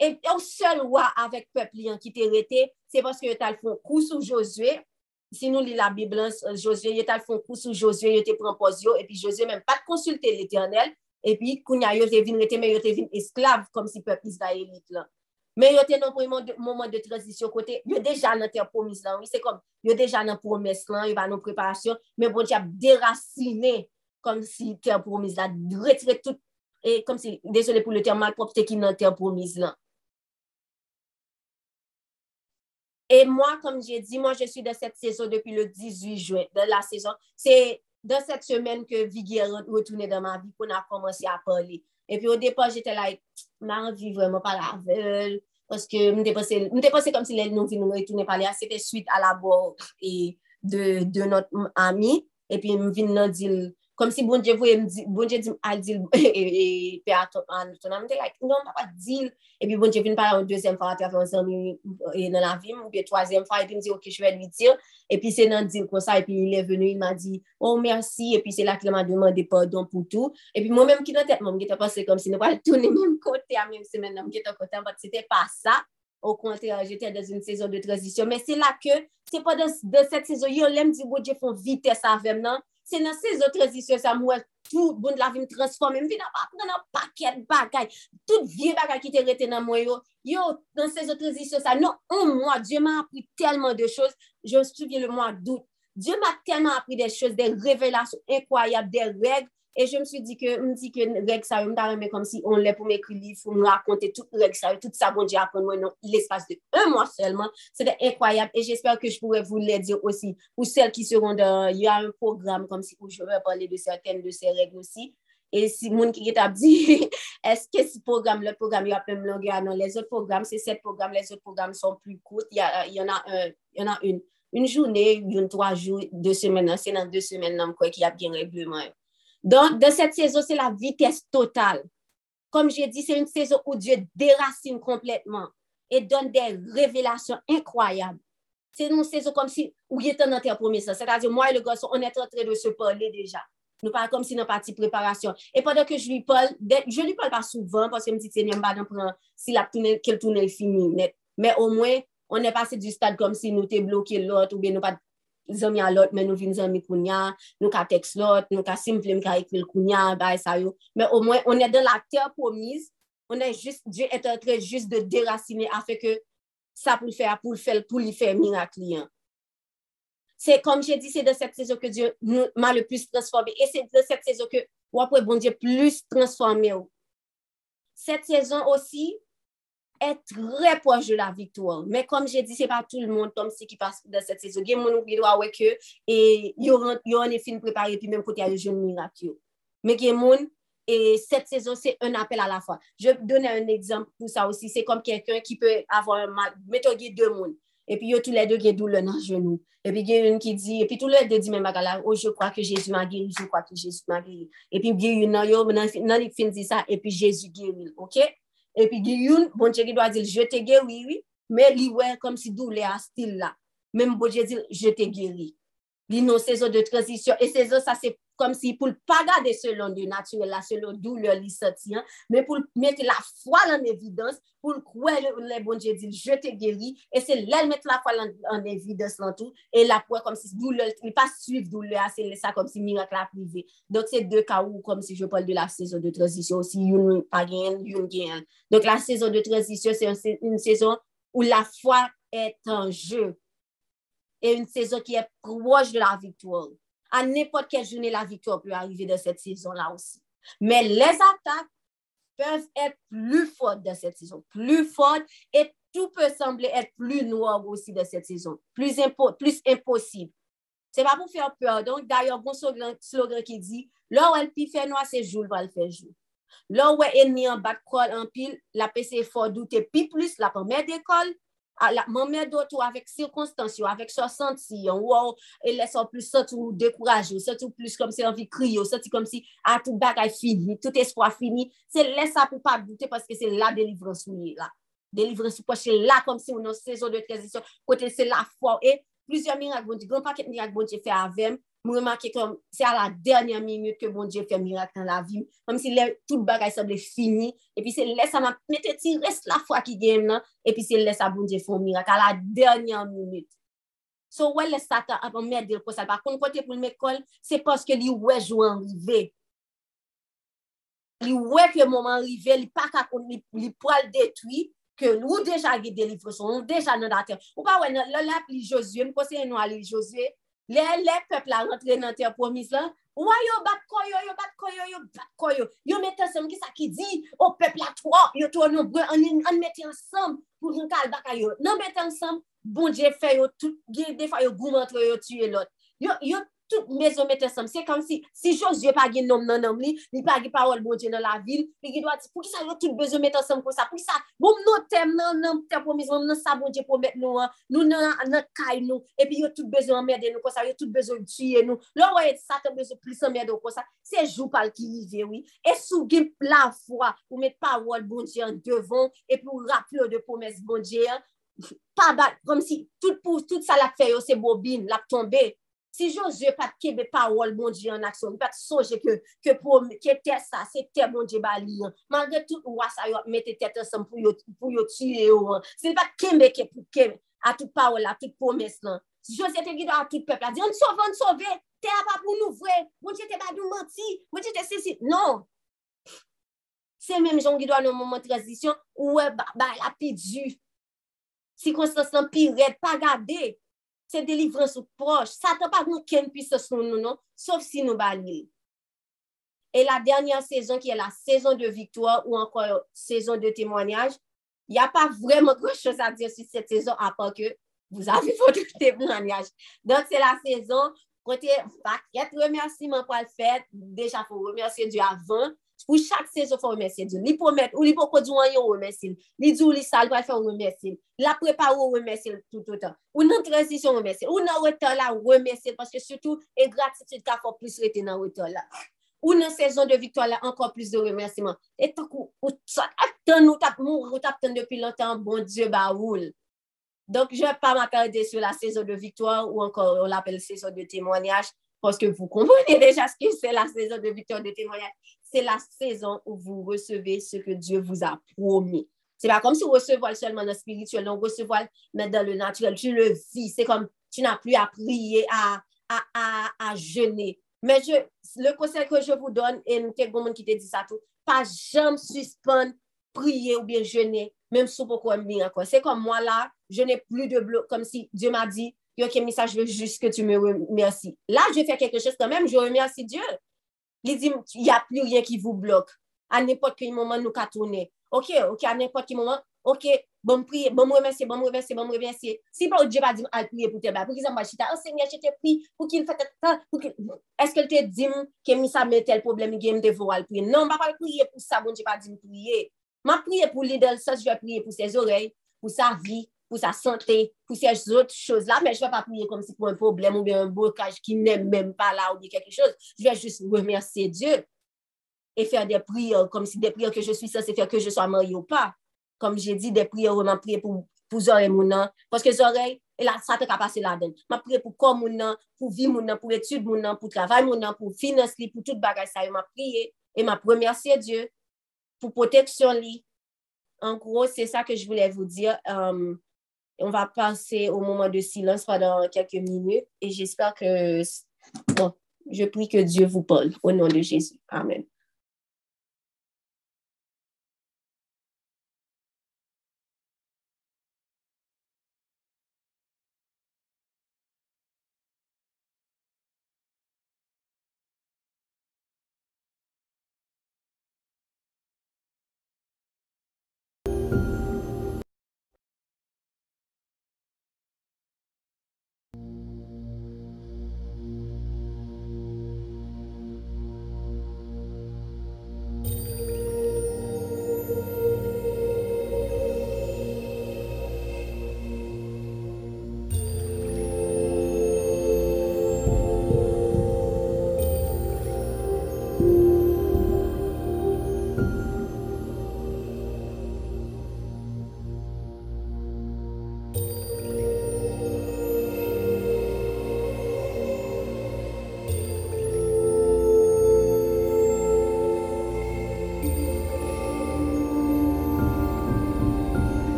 [SPEAKER 5] E ou sel wak avek pep li an ki te rete, se paske yo tal fon kous ou Josue, si nou li la Biblan, euh, Josue yote al fon kous ou Josue yote pranpoz yo, epi Josue menm pat konsulte l'Eternel, epi kounya yote vin rete, men yote vin esklav, kom si pep Israelit lan. Men yote nan pou yon mouman de transisyon kote, yon deja nan ter promis lan, yon se kom, yon deja nan promes lan, yon va nan preparasyon, men bon di ap derasine, kom si ter promis lan, retre tout, e kom si, desole pou le ter malpropte ki nan ter promis lan. Et moi, comme j'ai dit, moi, je suis de cette saison depuis le 18 juin de la saison. C'est dans cette semaine que Viggy est retourné dans ma vie qu'on a commencé à parler. Et puis au départ, j'étais là, ma vie vraiment pas la veule. Parce que je me dépensais comme si les nous nous retourner parler. C'était suite à la bord et de, de notre ami. Et puis je me dis, kom si bon dje vwe, bon dje di al dil, e pe a top an, ton am de like, non, pa pa dil, e pi bon dje vin pa an dezem fa, a trafe an zanmi nan la vim, ou pe toazem fwa, e pi mdi, ok, chwe lwi dir, e pi se nan dil kon sa, e pi il e venu, il ma di, oh, mersi, e pi se la ki la ma demande pardon pou tou, e pi mwen menm ki nan tet, mwen geta pase kom si nou pal toune menm kote, a menm semen nan geta kote, mwen se te pa sa, au contraire, j'étais dans une saison de transition. Mais c'est là que, c'est pas dans dans cette saison, yo lem di bon dje fon vitesse avèm nan, se nan se zo transisyon sa mwen, tout bon la vi m transforme, m vi nan pa pren nan paket bagay, tout vie bagay ki te rete nan mwen yo, yo, nan se zo transisyon sa, nan an mwa, Diyo m a apri telman de chos, je souvye le mwa dout, Diyo m a telman apri de chos, de revelasyon inkwayab, de reg, Et je me suis dit que, me dit que règle ça, je me comme si on l'est pour m'écrire livre, pour me raconter toute règle ça, tout ça, bon Dieu, après moi, non, l'espace de un mois seulement. C'était incroyable et j'espère que je pourrai vous le dire aussi. Ou celles qui seront dans, il y a un programme comme si où je vais parler de certaines de ces règles aussi. Et si moun ki get ap di, eske si program, le program yo apem longe anon, les ot program, se set program, les ot program son pli kout, yon an un, un jounen, yon 3 joun, 2 semen nan, se nan 2 semen nan mkwe ki ap gen regleman yo. Donc, dans cette saison, c'est la vitesse totale. Comme j'ai dit, c'est une saison où Dieu déracine complètement et donne des révélations incroyables. C'est une saison comme si, où il était dans promise. C'est-à-dire, moi et le garçon, on est en train de se parler déjà. Nous parlons comme si nous partie préparation. Et pendant que je lui parle, je ne lui parle pas souvent parce que je me dis, Seigneur, si la tournée, quelle tournée. Mais au moins, on est passé du stade comme si nous étions bloqués l'autre ou bien nous pas zami a lot, men nou vin zami kounya, nou ka teks lot, nou ka simple m ka ekvil kounya, bay sa yo. Men o mwen, on e de la ter promis, on e just, Dieu et en train de déraciner a fe ke sa pou l'fè, pou l'fè, pou l'fè mirakli. Se, kom jè di, se de set sezo ke Dieu m'a le plus transformé, et se de set sezo ke wapwe bon Dieu plus transformé ou. Set sezon osi, est très proche de la victoire. Mais comme j'ai dit, c'est pas tout le monde comme si qui passe dans cette saison. Il y a mon qui doit ouais que et il y a un film préparé puis même côté à jeune miracle. Mais il y a mon et cette saison c'est un appel à la fois. Je vais donner un exemple pour ça aussi, c'est comme quelqu'un qui peut avoir un mal, mettons deux monde et puis yo tous les deux qui douleur dans genou. Et puis il y a une qui dit et puis tous les deux dit même bagala, oh je crois que Jésus m'a guéri, je crois que Jésus m'a guéri. Et puis il y a une nan yo nan, nan, nan fin dit ça et puis Jésus guérit. OK? Et puis, yon, bon Dieu qui doit dire, je t'ai guéri, oui, mais lui, ouais, comme si d'où les style là. Même bon Dieu dit, je t'ai guéri. Li non saison de transition. Et saison, ça, c'est kom si pou l pa gade selon de naturel la, selon d'ou lor li soti an, men pou l bon mette la fwa lan evidans, pou l kwe le bonje di, je te geri, e se lèl mette la fwa lan evidans lan tou, e la pou kom si d'ou lor, ni pa suiv d'ou lor, ah, se lè sa kom si mirak la prive. Donk se de ka ou kom si je pal de la sezon de transisyon, si yon pa gen, yon gen. Donk la sezon de transisyon, se yon sezon ou la fwa et an je, e yon sezon ki e proj de la viktor. À n'importe quelle journée, la victoire peut arriver dans cette saison-là aussi. Mais les attaques peuvent être plus fortes dans cette saison, plus fortes, et tout peut sembler être plus noir aussi dans cette saison, plus, plus impossible. C'est pas pour faire peur. Donc, d'ailleurs, bon slogan, slogan qui dit, là où elle faire noir, c'est jour, va le faire jour. Là où ennemi en bas de en pile, la PC fort douter, puis plus, la première d'école, Ah, man mè do tou avèk sirkonstansyon, avèk sò so santiyon, wò, elè sò so plus sò so tou dekourajyon, sò tou plus kom se anvi kriyon, sò tou kom si a ah, tout bagay fini, tout espoi fini, se lè sa pou pa boute paske se la delivran sou li la. Delivran sou poche la kom se ou nan sezon de trezisyon, kote se la fò, e, plizyon mirak bonti, gran paket mirak bonti fè avèm, mwen remake kom, se a la dernyan minute ke bon Dje fè mirak nan la vi, kom si lè tout bagay sable fini, epi se lè sa mwen mette ti res la fwa ki gen nan, epi se lè sa bon Dje fè mirak, a la dernyan minute. So wè lè satan apan mè dir kosal, pa kon kote pou l'mekol, se poske li wè jou anrive. Li wè ke mouman rive, li pa kakon, li, li poal detwi, ke nou deja ge delivre son, nou deja nan dater. Ou pa wè, lè lè pli Josue, mwen konseye nou a li Josue, Le le pepl la rentre nan ter promis lan, wè yo bat koyo, yo bat koyo, yo bat koyo. Yo mette ansem ki sa ki di, o pepl la tro, yo tro nou bre, an mette ansem pou joun kal baka yo. Nan mette ansem, bon je fe yo tout, gen defa yo goum antre yo tue lot. Yo, yo tout mezo mette sam. Se kam si, si Josye pa gen nom nan nom li, li pa gen parol bonje nan la vil, li gen do ati, pou ki sa yo tout bezo mette sam kon sa, pou ki sa, moun nou tem nan nan te promis, moun nan sa bonje pou met nou an, nou nan nan kay nou, epi yo tout bezo merde nou kon sa, yo tout bezo tuye nou, lò wè sa te bezo plis merde nou kon sa, se jou pal ki vive, oui, e sou gen la fwa, pou met parol bonje an devon, epi ou rapyo de promes bonje an, pa bat, kom si, tout pou, tout sa la kfe yo se bobine, la ptombe, Si Josue pat kebe parol bon di an aksyon, pat soje ke, ke, ke te sa, se te bon di bali an, malge tout wasa yo mette tete san pou yo, pou yo tue yo an, se pat kebe ke pou kebe, a tout parol, a tout pomes lan. Non. Si Josue te gido a tout pepla, di an sove, an sove, te a pa pou nou vwe, bon di te badou manti, bon di te sisi, non. Se menm jan gido an nou mouman transisyon, ouwe ba, ba la pi du. Si konstansan pi red, pa gade, se delivran sou proj, satan pa nou ken pise sou nou non, sof si nou balil. E la dernyan sezon ki e la sezon de victoire ou ankon sezon de temwanyaj, ya pa vreman kwa chos a diyo si se sezon apan ke vous avi fote temwanyaj. Donk se la sezon, kote, paket remersiman pou al fèt, deja pou remersiman di avan, Ou chak sej fò fè remersil Diyo. Li pou met, ou li pou kodjou an yo remersil. Li djou li sal, wè fè remersil. La prepa ou remersil toutotan. Ou nan transisyon remersil. Ou nan wetan la remersil. Paske soutou, e gratitude ka fò plus rete nan wetan la. Ou nan sezon de victoire la, ankon plus de remersiman. E tak ou, ou tsak, ap ten ou tap moun, ou tap ten depi lontan, bon Diyo ba oul. Donk, jè pa m'akade sou la sezon de victoire, ou ankon, ou l'apel sezon de témoignage, paske vous comprenez deja ce que c'est la sezon de victoire de témoignage. c'est la saison où vous recevez ce que Dieu vous a promis. C'est pas comme si vous recevez seulement dans le spirituel, non, recevoir mais dans le naturel. Tu le vis. C'est comme tu n'as plus à prier, à, à, à, à jeûner. Mais je, le conseil que je vous donne, et quelqu'un qui te dit ça tout, pas jamais suspendre, prier ou bien jeûner, même si pourquoi encore. C'est comme moi là, je n'ai plus de bloc, comme si Dieu m'a dit, ok, mais ça, je veux juste que tu me remercies. Là, je fais quelque chose quand même, je remercie Dieu. li di, y a pli rien ki vou blok, an nepot ki mouman nou ka toune, ok, ok, an nepot ki mouman, ok, bon priye, bon mwemesye, bon mwemesye, bon mwemesye, si pa ou dje pa di al priye pou te ba, pou ki zan ba chita, an se nye chete pri, pou ki l fete ta, pou ki, eske l te dim, ke mi sa me tel problemi gen de vou al priye, non, ba pa priye pou sa, bon dje pa di m priye, ma priye pou li del sos, jwe priye pou se zorey, pou sa vi, pour sa santé, pour ces autres choses-là. Mais je ne vais pas prier comme si pour un problème ou bien un blocage qui n'est même pas là ou bien quelque chose. Je vais juste remercier Dieu et faire des prières comme si des prières que je suis censée faire, que je sois mariée ou pas. Comme j'ai dit, des prières vraiment prier pour, pour Zoré Mounan. Parce que Zoré, elle a ça qui passé là-dedans. Je prie pour corps Mounan, pour vie Mounan, pour étude Mounan, pour travail Mounan, pour finance, pour tout bagage. Ça, je prié et je remercié Dieu pour protection. Li. En gros, c'est ça que je voulais vous dire. Euh, on va passer au moment de silence pendant quelques minutes et j'espère que, bon, je prie que Dieu vous parle au nom de Jésus. Amen.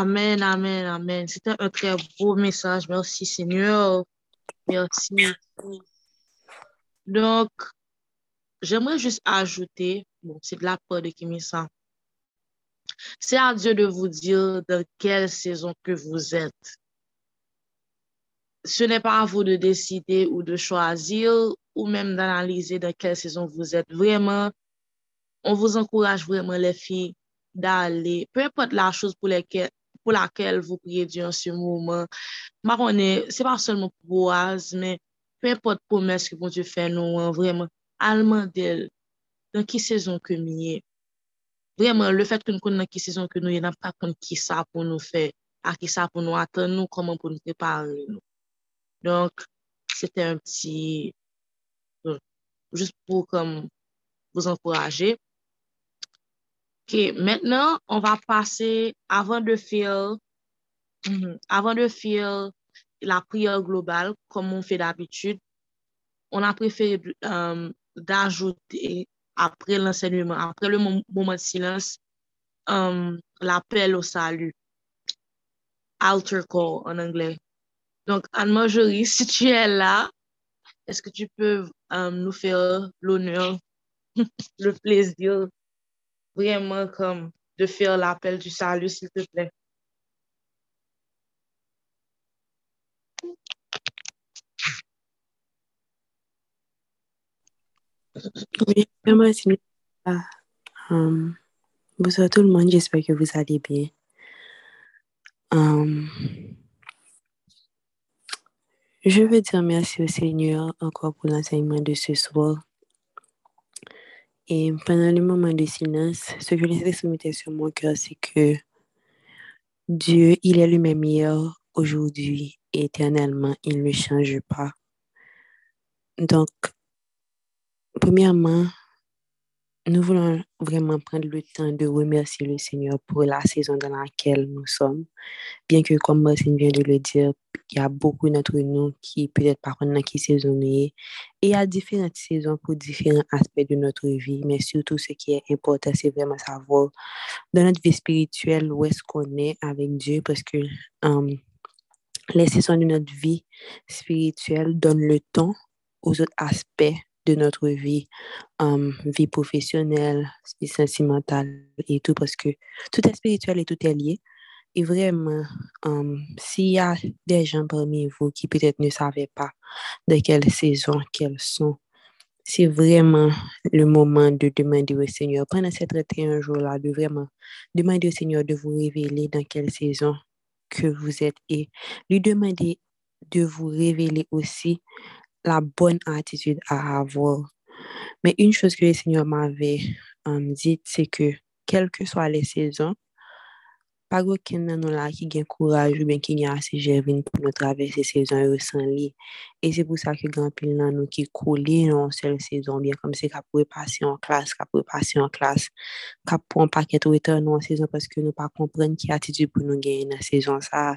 [SPEAKER 6] Amen, amen, amen. C'était un très beau message. Merci, Seigneur. Merci. Donc, j'aimerais juste ajouter, bon, c'est de la part de Kimisa. C'est à Dieu de vous dire dans quelle saison que vous êtes. Ce n'est pas à vous de décider ou de choisir ou même d'analyser dans quelle saison vous êtes. Vraiment, on vous encourage vraiment, les filles, d'aller, peu importe la chose pour, pou lakel vou priye Diyo an se mouman. Ma konen, se pa solman pou boaz, men, pe import promes ki bon Diyo fè nou an, vreman, alman del, nan ki sezon ke miye. Vreman, le fèt ke nou kon nan ki sezon ke nou, yon nan pa kon ki sa pou nou fè, a ki sa pou nou atan nou, koman pou nou prepare nou. Donk, sete un pti, euh, jist pou kom, vous encourager. OK, maintenant, on va passer, avant de faire, mhm, avant de faire la prière globale, comme on fait d'habitude, on a préféré euh, d'ajouter après l'enseignement, après le moment de silence, um, l'appel au salut. Altar call en anglais. Donc, Anne-Marjorie, si tu es là, est-ce que tu peux um, nous faire l'honneur, le plaisir, vraiment comme de faire l'appel du salut, s'il te plaît?
[SPEAKER 7] Oui, merci. Um, bonsoir tout le monde, j'espère que vous allez bien. Um, je veux dire merci au Seigneur encore pour l'enseignement de ce soir. Et pendant le moment de silence, ce que je soumettre sur mon cœur, c'est que Dieu, il est le même hier, aujourd'hui, éternellement, il ne change pas. Donc, Premièrement, nous voulons vraiment prendre le temps de remercier le Seigneur pour la saison dans laquelle nous sommes. Bien que, comme Martine vient de le dire, il y a beaucoup d'entre nous qui peut-être pas dans qui saison Et il y a différentes saisons pour différents aspects de notre vie, mais surtout ce qui est important, c'est vraiment savoir dans notre vie spirituelle où est-ce qu'on est avec Dieu parce que les saisons de notre vie spirituelle donnent le temps aux autres aspects de notre vie, vie professionnelle, vie sentimentale et tout, parce que tout est spirituel et tout est lié. Et vraiment, um, s'il y a des gens parmi vous qui peut-être ne savaient pas de quelle saison qu'elles sont, c'est vraiment le moment de demander au Seigneur, pendant ces 31 jours-là, de vraiment demander au Seigneur de vous révéler dans quelle saison que vous êtes et lui demander de vous révéler aussi la bonne attitude à avoir. Mais une chose que le Seigneur m'avait um, dit, c'est que quelles que soient les saisons, pa gwo ken nan nou la ki gen kouraj ou ben ki gen ase jervin pou nou travese sezon yo san li. E se pou sa ki gen pil nan nou ki koule nan sel sezon, bien kom se ka pou repase an klas, ka pou repase an klas, ka pou an paket ou etan nan sezon, paske nou pa kompren ki atitude pou nou gen nan sezon sa,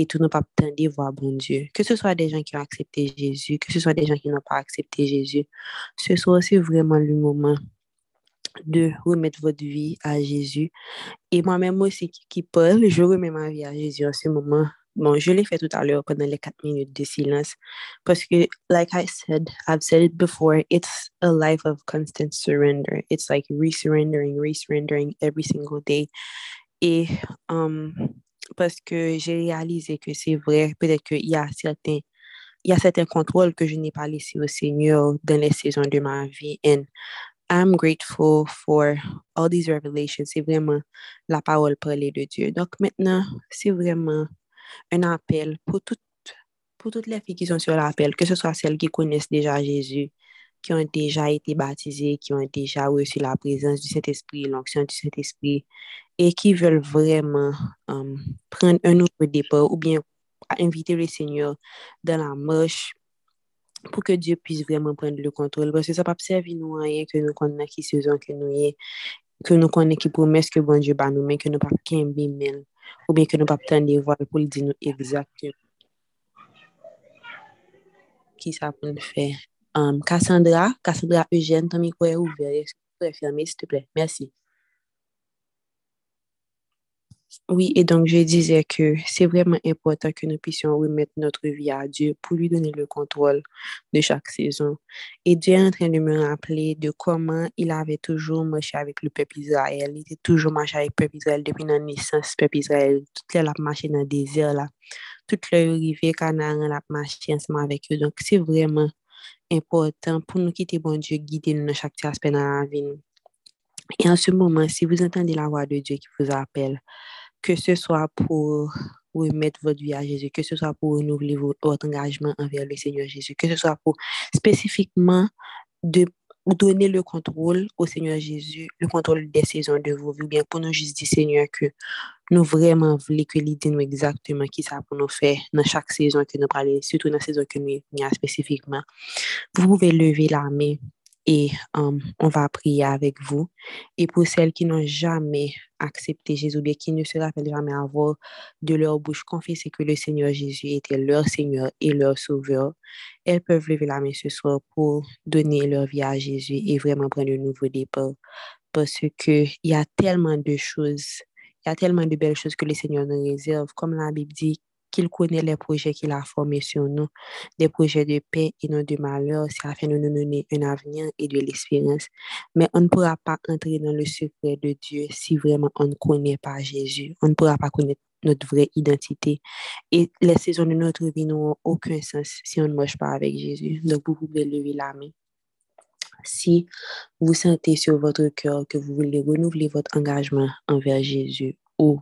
[SPEAKER 7] etou nou pa ptande vwa bon Diyo. Ke se swa de jan ki an aksepte Jezu, ke se swa de jan ki nan pa aksepte Jezu, se swa se vreman li mouman. De remettre votre vie à Jésus. Et moi-même aussi qui, parle, je remets ma vie à Jésus en ce moment. Bon, je l'ai fait tout à l'heure pendant les quatre minutes de silence parce que, like I said, I've said it before, it's a life of constant surrender. It's like resurrendering, resurrendering every single day. Et um, parce que j'ai réalisé que c'est vrai, peut-être qu'il y a certains il y a certains contrôles que je n'ai pas laissés au Seigneur dans les saisons de ma vie. I'm grateful for all these revelations. C'est vraiment la parole parlée de Dieu. Donc maintenant, c'est vraiment un appel pour toutes, pour toutes les filles qui sont sur l'appel, que ce soit celles qui connaissent déjà Jésus, qui ont déjà été baptisées, qui ont déjà reçu la présence du Saint-Esprit, l'onction du Saint-Esprit, et qui veulent vraiment um, prendre un autre départ ou bien inviter le Seigneur dans la marche pou ke Diyo pise vreman pren le kontrol. Bwese sa pa psevi nou anyen ke nou konnen ki sezon ke nou ye, ke nou konnen ki promes ke bon Diyo ban nou men, ke nou pa kenbi men, ou ben ke nou pa pten de voal pou li di nou egzakte. Ki sa pou nou fe? Um, Kassandra, Kassandra Eugène, ton mikwe ouver, eske pou referme, s'te ple. Mersi. Oui, et donc je disais que c'est vraiment important que nous puissions remettre notre vie à Dieu pour lui donner le contrôle de chaque saison. Et Dieu est en train de me rappeler de comment il avait toujours marché avec le peuple Israël. Il était toujours marché avec le peuple Israël depuis la naissance peuple Israël. Toute la marché dans le désert là. Toute leur arrivée, Canaan la marché ensemble avec eux. Donc c'est vraiment important pour nous quitter bon Dieu, guider nous dans chaque aspect dans la vie. Et en ce moment, si vous entendez la voix de Dieu qui vous appelle, que ce soit pour remettre votre vie à Jésus, que ce soit pour renouveler votre engagement envers le Seigneur Jésus, que ce soit pour spécifiquement de donner le contrôle au Seigneur Jésus, le contrôle des saisons de vos vies, bien pour nous juste dire, Seigneur, que nous vraiment voulons que l'idée nous exactement qui ça pour nous faire dans chaque saison que nous parlons, surtout dans la saison que nous avons spécifiquement. Vous pouvez lever la main et on va prier avec vous. Et pour celles qui n'ont jamais accepté Jésus, bien qui ne se rappellent jamais avoir de leur bouche confessé que le Seigneur Jésus était leur Seigneur et leur Sauveur, elles peuvent lever la main ce soir pour donner leur vie à Jésus et vraiment prendre un nouveau départ. Parce qu'il y a tellement de choses, il y a tellement de belles choses que le Seigneur nous réserve. Comme la Bible dit, qu'il connaît les projets qu'il a formés sur nous, des projets de paix et non de malheur, c'est afin de nous donner un avenir et de l'espérance. Mais on ne pourra pas entrer dans le secret de Dieu si vraiment on ne connaît pas Jésus. On ne pourra pas connaître notre vraie identité. Et les saisons de notre vie n'ont aucun sens si on ne marche pas avec Jésus. Donc, vous pouvez lever la main. Si vous sentez sur votre cœur que vous voulez renouveler votre engagement envers Jésus ou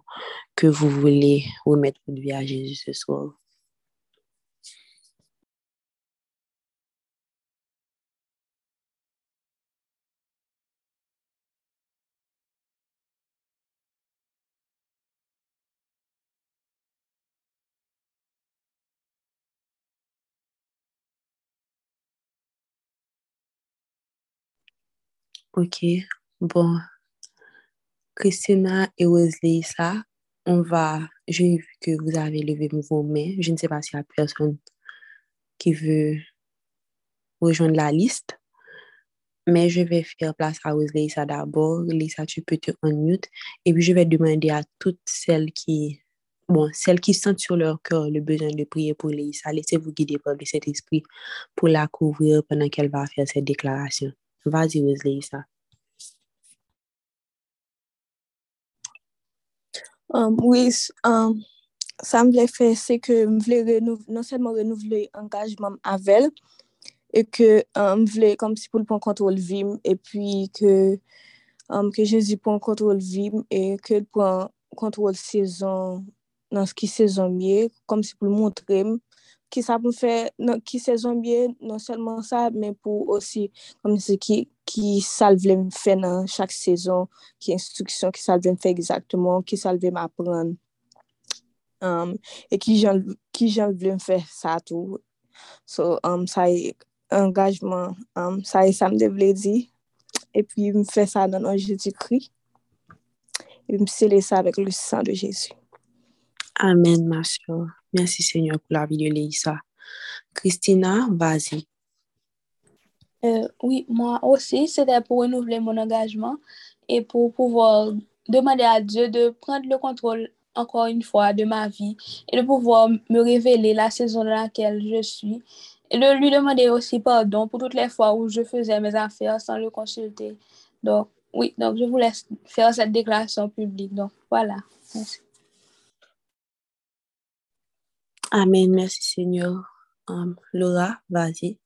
[SPEAKER 7] que vous voulez remettre votre vie à Jésus ce soir. Ok, bon, Christina et Wesley, on va, j'ai vu que vous avez levé vos mains. Je ne sais pas s'il y a personne qui veut rejoindre la liste, mais je vais faire place à ça d'abord. Lisa, tu peux te unmute. Et puis, je vais demander à toutes celles qui, bon, celles qui sentent sur leur cœur le besoin de prier pour Lisa, laissez-vous guider par le Saint-Esprit pour la couvrir pendant qu'elle va faire cette déclaration. Vas-y, ça.
[SPEAKER 8] Um, oui, um, sa m vle fe se ke m vle renouv, non selman renouvle engajman avel e ke um, m vle kom si pou l pon kontrol vim e pi ke um, ke Jezi pon kontrol vim e ke l pon kontrol sezon nan ski sezon miye kom si pou l montrem ki sa pou fè, nan, ki sezon biye, non selman sa, men pou osi, kom se ki, ki sal vle m fè nan chak sezon, ki instruksyon, ki sal vle m fè exactement, ki sal vle m apren, um, e ki jan, ki jan vle m fè sa tou. So, um, sa e engajman, um, sa e sa m devle di, e pi m fè sa nan anjou di kri, e m sele sa vek le san de Jezu.
[SPEAKER 7] Amen, ma soeur. Merci Seigneur pour la vie de Léissa. Christina, vas-y.
[SPEAKER 9] Euh, oui, moi aussi, c'était pour renouveler mon engagement et pour pouvoir demander à Dieu de prendre le contrôle encore une fois de ma vie et de pouvoir me révéler la saison dans laquelle je suis et de lui demander aussi pardon pour toutes les fois où je faisais mes affaires sans le consulter. Donc, oui, donc je vous laisse faire cette déclaration publique. Donc, voilà. Merci.
[SPEAKER 7] Amen, merci Seigneur. Laura, vas-y.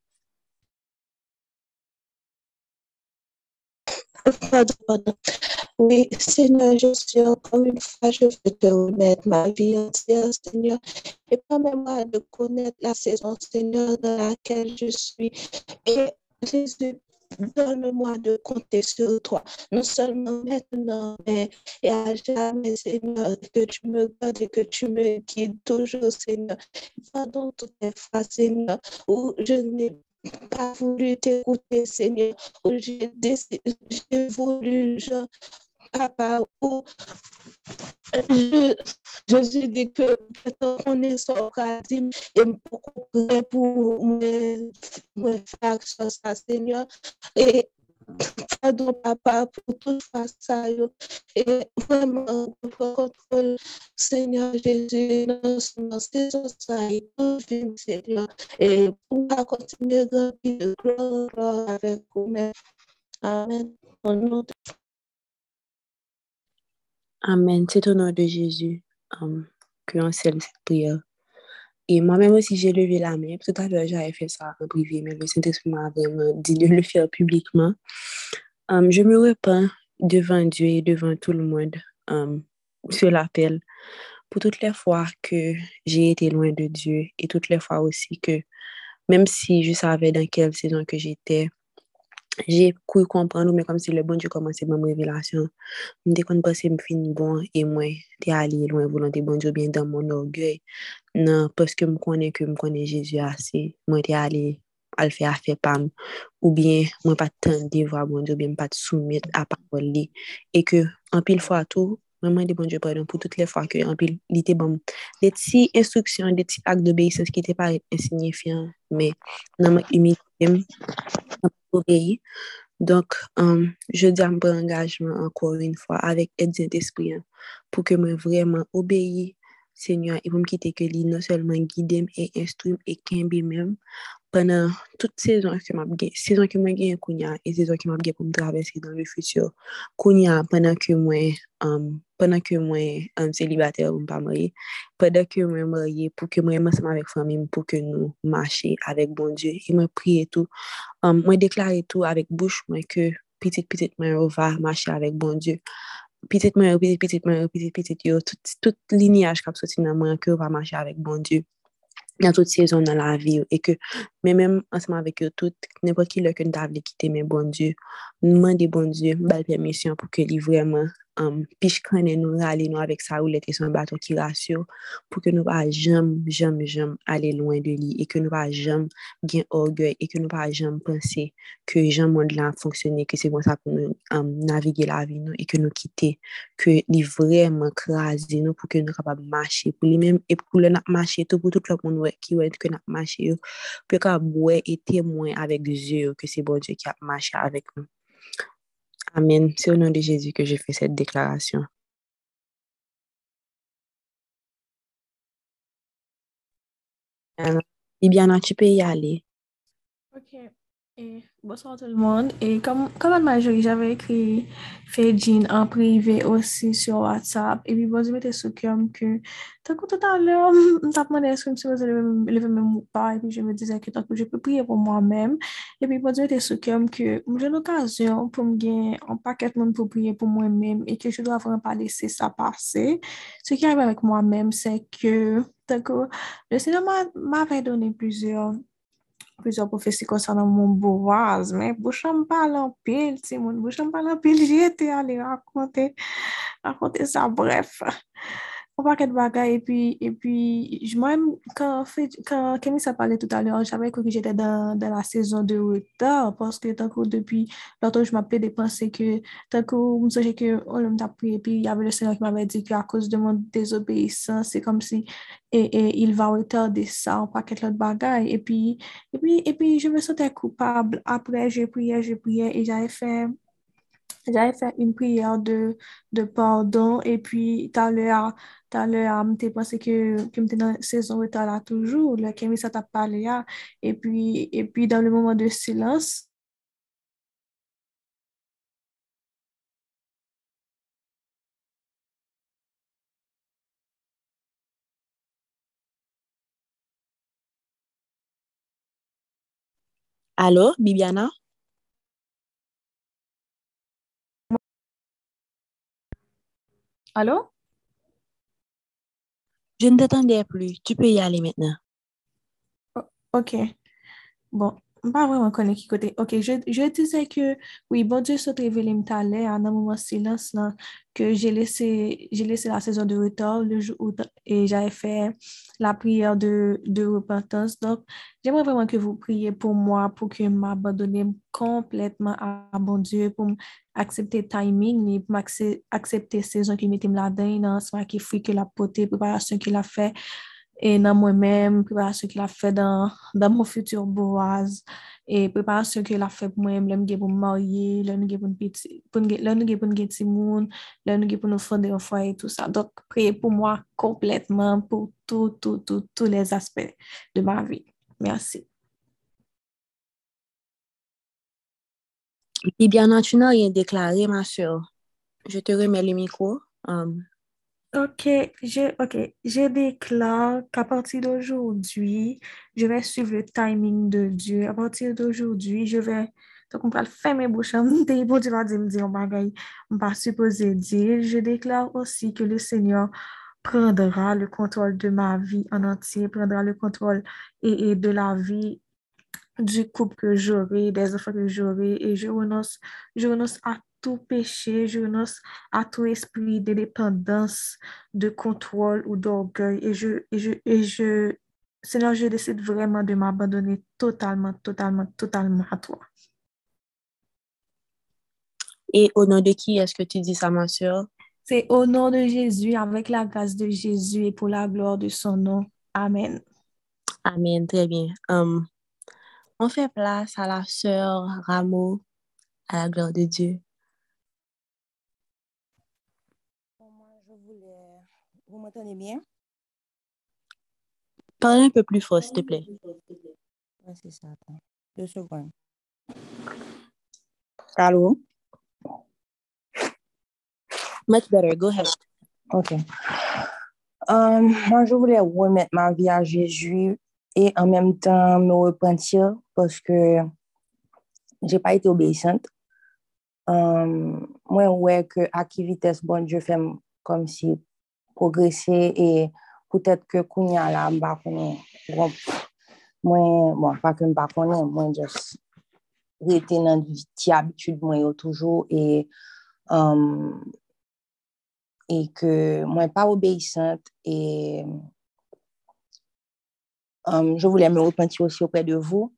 [SPEAKER 2] Oui, Seigneur, je suis encore une fois, je veux te remettre ma vie entière, Seigneur, et permets-moi de connaître la saison, Seigneur, dans laquelle je suis. Et Jésus, Donne-moi de compter sur toi, non seulement maintenant, mais et à jamais, Seigneur, que tu me gardes et que tu me guides toujours, Seigneur. Pardon toutes les fois, Seigneur, où je n'ai pas voulu t'écouter, Seigneur, où j'ai voulu, je, papa, je, je dis que on est dit et pour pour me faire ça, Seigneur. Et papa, pour tout ça. Et vraiment, pour contrôle, Seigneur Jésus, dans ce saison, ça et tout vie, Seigneur. Et pour continuer à grandir de avec vous-même. Amen. De
[SPEAKER 7] Amen. C'est au nom de Jésus que l'on scelle cette prière. Et moi-même aussi, j'ai levé la main. Tout à l'heure, j'avais fait ça en privé, mais le Saint-Esprit m'a vraiment dit de le faire publiquement. Je me repens devant Dieu et devant tout le monde sur l'appel pour toutes les fois que j'ai été loin de Dieu et toutes les fois aussi que, même si je savais dans quelle saison que j'étais, Jè kou kompran nou men kom se le bon jè komanse mèm revelasyon. Mwen te kon pase m fin bon e mwen te alye lwen volan te bon jè ou bien dan moun orgyoy. Nan, paske m konen ke m konen Jezu ase, mwen te alye al fe afe pam. Ou bien mwen pa tan devwa bon jè ou bien m pa te soumet apapol li. E ke an pil fwa tou, mwen mwen de bon jè pardon pou tout le fwa ke an pil li te bom. De ti instruksyon, de ti ak dobe, se skite pa insignifiant, men nan mwen imite m, nan mwen obéi. Donc, um, je dis mon engagement encore une fois avec aide Saint-Esprit hein, pour que moi vraiment obéisse Seigneur, et pour me quitter que lui non seulement guide et instruire et qu'aimer même pendant toute saison que m'a saison que m'a gagné kounya et saison que m'a gagné pour me traverser dans le futur. Kounya pendant que moi um, pendant que moi um, célibataire pour pas marier, pendant que moi marié pour que moi ensemble avec famille pour que nous marchions avec bon Dieu et moi prier tout. Um, moi déclarer tout avec bouche moi que petite petite moi va marcher avec bon Dieu. pitit mwen yo, pitit, pitit mwen yo, pitit, pitit yo, tout, tout linyaj kap soti nan mwen ke yo pa mache avèk bon Diyo. nan tout sezon nan la vi yo, e ke men men anseman vek yo tout, nepot ki lò ke nou ta vle kite men bon Diyo, nou mande bon Diyo, bel permisyon pou ke li vreman um, pish kane nou rale nou avek sa ou lete son baton ki rasyo pou ke nou pa jem, jem, jem ale loin de li e ke nou pa jem gen orgey e ke nou pa jem pense ke jem moun la fonksyone ke se bon sa pou nou um, navige la vi nou e ke nou kite ke li vreman krasi nou pou ke nou kapab mache pou li men e pou le nap mache tou pou tout lop moun wè ki wè ke nap mache yo pou ka bwe e temwen avek zyo ke se bon zyo ki ap mache avek nou. Amen. C'est au nom de Jésus que je fais cette déclaration. Bibiana, tu peux y aller?
[SPEAKER 10] Ok. Bonsoir tout le monde. Et comme, comme Anne-Marie, j'avais écrit Fedjin en privé aussi sur WhatsApp. Et puis, bon, je m'étais sous que, tant que tout à l'heure, je me demandais est-ce que je me le même ou pas. Et puis, je me disais que tant que je peux prier pour moi-même. Et puis, bon, je m'étais sous que j'ai l'occasion pour me gagner un paquet de monde pour prier pour moi-même et que je dois vraiment pas laisser ça passer. Ce qui arrive avec moi-même, c'est que, tant que euh, le Seigneur m'avait donné plusieurs plizor profesi konsanan moun boaz, men bouchan palan pil, ti moun bouchan palan pil, jete ale akonte, akonte sa bref. On paquet de bagaille, et puis, et puis, moi-même, quand, quand Kémy s'est parlé tout à l'heure, j'avais cru que j'étais dans, dans la saison de retard, parce que tant que depuis longtemps, je m'appelais des pensées que, tant que je me que, oh, on m'a prié, et puis il y avait le Seigneur qui m'avait dit qu'à cause de mon désobéissance, c'est comme si, et, et il va retarder ça, on paquet de bagaille, et puis, et puis, et puis, je me sentais coupable. Après, j'ai prié, j'ai prié, et j'avais fait j'avais fait une prière de, de pardon et puis l'heure, tout à l'heure, je pensé que, que j'étais dans la saison où là toujours, là, Kémy, ça t'a parlé là. Et puis, et puis dans le moment de silence,
[SPEAKER 7] Allô, Bibiana?
[SPEAKER 10] Allô?
[SPEAKER 7] Je ne t'attendais plus. Tu peux y aller maintenant.
[SPEAKER 10] Ok. Bon, pas vraiment connaît qui côté. Ok, je, je disais que oui, bon Dieu révélé m'talait à un moment silence là, que j'ai laissé, j'ai laissé la saison de retard le jour où et j'avais fait la prière de, repentance. Donc, j'aimerais vraiment que vous priez pour moi, pour que m'abandonne complètement à, bon Dieu, pour accepter timing, pour accepter saison qui m'était là-dedans, ce qui fait que la potée, préparation qu'il a E nan mwen men, preparasyon ki la fe dan, dan mwen futur boaz. E preparasyon ki la fe pou mwen, lè mwen gen pou marye, lè mwen gen pou gen timoun, lè mwen gen pou nou fonde yon fwaye, tout sa. Dok, preye pou mwen kompletman pou tout, tout, tout, tout les aspect de ma vi.
[SPEAKER 7] Mersi. Libyan, nan tu nan yon deklare, ma sèl. Je te remè le mikro. Um...
[SPEAKER 10] Ok, je, ok, je déclare qu'à partir d'aujourd'hui, je vais suivre le timing de Dieu. À partir d'aujourd'hui, je vais, donc on va fermer bouche, bon Dieu va dire, dire, on va supposer dire. Je déclare aussi que le Seigneur prendra le contrôle de ma vie en entier, prendra le contrôle et, et de la vie du couple que j'aurai, des enfants que j'aurai, et je renonce, je renonce à tout péché, je renonce à tout esprit de dépendance, de contrôle ou d'orgueil. Et je, et je, et je, Seigneur, je décide vraiment de m'abandonner totalement, totalement, totalement à toi.
[SPEAKER 7] Et au nom de qui est-ce que tu dis ça, ma soeur?
[SPEAKER 10] C'est au nom de Jésus, avec la grâce de Jésus et pour la gloire de son nom. Amen.
[SPEAKER 7] Amen, très bien. Um, on fait place à la sœur Rameau, à la gloire de Dieu.
[SPEAKER 11] Vous m'entendez bien?
[SPEAKER 7] Parle un peu plus fort, s'il te plaît.
[SPEAKER 11] Oui, c'est ça. Attends. Deux secondes. Allô?
[SPEAKER 7] Much better. Go ahead.
[SPEAKER 11] OK. Um, moi, je voulais remettre ma vie à Jésus et en même temps me repentir parce que j'ai pas été obéissante. Um, moi, ouais, que à qui vitesse, bon Dieu fait comme si progresser et peut-être que la mba konen bon, mwen, bon, pa ke mba konen mwen just rete nan ti habitude mwen yo toujou e um, et que moi pas obéissante et um, je voulais me repentir aussi auprès de vous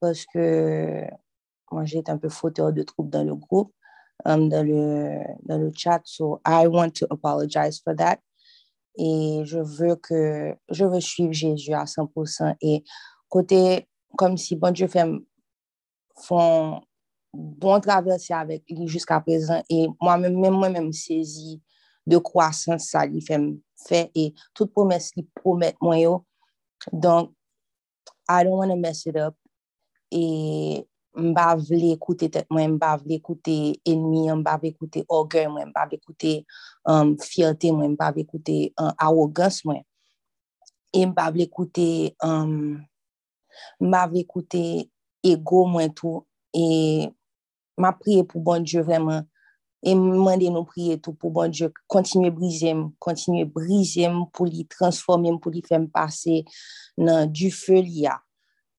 [SPEAKER 11] parce que moi j'étais un peu fauteur de troubles dans le groupe um, dans le dans le chat. So I want to apologize for that et je veux que je veux suivre Jésus à 100% et côté comme si bon Dieu fait font bon traverser avec lui jusqu'à présent. Et moi-même même moi-même saisi de croissance ça lui fait fait. Et toute promesse qu'il promet moi yo. Donc I don't want to mess it up. Et mba vle ekoute tet mwen, mba vle ekoute enmi, mba vle ekoute orgey mwen, mba vle ekoute um, fierté mwen, mba vle ekoute um, uh, arrogans mwen. E mba vle ekoute, um, mba vle ekoute ego mwen tou. E ma priye pou bon Diyo vreman. E mwende nou priye tou pou bon Diyo kontinye brizem, kontinye brizem pou li transformem, pou li fem pase nan du fe li ya.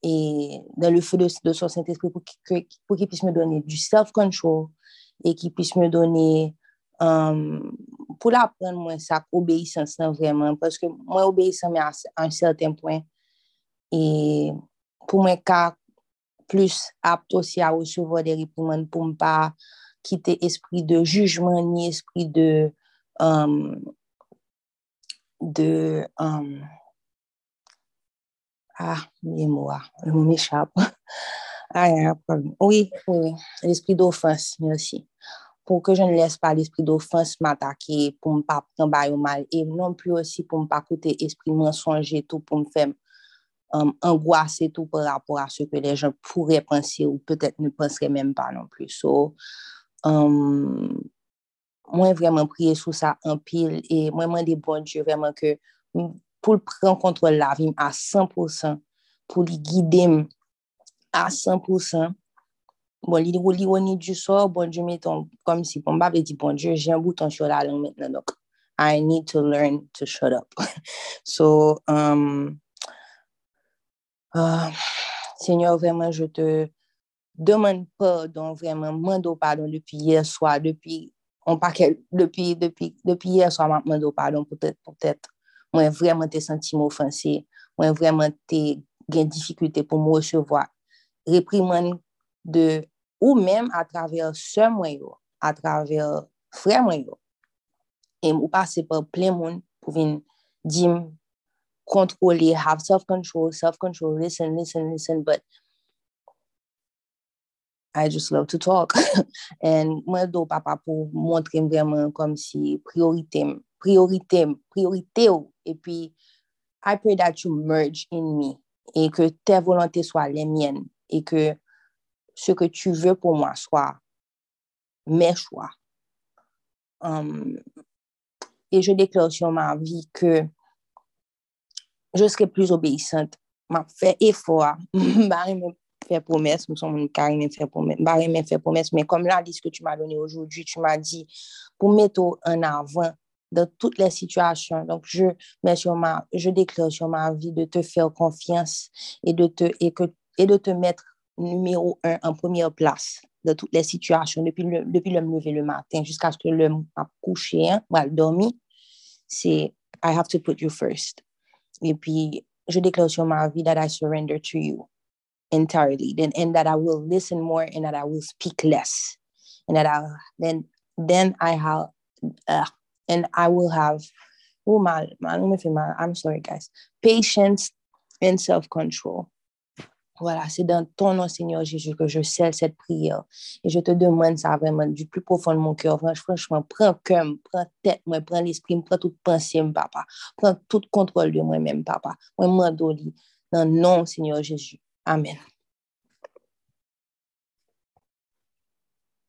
[SPEAKER 11] Et dans le feu de, son Saint-Esprit pour qu'il puisse me donner du self-control et qu'il puisse me donner um, pour l'apprendre moi sa obéissance vraiment. Parce que moi obéissant mais à, un certain point. Et pour moi car plus apte aussi à recevoir des réprimandes pour ne pas quitter esprit de jugement ni esprit de um, de um, ah, mots, le mot m'échappe. Ah, oui, oui, l'esprit d'offense, merci. Pour que je ne laisse pas l'esprit d'offense m'attaquer, pour ne pas prendre mal, et non plus aussi pour ne pas coûter esprit mensonger tout, pour me faire um, angoisser tout par rapport à ce que les gens pourraient penser ou peut-être ne penseraient même pas non plus. So, um, moi, vraiment prier sous ça en pile et moi, des bons Dieu, vraiment que pou l pren kontrol la vim a 100%, pou li guide a 100%, bon, li li woni du so, bon, je meton, kom si, bon, ba ve di, bon, je jen bouton sur la lang metnen, dok, I need to learn to shut up. So, um, uh, Seigneur, vremen, je te demande pardon, vremen, mando pardon, depi yer soa, depi, on pa ke, depi, depi, depi yer soa, mando pardon, pou tèt, mwen vreman te senti m'offense, mwen vreman te gen dificulte pou m'recevwa repriman de ou menm a traver se mwen yo, a traver fre mwen yo. E m'ou pase pa ple moun have self-control, self-control, listen, listen, listen, but I just love to talk. And mwen do papa pou montre m vreman si priorite m, priorite m, priorite ou. E pi, I pray that you merge in me. Et que tes volontés soient les miennes. Et que ce que tu veux pour moi soit mes choix. Um, et je déclare sur ma vie que je serai plus obéissante. Ma fait effort. Fait promesse, nous fait promesse. Promesse, mais comme la liste que tu m'as donnée aujourd'hui, tu m'as dit pour mettre en avant dans toutes les situations. Donc, je mets sur ma, je déclare sur ma vie de te faire confiance et de te, et que, et de te mettre numéro un en première place de toutes les situations depuis le, depuis le lever le matin jusqu'à ce que le m'a couché, hein, ou dormi. C'est, I have to put you first. Et puis, je déclare sur ma vie that I surrender to you entirely, then, and that I will listen more and that I will speak less. And that I, then, then I have, uh, and I will have, oh, mal, mal, I'm sorry, guys, patience and self-control. Voilà, c'est dans ton nom, Seigneur Jésus, que je scelle cette prière. Et je te demande ça vraiment du plus profond de mon cœur. Franchement, prends cœur, prends tête, moi, prends l'esprit, prends toute pensée, papa. Prends tout contrôle de moi-même, papa. Moi, moi, Doli. Dans le nom, Seigneur Jésus. Amen.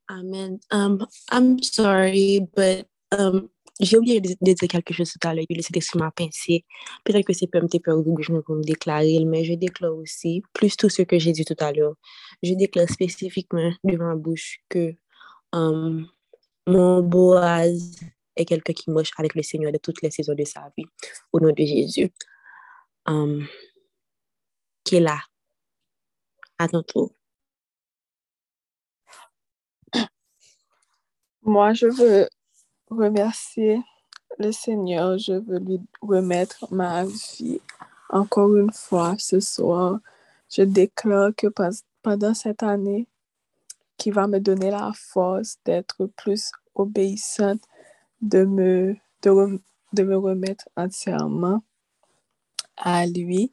[SPEAKER 7] Amen. Um, I'm sorry, but um, j'ai oublié de, de, dire quelque chose tout à l'heure, le Saint-Esprit m'a pensé. Peut-être que c'est pas un petit peu je pour me déclarer, mais je déclare aussi, plus tout ce que j'ai dit tout à l'heure, je déclare spécifiquement devant ma bouche que um, mon Boaz est quelqu'un qui marche avec le Seigneur de toutes les saisons de sa vie, au nom de Jésus. Qui est là, à ton tour.
[SPEAKER 12] Moi, je veux remercier le Seigneur. Je veux lui remettre ma vie encore une fois ce soir. Je déclare que pendant cette année, qui va me donner la force d'être plus obéissante, de me, de, de me remettre entièrement à lui.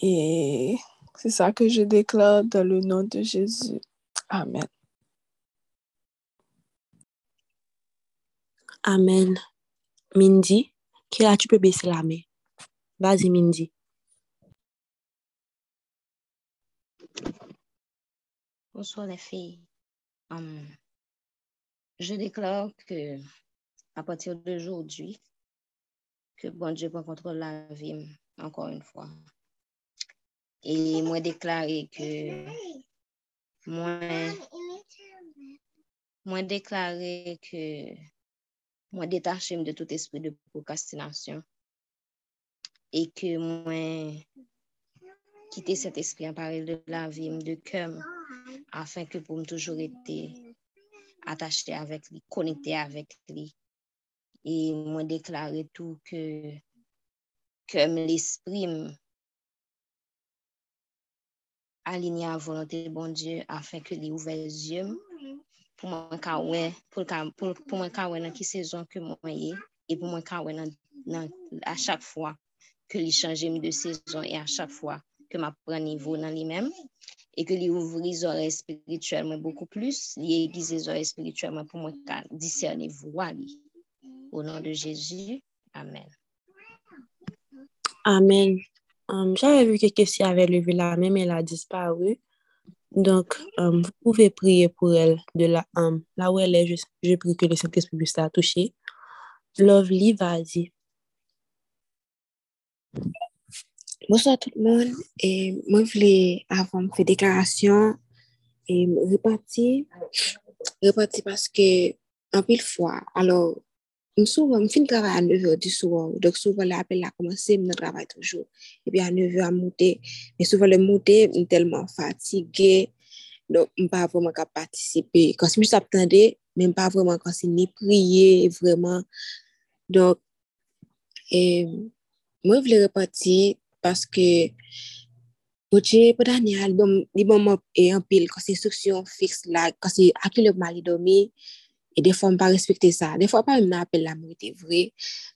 [SPEAKER 12] Et c'est ça que je déclare dans le nom de Jésus. Amen.
[SPEAKER 7] Amen. Mindy, là, tu peux baisser la main. Vas-y, Mindy.
[SPEAKER 13] Bonsoir les filles. Um, je déclare que à partir d'aujourd'hui, que bon Dieu prend contrôle la vie encore une fois. Et moi déclarer que moi, moi déclarer que mwen detachem de tout espri de prokastinasyon e ke mwen kite set espri an parel de la vi m de kem afin ke pou m toujou ete atache avèk li, konekte avèk li e mwen deklare tou ke kem l'esprim alinye a volante bon Diyo afin ke li ouve zyem pou mwen ka wè, pou mwen ka wè nan ki sezon ke mwen ye, e pou mwen ka wè nan a chak fwa ke li chanje mi de sezon, e a chak fwa ke ma pran nivou nan li men, e ke li ouvri zore espirituel mwen beaucoup plus, li egize zore espirituel mwen pou mwen ka diserne vwa li. Au nom de Jésus, Amen.
[SPEAKER 7] Amen. Um, J'avais vu que Kessie avait levé la main, mais elle a disparu. Donc, um, vous pouvez prier pour elle de la, là où elle est. Je, je prie que le Saint-Esprit puisse la toucher. Lovely, vas-y.
[SPEAKER 3] Bonsoir tout le monde. Et moi, je voulais avant de faire déclaration et repartir, repartir parce que peu de fois, alors souvent, je finis le travail à 9h du soir. Donc, souvent, l'appel a commencé, je travaille toujours. Et puis, à 9h, à monter. Mais souvent, le monter, je suis tellement fatiguée. Donc, je ne pas vraiment participer. Quand je m'attendais, même pas vraiment quand c'est ni prier, vraiment. Donc, moi, je voulais repartir parce que Dieu, pour dernier album, il m'a un pile, quand c'est instruction fixe là, quand c'est à qui le mari dormi, E defwa m pa respekte sa. Defwa pa m nan apel la mou te vre.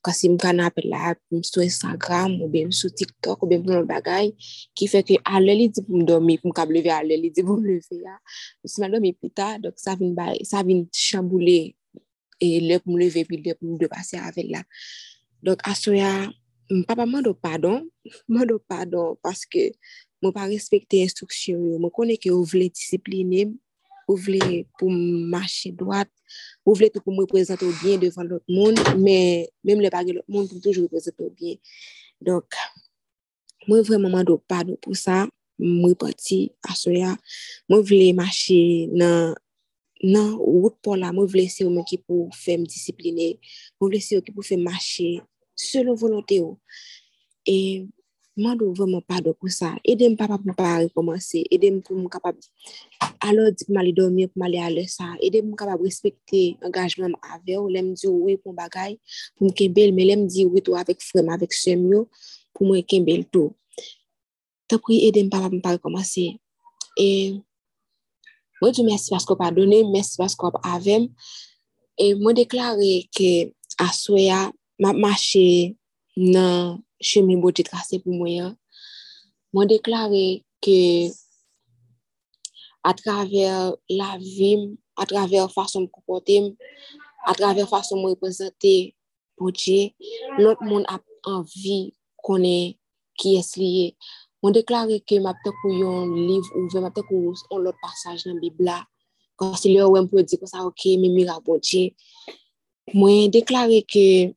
[SPEAKER 3] Kasi m kan apel la m'm m sou Instagram ou ben m sou TikTok ou ben m pou bagay. Ki fe ke ale li di pou m domi pou m kab leve ale li di pou m leve ya. Si m domi pita, dok sa vin, vin chamboule e le pou m leve pi le pou m depase avel la. Dok aso ya, m papa m do padon. M do padon paske m pa respekte instruksyon yo. M konen ke ou vle disipline m. ou vle pou mache doat, ou vle tou pou mwen prezente ou bien devan lot moun, men mèm le bagye lot moun pou toujou prezente ou bien. Donk, mwen vremenman do pado pou sa, mwen pati asoya, mwen vle mache nan, nan wout pou la, mwen vle se ou mwen ki pou fèm disipline, mwen vle se ou ki pou fèm mache selon volonte ou. E... mando vèman pado pou sa, edèm papa pou pa rekomansè, edèm pou m kapab alò di pou m alè dormè, pou m alè alè sa, edèm pou m kapab respektè engajmèm avè ou, lèm di ou wè pou m bagay, pou m kembèl, mè lèm di wè e tou avèk frèm, avèk sèm yo, pou m wè kembèl tou. Tapri edèm papa pou m pa rekomansè. E, mwen di mèsi pasko pa donè, mèsi pasko pa avèm, e mwen deklare ke aswe ya, ma mache nan chemi bote trase pou mwen, mwen deklare ke a traver la vim, a traver fason mwen kompote, a traver fason mwen represente bote, lot moun ap anvi konen ki es liye. Mwen deklare ke map te kou yon liv ouve, map te kou yon lot pasaj nan bibla, konsilyo wèm pou di kon sa ok, mimi rabotje. Mwen deklare ke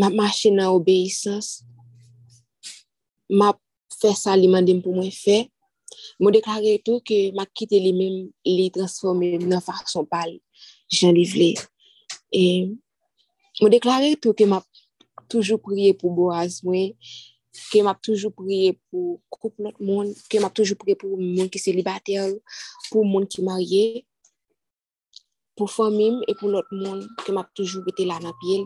[SPEAKER 3] map mache nan obeysans, map fè sa li mandem pou mwen fè, mwen deklare tou ke map kite li mèm li transforme nan fason pal jan li vle. E mwen deklare tou ke map toujou priye pou boaz mwen, ke map toujou priye pou koup lot moun, ke map toujou priye pou moun ki selibater, pou moun ki marye, pou fomim, e pou lot moun ke map toujou bete la nan pil,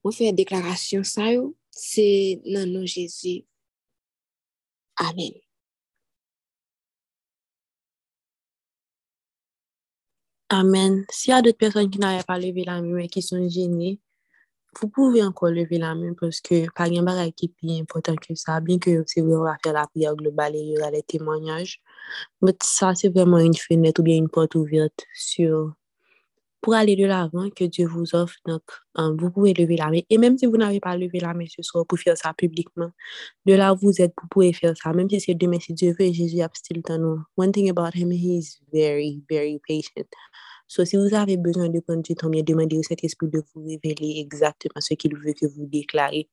[SPEAKER 3] Mwen fè deklarasyon sa yo, se nan nou Jezi. Amen.
[SPEAKER 7] Amen. Si y a dout person ki nan y a pa leve la men, ki son jeni, pou pouve ankon leve la men, pwoske pa gen bagay ki pi important ke sa, bin ke se vè wè a fè la priya global e y a le témoanyaj, mwen sa se vèman yon fenèt ou bien yon pot ouverte sur pour aller de l'avant que Dieu vous offre. Donc, um, vous pouvez lever la main. Et même si vous n'avez pas levé la main ce soir pour faire ça publiquement, de là où vous êtes, vous pouvez faire ça. Même si c'est demain, si Dieu veut, Jésus a still temps. One thing about him, he is very, very patient. So, si vous avez besoin de prendre du temps, bien demandez au Saint-Esprit de vous révéler exactement ce qu'il veut que vous déclarez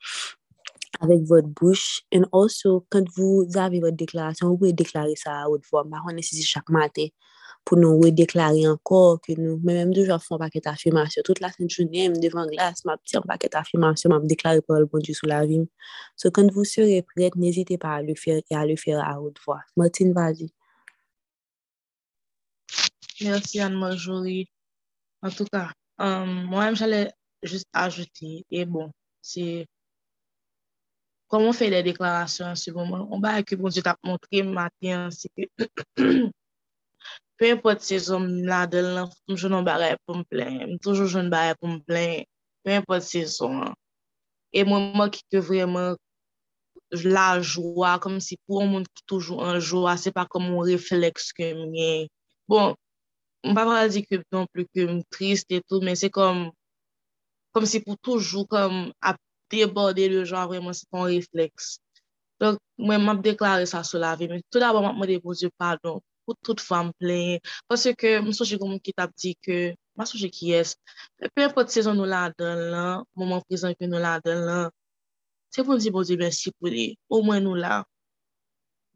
[SPEAKER 7] avec votre bouche. Et also, quand vous avez votre déclaration, vous pouvez déclarer ça à haute voix. Par contre, si chaque matin, pou nou wè deklari ankor, ke nou mè mèm dejò fon paket afirmasyon. Tout la sèn jounè, m devan glas, m ap ti an paket afirmasyon, m ap deklari pou al bon di sou la vim. So, kènd vous serez prête, n'hésitez pas à le faire et à le faire à haute voix. Martine, vas-y.
[SPEAKER 6] Merci Anne-Marjorie. En tout cas, euh, moi-même, j'allais juste ajouter, et bon, c'est comment on fait les déclarations en ce moment, on va que bon Dieu t'a montré matin, c'est que Pe impot se zon la del nan, m jounon bagay pou m plen. M toujou joun bagay pou m plen. Pe impot se zon. E mwen mwen ki ke vremen la jwa, kom si pou moun ki toujou an jwa, se pa kom moun refleks ke mwen. Bon, m pa pa di ke non plu ke m trist etou, men se kom, kom si pou toujou kom ap deborde le jwa, vremen se pon refleks. Donk, mwen m ap deklare sa sou la ve, men tout aba m ap mwen depoze padon pou tout fam plen. Pwase ke msouche goun moun ki tap di ke, msouche ki es, pe apot sezon nou la adan lan, mouman prezant ke nou la adan lan, se pou mdi bozi bensi pou li, ou mwen nou la,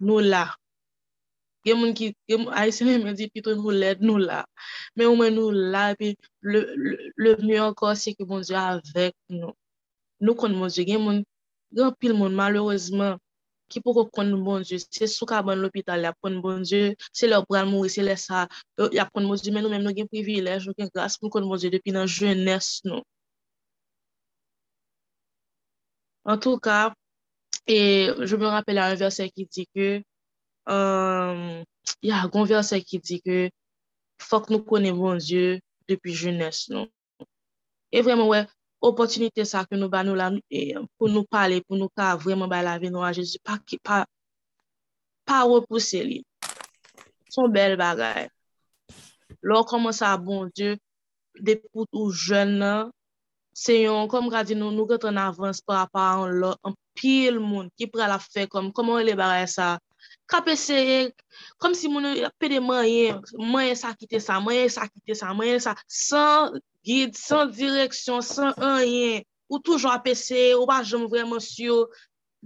[SPEAKER 6] nou la. Gen moun ki, gen moun, ay se di pito nou led nou la, men ou mwen nou la, pi le, le, le mwen ankon se ke moun di avek nou. Nou kon moun di gen moun, gen pil moun malourezman, ki pou kon bon Diyo, se sou ka ban l'opital, ya kon bon Diyo, se lè ou pral mouri, se lè sa, ya kon bon Diyo, men nou men nou gen privilej, nou gen grase pou kon bon Diyo depi nan jeunes nou. En tou ka, e je me rappel euh, a un verse ki di ke, um, ya, gon verse ki di ke, fok nou konen bon Diyo depi jeunes nou. E vremen wè, ouais, opotunite sa ke nou ba nou euh, la pou nou pale, pou nou ka vreman bay la ve nou a Jezu, pa, pa, pa repouse li. Son bel bagay. Lò koman sa bon Diyo, depout ou jen nan, se yon, kom gadi nou, nou gote an avans pa pa an lò, an pil moun ki pre la fe kom, koman le bagay sa, kape se, kom si moun pe de manye, manye sa kite sa, manye sa kite sa, manye sa, san guide san direksyon, san rien, ou toujou apese, ou pa jom vreman syo,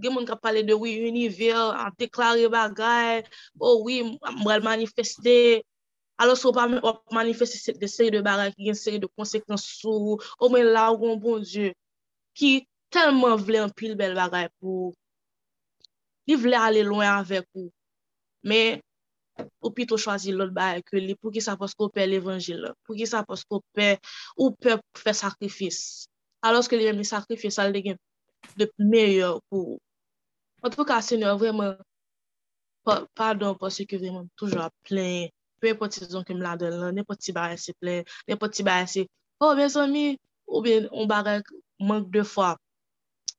[SPEAKER 6] gen moun ka pale de oui, univer, an deklare bagay, ou oui, mbrel manifeste, alos ou pa manifeste de seri de bagay ki gen seri de konsekans sou, ou men la ou kon bon die, ki telman vle an pil bel bagay pou, li vle ale loin avek ou, men ou pito chwazi lot baye ke li pou ki sa pos ko pe l'Evangil, pou ki sa pos ko pe ou pe pou fe sakrifis. Alos ke li men li sakrifis al de gen de meyo pou. An tou ka, senyor, vreman, pa, pardon, pos se ke vreman toujwa plen, pe poti zon ke m la den lan, ne poti baye se plen, ne poti baye se, oh, ben zami, ou ben, on barek mank de fwa.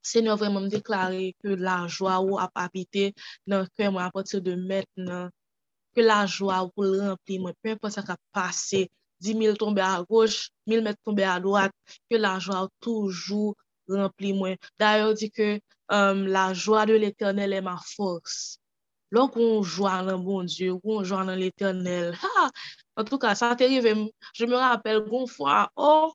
[SPEAKER 6] Senyor, vreman m deklare ke la jwa ou ap apite nan kwen m apotir de met nan ke la jwa ou pou l rempli mwen, pe mwen sa ka pase, 10.000 tombe a goch, 1.000 met tombe a doat, ke la jwa ou toujou rempli mwen. Dayo di ke um, euh, la jwa de l'Eternel e ma fos. Lò kon jwa nan bon Diyo, kon jwa nan l'Eternel. Ha! En tout ka, sa te rive, je me rappel kon fwa, oh!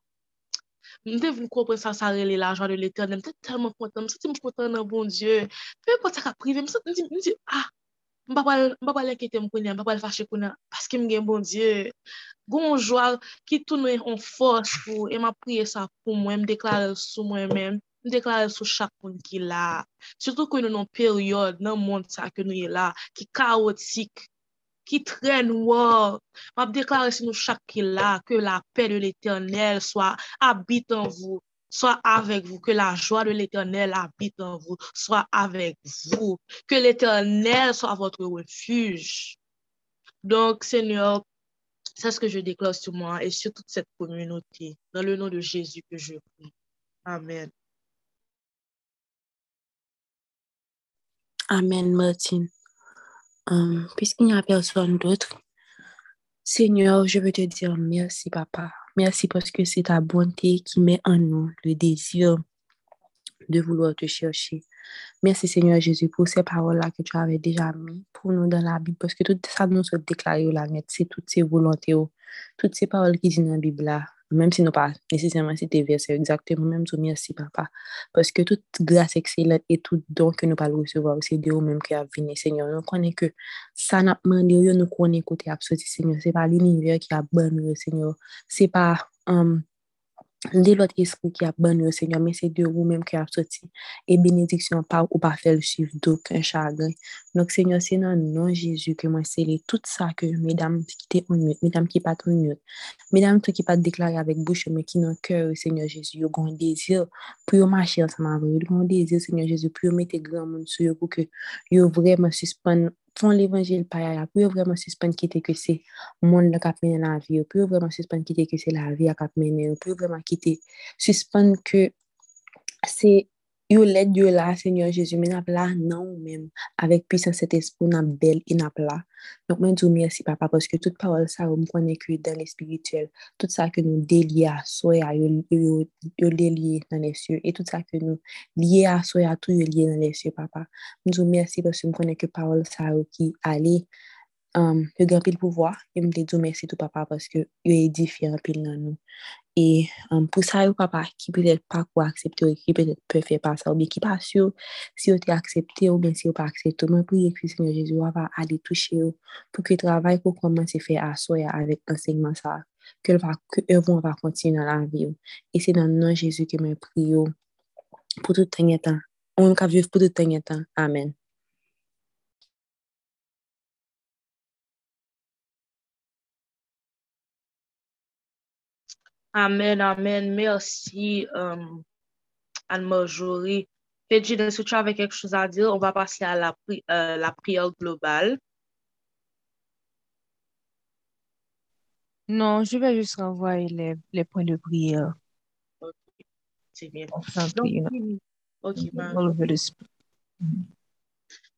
[SPEAKER 6] Mwen te vin kompre sa sa rele la jwa de l'Eternel, mwen te telman kontan, mwen se ti mwen kontan nan bon Diyo, pe mwen sa ka prive, mwen se ti mwen di, ah! Mpa pal ekite mkounen, mpa pal fache konen, paske mgen bon Diyo. Gon jwa ki tou nou en fos pou, e ema priye sa pou mwen, mdeklare sou mwen men, mdeklare sou chak moun ki la. Soutou konen nou nan peryode nan moun sa ke nou ye la, ki kaotik, ki tren wò. Mpa deklare si nou chak ki la, ke la pe de l'Eternel swa, abit an vou, swa avek vou, ke la jwa de l'Eternel abit an vou, swa avek vou, ke l'Eternel swa votre refuj. Donk, Senyor, sa se ke je deklare sou mwa, e sou tout set komunoti, dan le nou de Jezu ke je pou. Amen.
[SPEAKER 7] Amen, Martin. Um, puisqu'il n'y a personne d'autre, Seigneur, je veux te dire merci, Papa. Merci parce que c'est ta bonté qui met en nous le désir de vouloir te chercher. Merci, Seigneur Jésus, pour ces paroles-là que tu avais déjà mis pour nous dans la Bible, parce que tout ça nous a déclaré la net, c'est toutes ces volontés, toutes ces paroles qui disent dans la Bible-là, même si nous pas nécessairement cité verset exactement, même tout merci papa. Parce que toute grâce excellente et tout don que nous pas recevoir, c'est de vous-même qui a venu, Seigneur. Nous connaissons que ça n'a pas demandé, nous connaissons côté absolu, Seigneur. C'est pas l'univers qui a bon, Seigneur. C'est pas, um, de lot espri ki ap ban yo, Seigneur, men se de ou menm ki ap soti, e benediksyon pa ou pa fel suiv doke un chagre. Nok, Seigneur, se nan non Jezu ke mwen sele tout sa ke medam ki te onyot, medam ki pat onyot, medam tout ki pat deklare bouche, men ki nan kèr, Jezu, yo dezir pou yo mache ansama avè, yo dezir, Jezu, pou yo mette gran moun sou yo pou ke yo vreman fon l'évangile pa ya ya, pou yo vreman suspens kite ke se moun la kap mene la vi yo, pou yo vreman suspens kite ke se la vi a kap mene yo, pou yo vreman kite suspens ke se yo let yo la, Seigneur Jezu, men ap la nan ou men, avek pisan set espou nan bel in ap la. Donk men djou mersi papa, poske tout parol sa ou mkwane kwe dan l'espirituel, tout sa ke nou delye a soya, yo delye nan lesye, et tout sa ke nou liye a soya, tout yo liye nan lesye papa. Men djou mersi poske mkwane kwe parol sa ou ki ale, yo gen pil pouvoi, yo mte djou mersi tout papa, poske yo edifi an pil nan nou. E pou sa yo papa ki pwede pa kwa aksepte ou ki pwede pe fe pa sa ou bi ki pa syo si yo te aksepte ou ben si yo pa aksepte ou mwen pou ye kri Seigneur Jezu wapa ade touche yo pou ki travay pou koman se fe asoya avek ensegman sa ke evon wapa konti nan la vi yo. E se nan nan Jezu ke mwen pri yo pou tout tenye tan ou mwen ka viv pou tout tan Amen
[SPEAKER 6] Amen, amen. Merci, um, Anne-Marjorie. Fedjine, si tu avais quelque chose à dire, on va passer à la, pri euh, la prière globale.
[SPEAKER 14] Non, je vais juste renvoyer les, les points de prière.
[SPEAKER 6] Ok, c'est bien.
[SPEAKER 14] Enfin,
[SPEAKER 6] Donc,
[SPEAKER 14] prier,
[SPEAKER 6] ok, ben.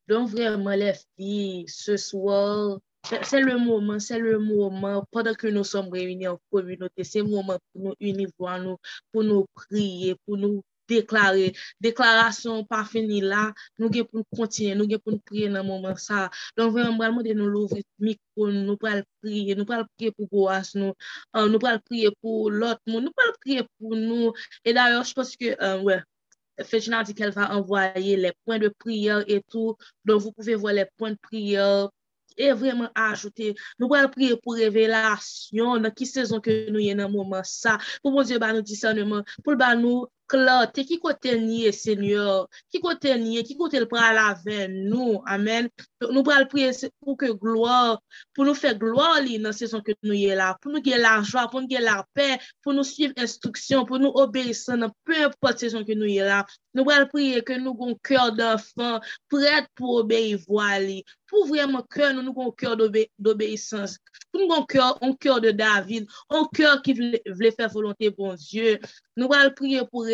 [SPEAKER 6] Donc, vraiment, les filles, ce soir, C'est le moment, c'est le moment, pendant que nous sommes réunis en communauté, c'est le moment pour nous unir, pour nous, pour nous prier, pour nous déclarer. Déclaration pas finie là, nous devons pour nous continuer, nous devons pour nous prier dans le moment ça. Donc vraiment, de nous l'ouvrir le micro, nous pas prier, nous pas prier pour Boas, nous, euh, nous pas prier pour l'autre monde, nous pas prier pour nous. Et d'ailleurs, je pense que, euh, ouais, Féchina dit qu'elle va envoyer les points de prière et tout. Donc, vous pouvez voir les points de prière e vremen ajoute. Nou wèl priye pou revelasyon nan ki sezon ke nou ye nan mouman sa. Pou bon diyo ba nou disyanman, pou ba nou klante, ki kote nye, Senyor, ki kote nye, ki kote l pral aven nou, amen, nou pral priye pou ke gloa, pou nou fe gloa li nan sezon ke nou ye la, pou nou ge la jwa, pou nou ge la pe, pou nou suiv instruksyon, pou nou obeysan nan pe pot sezon ke nou ye la, nou pral priye ke nou gon kyor d'enfan, prèd pou obeye vwa li, pou vreman kyor nou nou gon kyor d'obeysans, pou nou gon kyor, on kyor de David, on kyor ki vle, vle fe volonté bon Diyo, nou pral priye pou re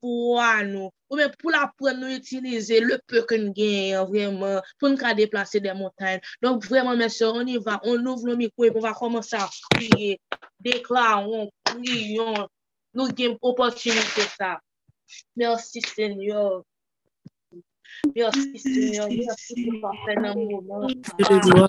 [SPEAKER 6] foi nous, ou bien pour la prendre nous utiliser le peu gagnons vraiment pour nous faire déplacer des montagnes. Donc vraiment, mes soeurs, on y va, on ouvre le et on va commencer à avons opportunité ça. Merci Seigneur. Merci Seigneur. Merci pour ton fait dans le moment.
[SPEAKER 15] Dieu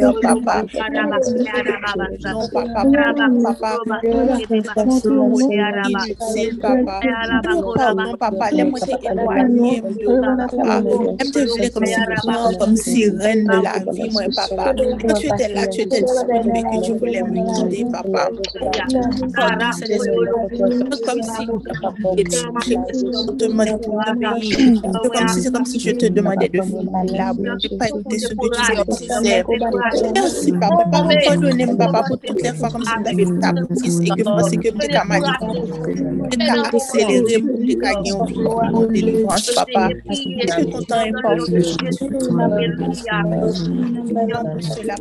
[SPEAKER 2] faire papa papa papa papa papa les moi t'es éloigné de papa elle te voulait comme si moi comme sirène de la vie moi papa quand tu étais là tu étais disponible et que tu voulais me guider papa pardon c'est comme si je te demandais d'obéir c'est comme si c'est comme si je te demandais de faire la de pas écouter ce que tu disais Mersi papa, pa mwen kondone m papa pou te mte fwa kom se mda gen ta poutis e gen mwen se ke mte ka madi kon mte ka akselere pou mte ka gen ou de liwans papa. Mte kontan e pa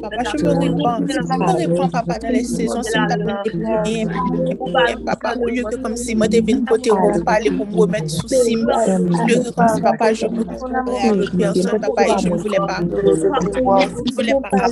[SPEAKER 2] papa. chou mwen repan mwen repan papa. Nan le sezon se mta mwen te pounen papa ou yo ke kom se mwen te ven pote ou mwen pale pou mwen remet sou sim yo ke kom se papa je mwen te pounen papa. e je mwen voule pa je mwen voule pa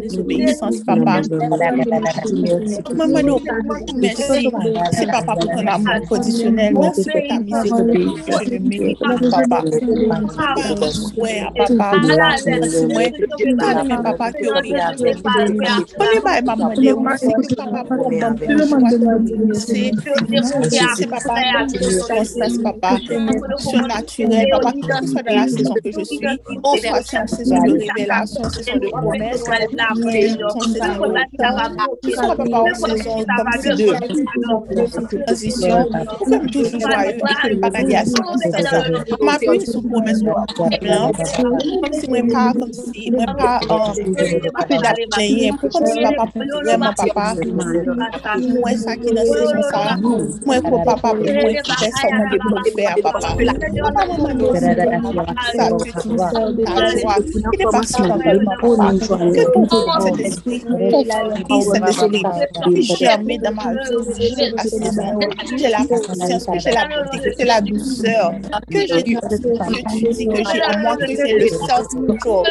[SPEAKER 2] désobéissance, papa. Maman, merci. Merci, papa, pour ton amour conditionnel. Merci pour ta miséricorde je mérite papa. Papa, souhait, papa, merci, papa, que oui. Prenez pas maman de vous, c'est papa, pour c'est papa, papa, surnaturel, papa, que ce soit dans la saison que je suis, ou soit c'est en saison de révélation, saison de Mwen pa kom si, mwen pa api dat jenye, pou kom si papa pou diye mwen papa, mwen sa ki nan sejou sa, mwen pou papa pou mwen ki te sa mwen de pou de be a papa. Papa mwen mwen nou si mwen papa, sa te tou sa, ta jwa, ki de pa si mwen mwen papa. Que ton cet esprit, ton cet esprit, germer dans ma vie, à saison, j'ai la conscience, que j'ai la beauté, que j'ai la douceur, que j'ai que tu dis que j'ai en moi, que j'ai le self-control,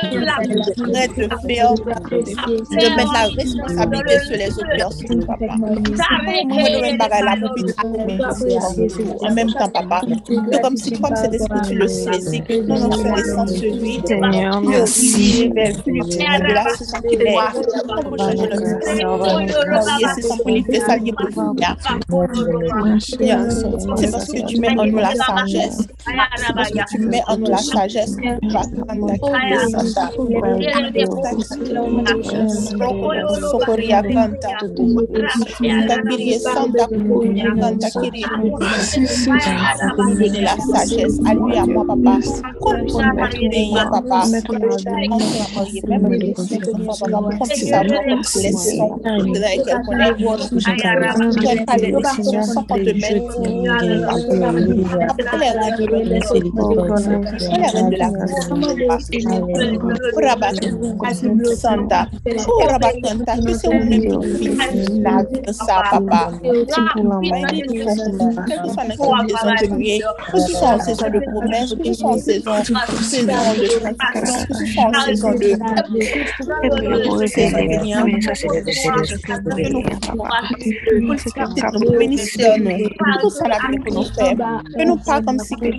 [SPEAKER 2] prêt de faire, de mettre la responsabilité sur les autres personnes, papa. En même temps, papa. C'est comme si, comme cet esprit, tu le saisis, que nous nous connaissons celui
[SPEAKER 16] Seigneur,
[SPEAKER 2] merci. grâce sans C'est parce que tu mets en nous la sagesse. C'est parce que tu mets en nous la sagesse. La sagesse à lui, à moi, papa. Comme on papa. De oh que ce soit en saison de saison, de saison de Eu não pago a Satan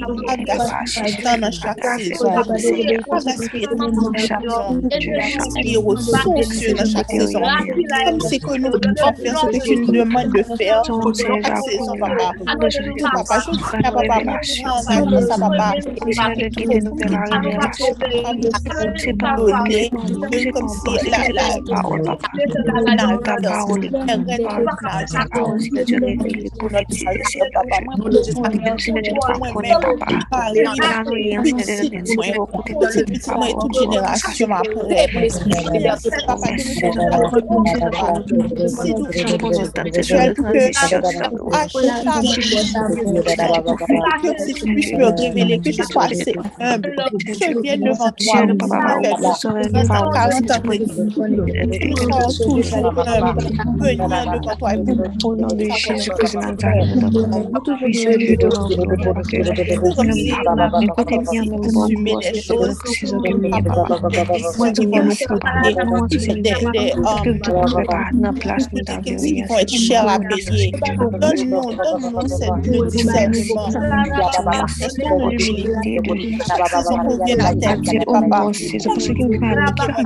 [SPEAKER 2] et ressources dans chaque saison. Comme c'est que nous devons faire ce que tu nous demandes de faire pour chaque saison, papa. Papa, je prie, papa, sans parler comme si la, la, parole. 40
[SPEAKER 16] au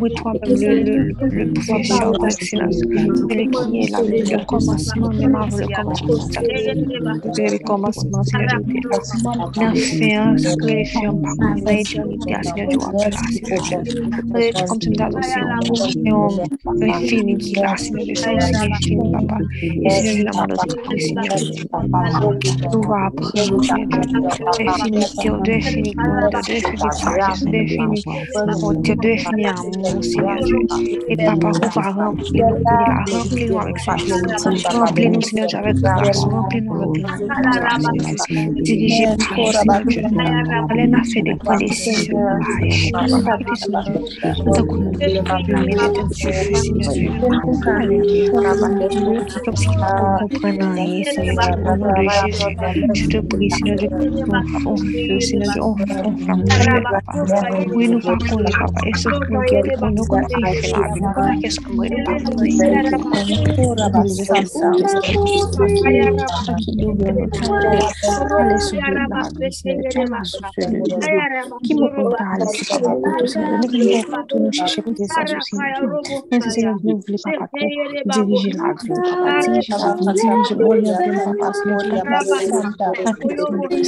[SPEAKER 16] Oui, toi-même, le, le, celui qui est là le commencement, même avant le commencement, le commencement, la fin, ce que les filles ont pas compris dans l'éternité, Seigneur, tu vas là, Seigneur, Dieu. Comme tu me dis aussi, on est fini qui là, Seigneur, Dieu, c'est aussi fini, papa. Et Seigneur, je demande aussi, Seigneur, nous va apprendre, Seigneur, définir bonté, définir amour, Seigneur Dieu. Et papa, on va remplir nous, là, remplis-nous avec sagesse, remplis-nous, Seigneur Dieu, avec grâce, remplis-nous avec grâce, Seigneur Dieu. Dirigez par le Seigneur Dieu. Allez, n'a fait des points décisions, papa, Seigneur Dieu. Nous t'accordons la mérite de Dieu, Seigneur Dieu. Alléluia. Comme si nous comprenons rien, Seigneur Dieu, au nom de Jésus. Je te prie, Seigneur Dieu, Bueno, Paco, la papa, eso es lo que
[SPEAKER 2] dijo, no
[SPEAKER 16] confíes, no confíes como el
[SPEAKER 2] Paco de Thank you.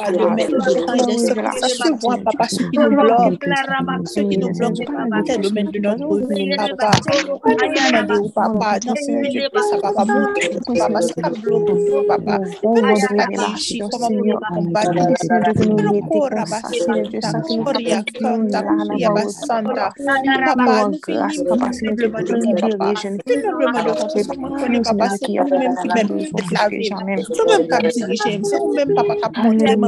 [SPEAKER 2] Sauvez-moi, papa, papa. Papa. Papa, papa. Papa. Papa, papa. Papa, papa,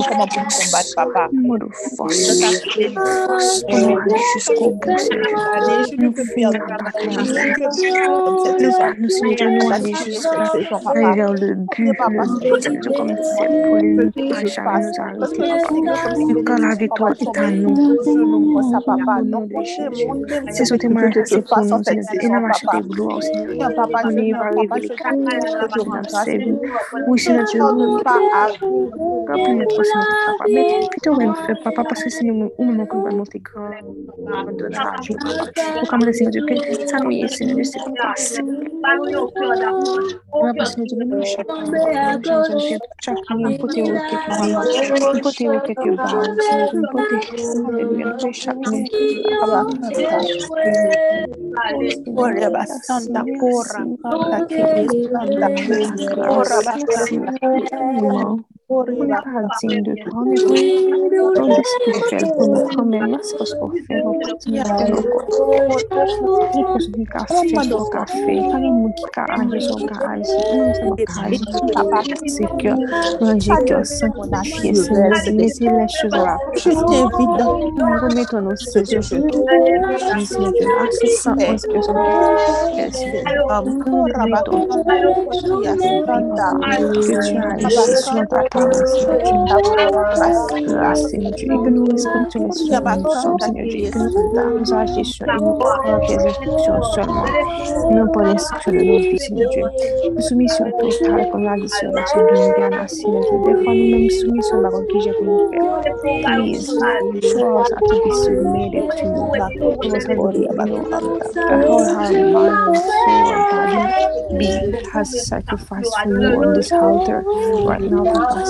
[SPEAKER 16] Deus como combate, papá. Número fácil. Jusqu'au bout, Nous papa, mesmo que teu lembro, foi papa passasse um, un momento da multidão, quando eu estava junto, o camarada assim, eu pensei, sabe isso, né, desse passe. Uma pessoa de mim, чакам на потилки, на потилки ти удава, на потилки, чакам, ала,
[SPEAKER 2] Corre bastante, corra, corra,
[SPEAKER 16] corra, corra bastante. Valentzien Tony donde escribe algunos romanos ofero tipos de café o café mugica años o gás c'est que mangique sans la pièce les élections la nous remettons nos sujets que tu as seulement. Non pas l'instruction de l'office de Dieu. Une soumission totale comme la dissolation d'une bien assise. Des fois, nous-mêmes soumission la que j'ai voulu faire. Please, show us you.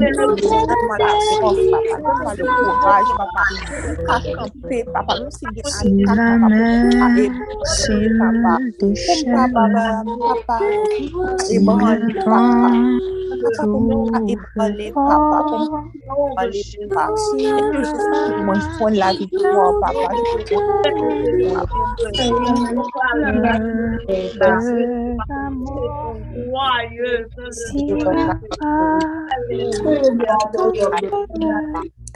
[SPEAKER 16] 我们是彼此有形的翅膀学着更坚强我曾害怕所以我懂得难免会沮丧的模样我受过伤所以更渴望美丽的飞翔你在我身旁陪伴让我勇敢唱像一个保护着心脏的对呀，对
[SPEAKER 11] biar.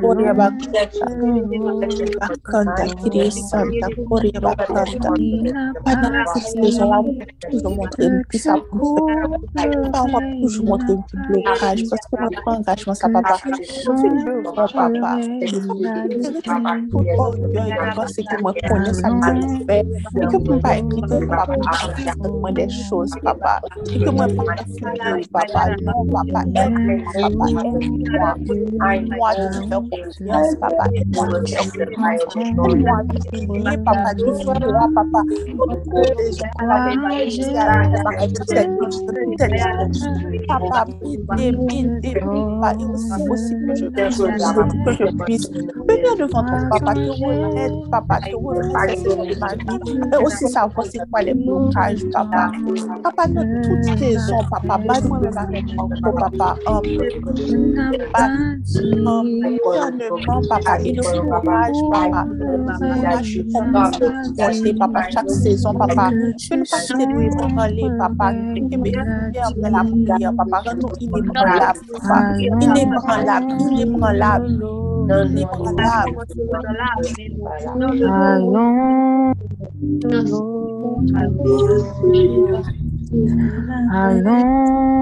[SPEAKER 2] Korea bakanta, bakanta kiri santa, Korea bakanta. Pendant que si les gens là toujours montré à on va toujours montrer un petit blocage parce moi de te faire confiance, papa. Aide-moi de t'aimer, papa. Délivre-moi, papa. Papa, papa, il est possible que je puisse venir devant ton papa, te remettre, papa, te remettre de ma vie, mais aussi savoir c'est quoi les blocages, papa. Papa, dans toutes tes ondes, papa, bat-moi même avec mon papa. Papa, Papa, papa, et de son courage, papa. Courage pour papa, chaque saison, papa. Que nous pas nous ébranler, papa. Que mes prières de la prière, papa. Rends-nous inébranlables, papa.
[SPEAKER 5] Inébranlables, inébranlables. Non, inébranlables. Allons.
[SPEAKER 11] Allons. Allons.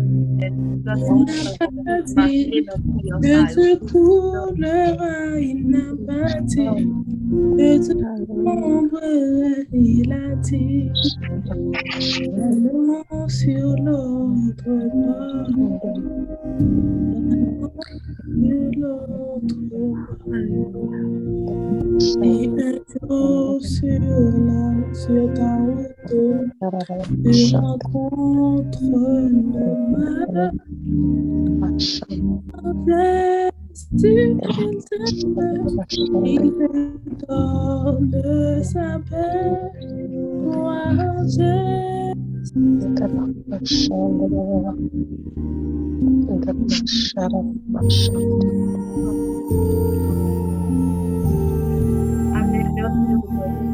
[SPEAKER 11] couleras, il n'a pas dit. Que tu combreras, il sur l'autre bord. L'autre. Et un jour sur la, le. I'm not sure
[SPEAKER 6] if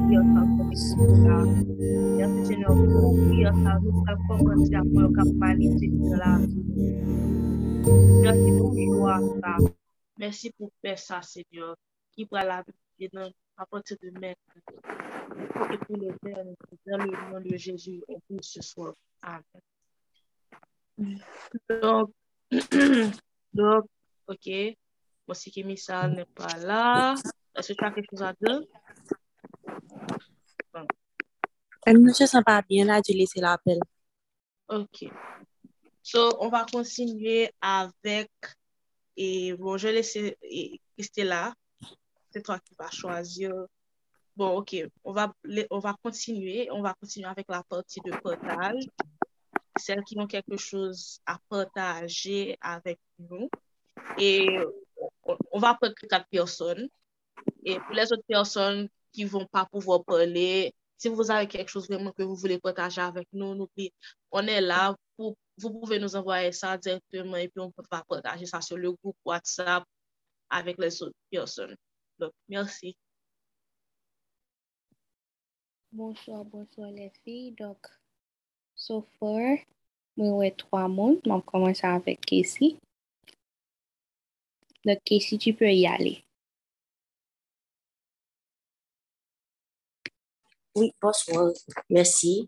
[SPEAKER 6] you're talking about. Mersi jenyo pou ouye sa nou sa konprensi apon yo kapalite de la. Mersi pou jwa sa. Mersi pou pe sa, Senyor. Ki wala vipye nan apote de men. E pou le ven, dan le nan le Jezu, ou pou se swa. Amen. Donc, donc, ok. Monsi Kemisa n'est pas là. Est-ce que tu as quelque chose à dire?
[SPEAKER 5] Elle ne se sent pas bien là, je laisse l'appel.
[SPEAKER 6] Ok. So, on va continuer avec, et bon, je laisser et- Christella. C'est toi qui vas choisir
[SPEAKER 17] Bon, ok, on va, on va continuer. On va continuer avec la partie de partage. Celles qui ont quelque chose à partager avec nous. Et on, va prendre quatre personnes. Et pour les autres personnes qui ne vont pas pouvoir parler, Si vous avez quelque chose vraiment que vous voulez partager avec nous, n'oubliez, on est là. Pour, vous pouvez nous envoyer ça directement et puis on va partager ça sur le groupe WhatsApp avec les autres personnes. Donc, merci.
[SPEAKER 3] Bonsoir, bonsoir les filles. Donc, so far, mwen wè 3 moun. Mwen komanse avèk Casey. Donc, Casey, tu peux y aller.
[SPEAKER 18] Oui, bonsoir. Merci.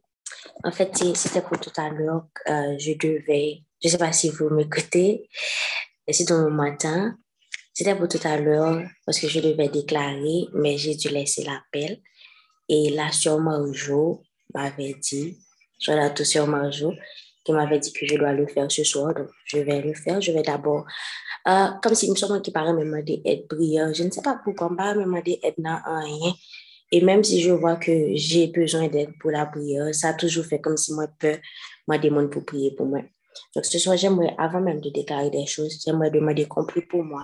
[SPEAKER 18] En fait, c'était pour tout à l'heure. euh, je devais, je ne sais pas si vous m'écoutez, c'est dans le matin. C'était pour tout à l'heure parce que je devais déclarer, mais j'ai dû laisser l'appel. Et la sœur Marjo m'avait dit, sur la toute sœur Marjo, qui m'avait dit que je dois le faire ce soir. Donc, je vais le faire. Je vais d'abord, euh, comme si nous sommes qui paraît me demander aide prière. Je ne sais pas pourquoi, me demander aide dans rien. Et même si je vois que j'ai besoin d'aide pour la prière, ça a toujours fait comme si moi, peur, moi, demande pour prier pour moi. Donc, ce soir, j'aimerais, avant même de déclarer des choses, j'aimerais demander qu'on prie pour moi.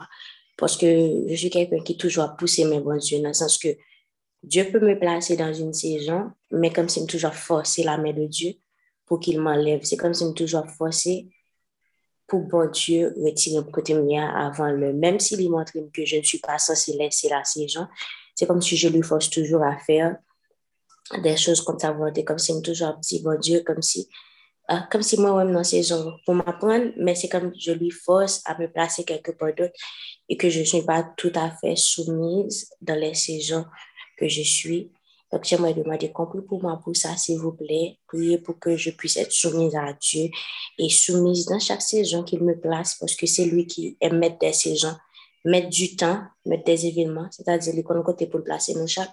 [SPEAKER 18] Parce que je suis quelqu'un qui toujours a poussé mes bons yeux, dans le sens que Dieu peut me placer dans une saison, mais comme si me toujours forcer la main de Dieu pour qu'il m'enlève. C'est comme si me toujours forcer pour bon Dieu retirer le côté mien avant le, même s'il montre que je ne suis pas censée laisser la saison, c'est comme si je lui force toujours à faire des choses comme volonté, comme si me toujours dit, bon Dieu, comme si, ah, comme si moi-même dans la saison pour m'apprendre, mais c'est comme je lui force à me placer quelque part d'autre et que je ne suis pas tout à fait soumise dans les saisons que je suis. Donc, j'aimerais demander compris pour moi pour ça, s'il vous plaît. Priez pour que je puisse être soumise à Dieu et soumise dans chaque saison qu'il me place parce que c'est lui qui mettre des saisons, mettre du temps, mettre des événements, c'est-à-dire les côté pour le placer dans chaque.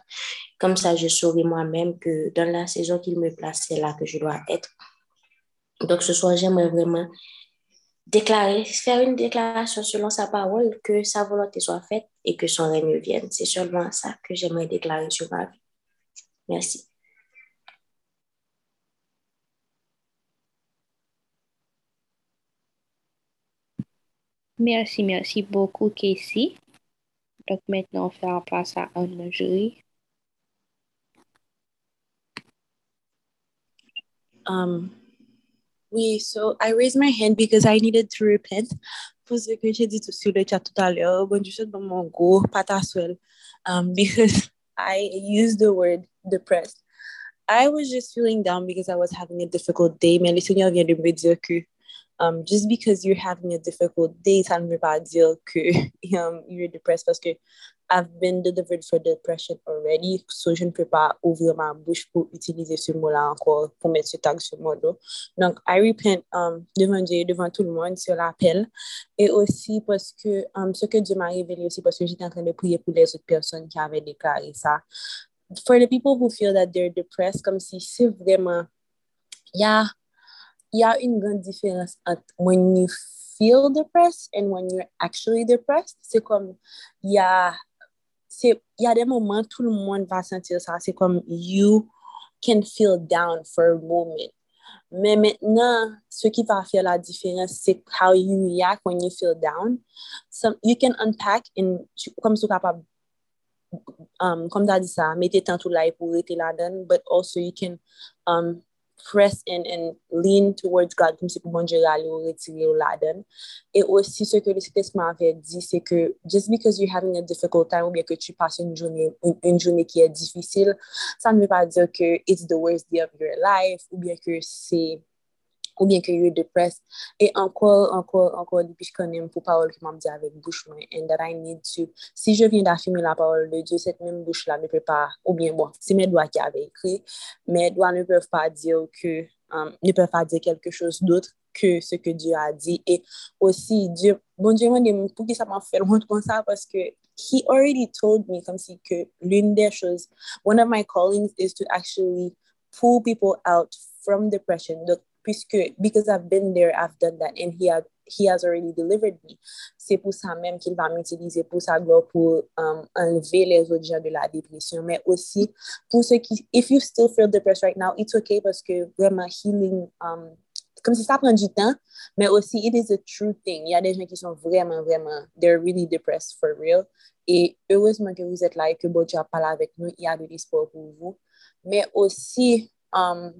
[SPEAKER 18] Comme ça, je saurai moi-même que dans la saison qu'il me place, c'est là que je dois être. Donc, ce soir, j'aimerais vraiment déclarer, faire une déclaration selon sa parole, que sa volonté soit faite et que son règne vienne. C'est seulement ça que j'aimerais déclarer sur ma vie. Merci.
[SPEAKER 3] Merci, merci beaucoup, Casey. Donc, maintenant, on la place à un jury.
[SPEAKER 7] Um, oui, so I raised my hand because I needed to repent. Pour ce que j'ai dit sur le chat tout à l'heure, bon, je dans mon go, pas ta um, because I used the word depressed. I was just feeling down because I was having a difficult day, mais le Seigneur vient de me dire que Um, just because you're having a difficult day, ça ne veut pas dire que um, you're depressed parce que I've been delivered for depression already, so je ne peux pas ouvrir ma bouche pour utiliser ce mot-là encore, pour mettre ce tag sur mou do. Donc, I repent um, devant Dieu, devant tout le monde, sur l'appel, et aussi parce que, um, ce que Dieu m'a révélé aussi, parce que j'étais en train de prier pour les autres personnes qui avaient déclaré ça. For the people who feel that they're depressed, comme si c'est vraiment, ya, yeah, y a une grande différence entre when you feel depressed and when you're actually depressed. C'est comme, il y a, y a des moments tout le monde va sentir ça. C'est comme, you can feel down for a moment. Mais maintenant, ce qui va faire la différence, c'est how you react when you feel down. So you can unpack, in, comme sou kapab, um, comme ta di sa, mette tan tout la pou rete la den, but also you can um, press in and lean towards God kom se pou bon Dieu rale ou retire ou laden. E osi se ke le sitesman avè di se ke just because you're having a difficult time ou bien ke tu passe une journée ki è difficile, sa ne me pa dire ke it's the worst day of your life ou bien ke se ou bien ke you depressed. E ankor, ankor, ankor, depi j konen pou parol ki mam di avek bouch mwen, and that I need to, si je vyen da afime la parol de Diyo, set men bouch la me pe pa, ou bien bon, se men doa ki ave ekri, men doa ne pev pa diyo ke, um, ne pev pa diyo kelke chos doutre, ke se ke Diyo a di, e osi, Diyo, bon Diyo mwen de mwen pou ki sa man fèl mwen kon sa, paske, he already told me, kom si ke, l'un de chos, one of my callings is to actually pull people out from depression, dok, puisque, because I've been there, I've done that, and he, had, he has already delivered me. C'est pour ça même qu'il va m'utiliser pour sa gloire, pour um, enlever les autres gens de la dépression, mais aussi pour ceux qui, if you still feel depressed right now, it's okay parce que vraiment healing, um, comme si ça prend du temps, mais aussi it is a true thing. Il y a des gens qui sont vraiment, vraiment, they're really depressed for real. Et heureusement que vous êtes là et que bon Dieu parlé avec nous, il y a de l'espoir pour vous. Mais aussi, um,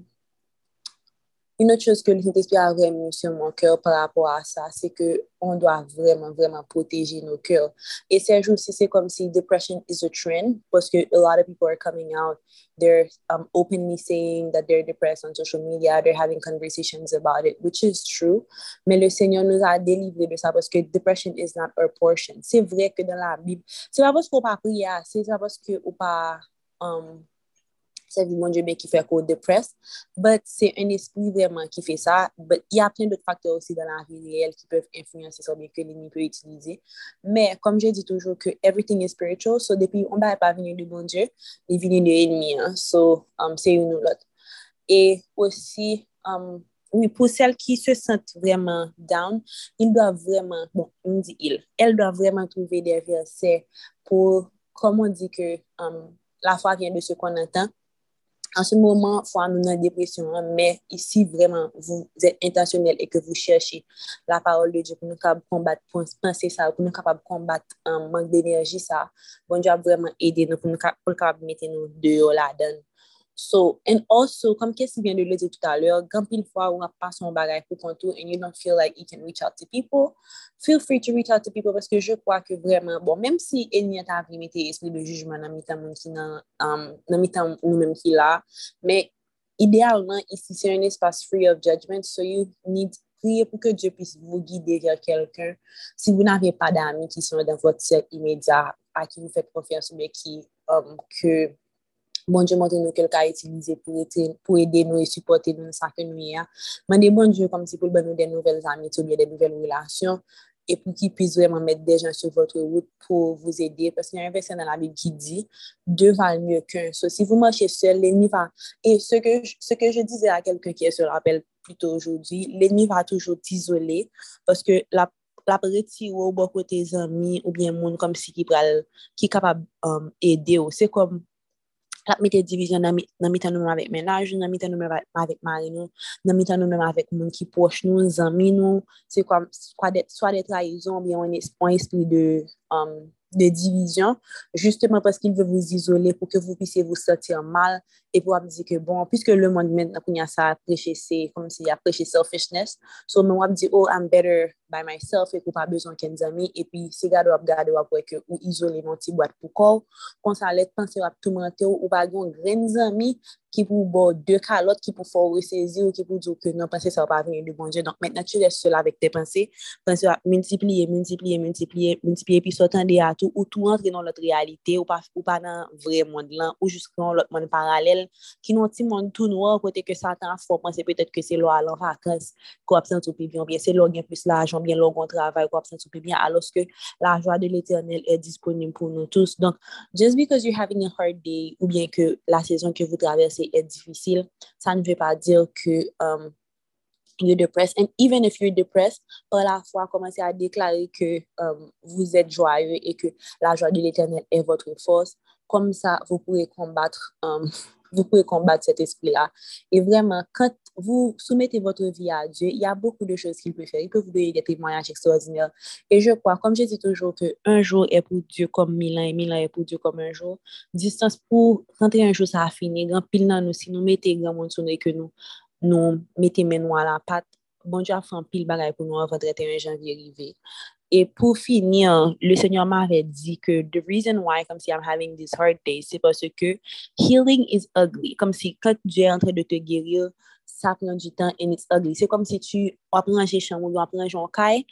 [SPEAKER 7] une autre chose que le Saint-Esprit a vraiment mis sur mon cœur par rapport à ça, c'est que on doit vraiment, vraiment protéger nos cœurs. Et ces jours-ci, c'est comme si depression is a trend parce que a lot of people are coming out. They're um, openly saying that they're depressed on social media. They're having conversations about it, which is true. Mais le Seigneur nous a délivré de ça parce que depression is not our portion. C'est vrai que dans la Bible, c'est pas parce qu'on pas prier, c'est pas parce qu'on pas um, servi mon Dieu, mais qui fait qu'on dépresse. But c'est un esprit vraiment qui fait ça. But il y a plein d'autres facteurs aussi dans la vie réelle qui peuvent influencer ça, mais que l'ennemi peut utiliser. Mais comme je dis toujours que everything is spiritual, so depuis on va pas venir de mon Dieu, il vient de l'ennemi. Hein? So um, c'est une ou l'autre. Et aussi, um, oui, pour celles qui se sentent vraiment down, ils doivent vraiment, bon, on dit ils, elles doivent vraiment trouver des versets pour, comme on dit que um, la foi vient de ce qu'on entend, En ce moment, fois nous dans dépression, hein, mais ici vraiment, vous êtes intentionnel et que vous cherchez la parole de Dieu pour nous capables combattre penser ça, pour nous capables combattre un manque d'énergie ça. Bon Dieu a vraiment aidé nous pour nous capables mettre nous dehors là-dedans. So, and also, kom kes si vyen de le de tout alèr, gampil fwa ou ap pason bagay pou kontou and you don't feel like you can reach out to people, feel free to reach out to people paske je kwa ke vreman, bon, menm si en ni ata avri mette espri de jujman nan mitan moun ki nan, um, nan mitan nou menm ki la, men idealman, isi se yon espas free of judgment, so you need priye pou ke Diyo pis vou guide ver kelken. Si vou n'ave pa d'ami ki son dan vot sèk imedya, a ki vou fèk konfians ou be ki um, ke bon Dieu montre nous quelqu'un à utiliser pour, pour aider nous et supporter nous ce que nous. Mandez bon Dieu comme si pour nous des nouvelles amitiés ou bien des nouvelles relations et pour qu'il puisse vraiment mettre des gens sur votre route pour vous aider. Parce qu'il y a un verset dans la Bible qui dit deux valent mieux qu'un. So, si vous marchez seul, l'ennemi va. Et ce que, je, ce que je disais à quelqu'un qui est sur l'appel plutôt aujourd'hui, l'ennemi va toujours t'isoler parce que la la retirer au bon côté amis ou bien monde comme si qui qui capable um, aider c'est comme Tap mette divizyon nan, nan mitan nou mèm avèk menaj, nan mitan nou mèm avèk mari nou, nan mitan nou mèm avèk moun ki poch nou, zami nou, se kwa, kwa det, swa det la izon, bi yon espri de um, de division, justement parce qu'il veut vous isoler pour que vous puissiez vous sentir mal et pour vous dire que bon, puisque le monde maintenant, il y a ça à prêcher, c'est comme s'il a prêché selfishness. So, moi, je dis, oh, I'm better by myself et pour pas besoin qu'un amis. Et puis, c'est gars doivent garder pour que ou isoler mon petit boîte pour corps. Quand ça allait penser à tout mentir ou pas grand grands amis ki pou bo de kalot, ki pou fò resezi ou ki pou djou ke nan panse sa wap avenye de bon Diyo. Donk mètnen tu res sel avèk te panse, panse wap multipliye, multipliye, multipliye, multipliye, pi sotan de atou ou tou antre nan lot realite ou pa, ou pa nan vre moun lan ou jous kran lot moun paralel ki nou ti moun tou nou an kote ke satan fò panse petèt ke se lò alan vakans ko ap sentou pi byon, bien se lò gen plus la ajan, bien lò kon travay ko ap sentou pi byon aloske la jwa de l'Eternel e disponim pou nou tous. Donk, just because you're having a hard day ou bien ke la sezon ke vous traversez se et difisil, sa nou ve pa dir ke um, you're depressed. And even if you're depressed, par la fwa komanse a deklare ke um, vous êtes joyeux et ke la joie de l'éternel est votre force. Kom sa, vous pouvez combattre, um, vous pouvez combattre cet esprit-là. Et vraiment, quand vous soumettez votre vie à Dieu, il y a beaucoup de choses qu'il peut faire. Il peut vous donner des témoignages extraordinaires. Et je crois, comme je dis toujours, qu'un jour est pour Dieu comme mille ans et mille ans est pour Dieu comme un jour. Distance pour 31 jours, ça a fini. Grand pile dans nous, si nous mettons grand monde sur nous et que nous nous mettons mes à la pâte. Bon Dieu a fait un pile bagaille pour nous avant 31 janvier arrivé. Et pour finir, le Seigneur m'avait dit que the reason why, comme si I'm having this hard day, c'est parce que healing is ugly. Comme si quand Dieu est en train de te guérir, sa pren du tan and it's ugly. Se kom si tu wap range chan ou wap range an kay,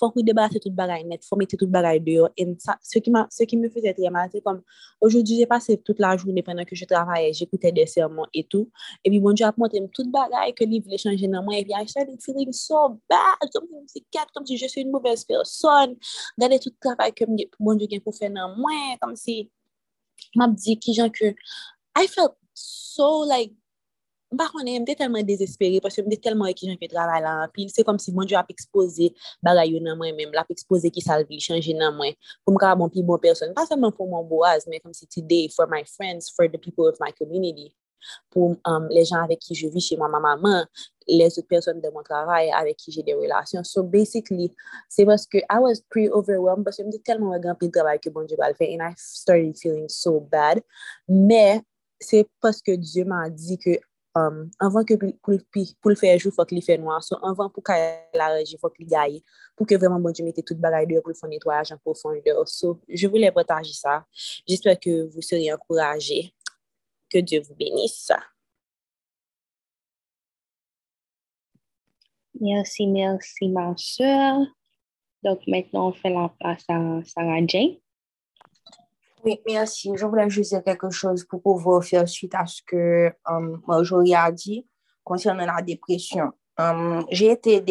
[SPEAKER 7] fòk ou debase tout bagay net, fòk mette tout bagay deyo. And sa, se ki, ma, se ki me fese treman, se kom, ojoudi jè pase tout la jouni penan ke jè travaye, jè koute de sermon etou, e bi bonjou ap montre m tout bagay ke li vle chanje nan mwen, e bi I started feeling so bad, kom si m se kat, kom si je sou yon mouvez person, gade tout travay ke m bonjou gen pou fè nan mwen, kom si, m ap di ki jan ke, I felt so like, Par konen, mte telman desespere, paswe mte telman ekijan ki travay la an, pil se kom si moun diyo ap expose bagay yo nan mwen menm, la ap expose ki salvi, chanje nan mwen, pou m ka bon pi bon person, pa seman pou moun boaz, men kom si today, for my friends, for the people of my community, pou um, le jan avek ki je vi che mwa maman, les out person de moun travay avek ki je de relasyon. So basically, se paske I was pretty overwhelmed, paswe mte telman wè gampil travay ki bon diyo bal fe, and I started feeling so bad, me se paske diyo man di ke Um, anvan ke pou l fè jou fòk li fè noa, so anvan pou ka la reji fòk li gaye, pou ke vreman bon di mette tout bagay de pou l fò netwaj an pou fòn de so, je voulè potaji sa jespè ke vou seri ankouraje ke Diyo vou benis
[SPEAKER 18] Merci, merci ma sœur donc maintenant on fè la place à Sarah
[SPEAKER 11] Oui, merci. Je voulais juste dire quelque chose pour pouvoir faire suite à ce que um, a dit concernant la dépression. Um, j'ai été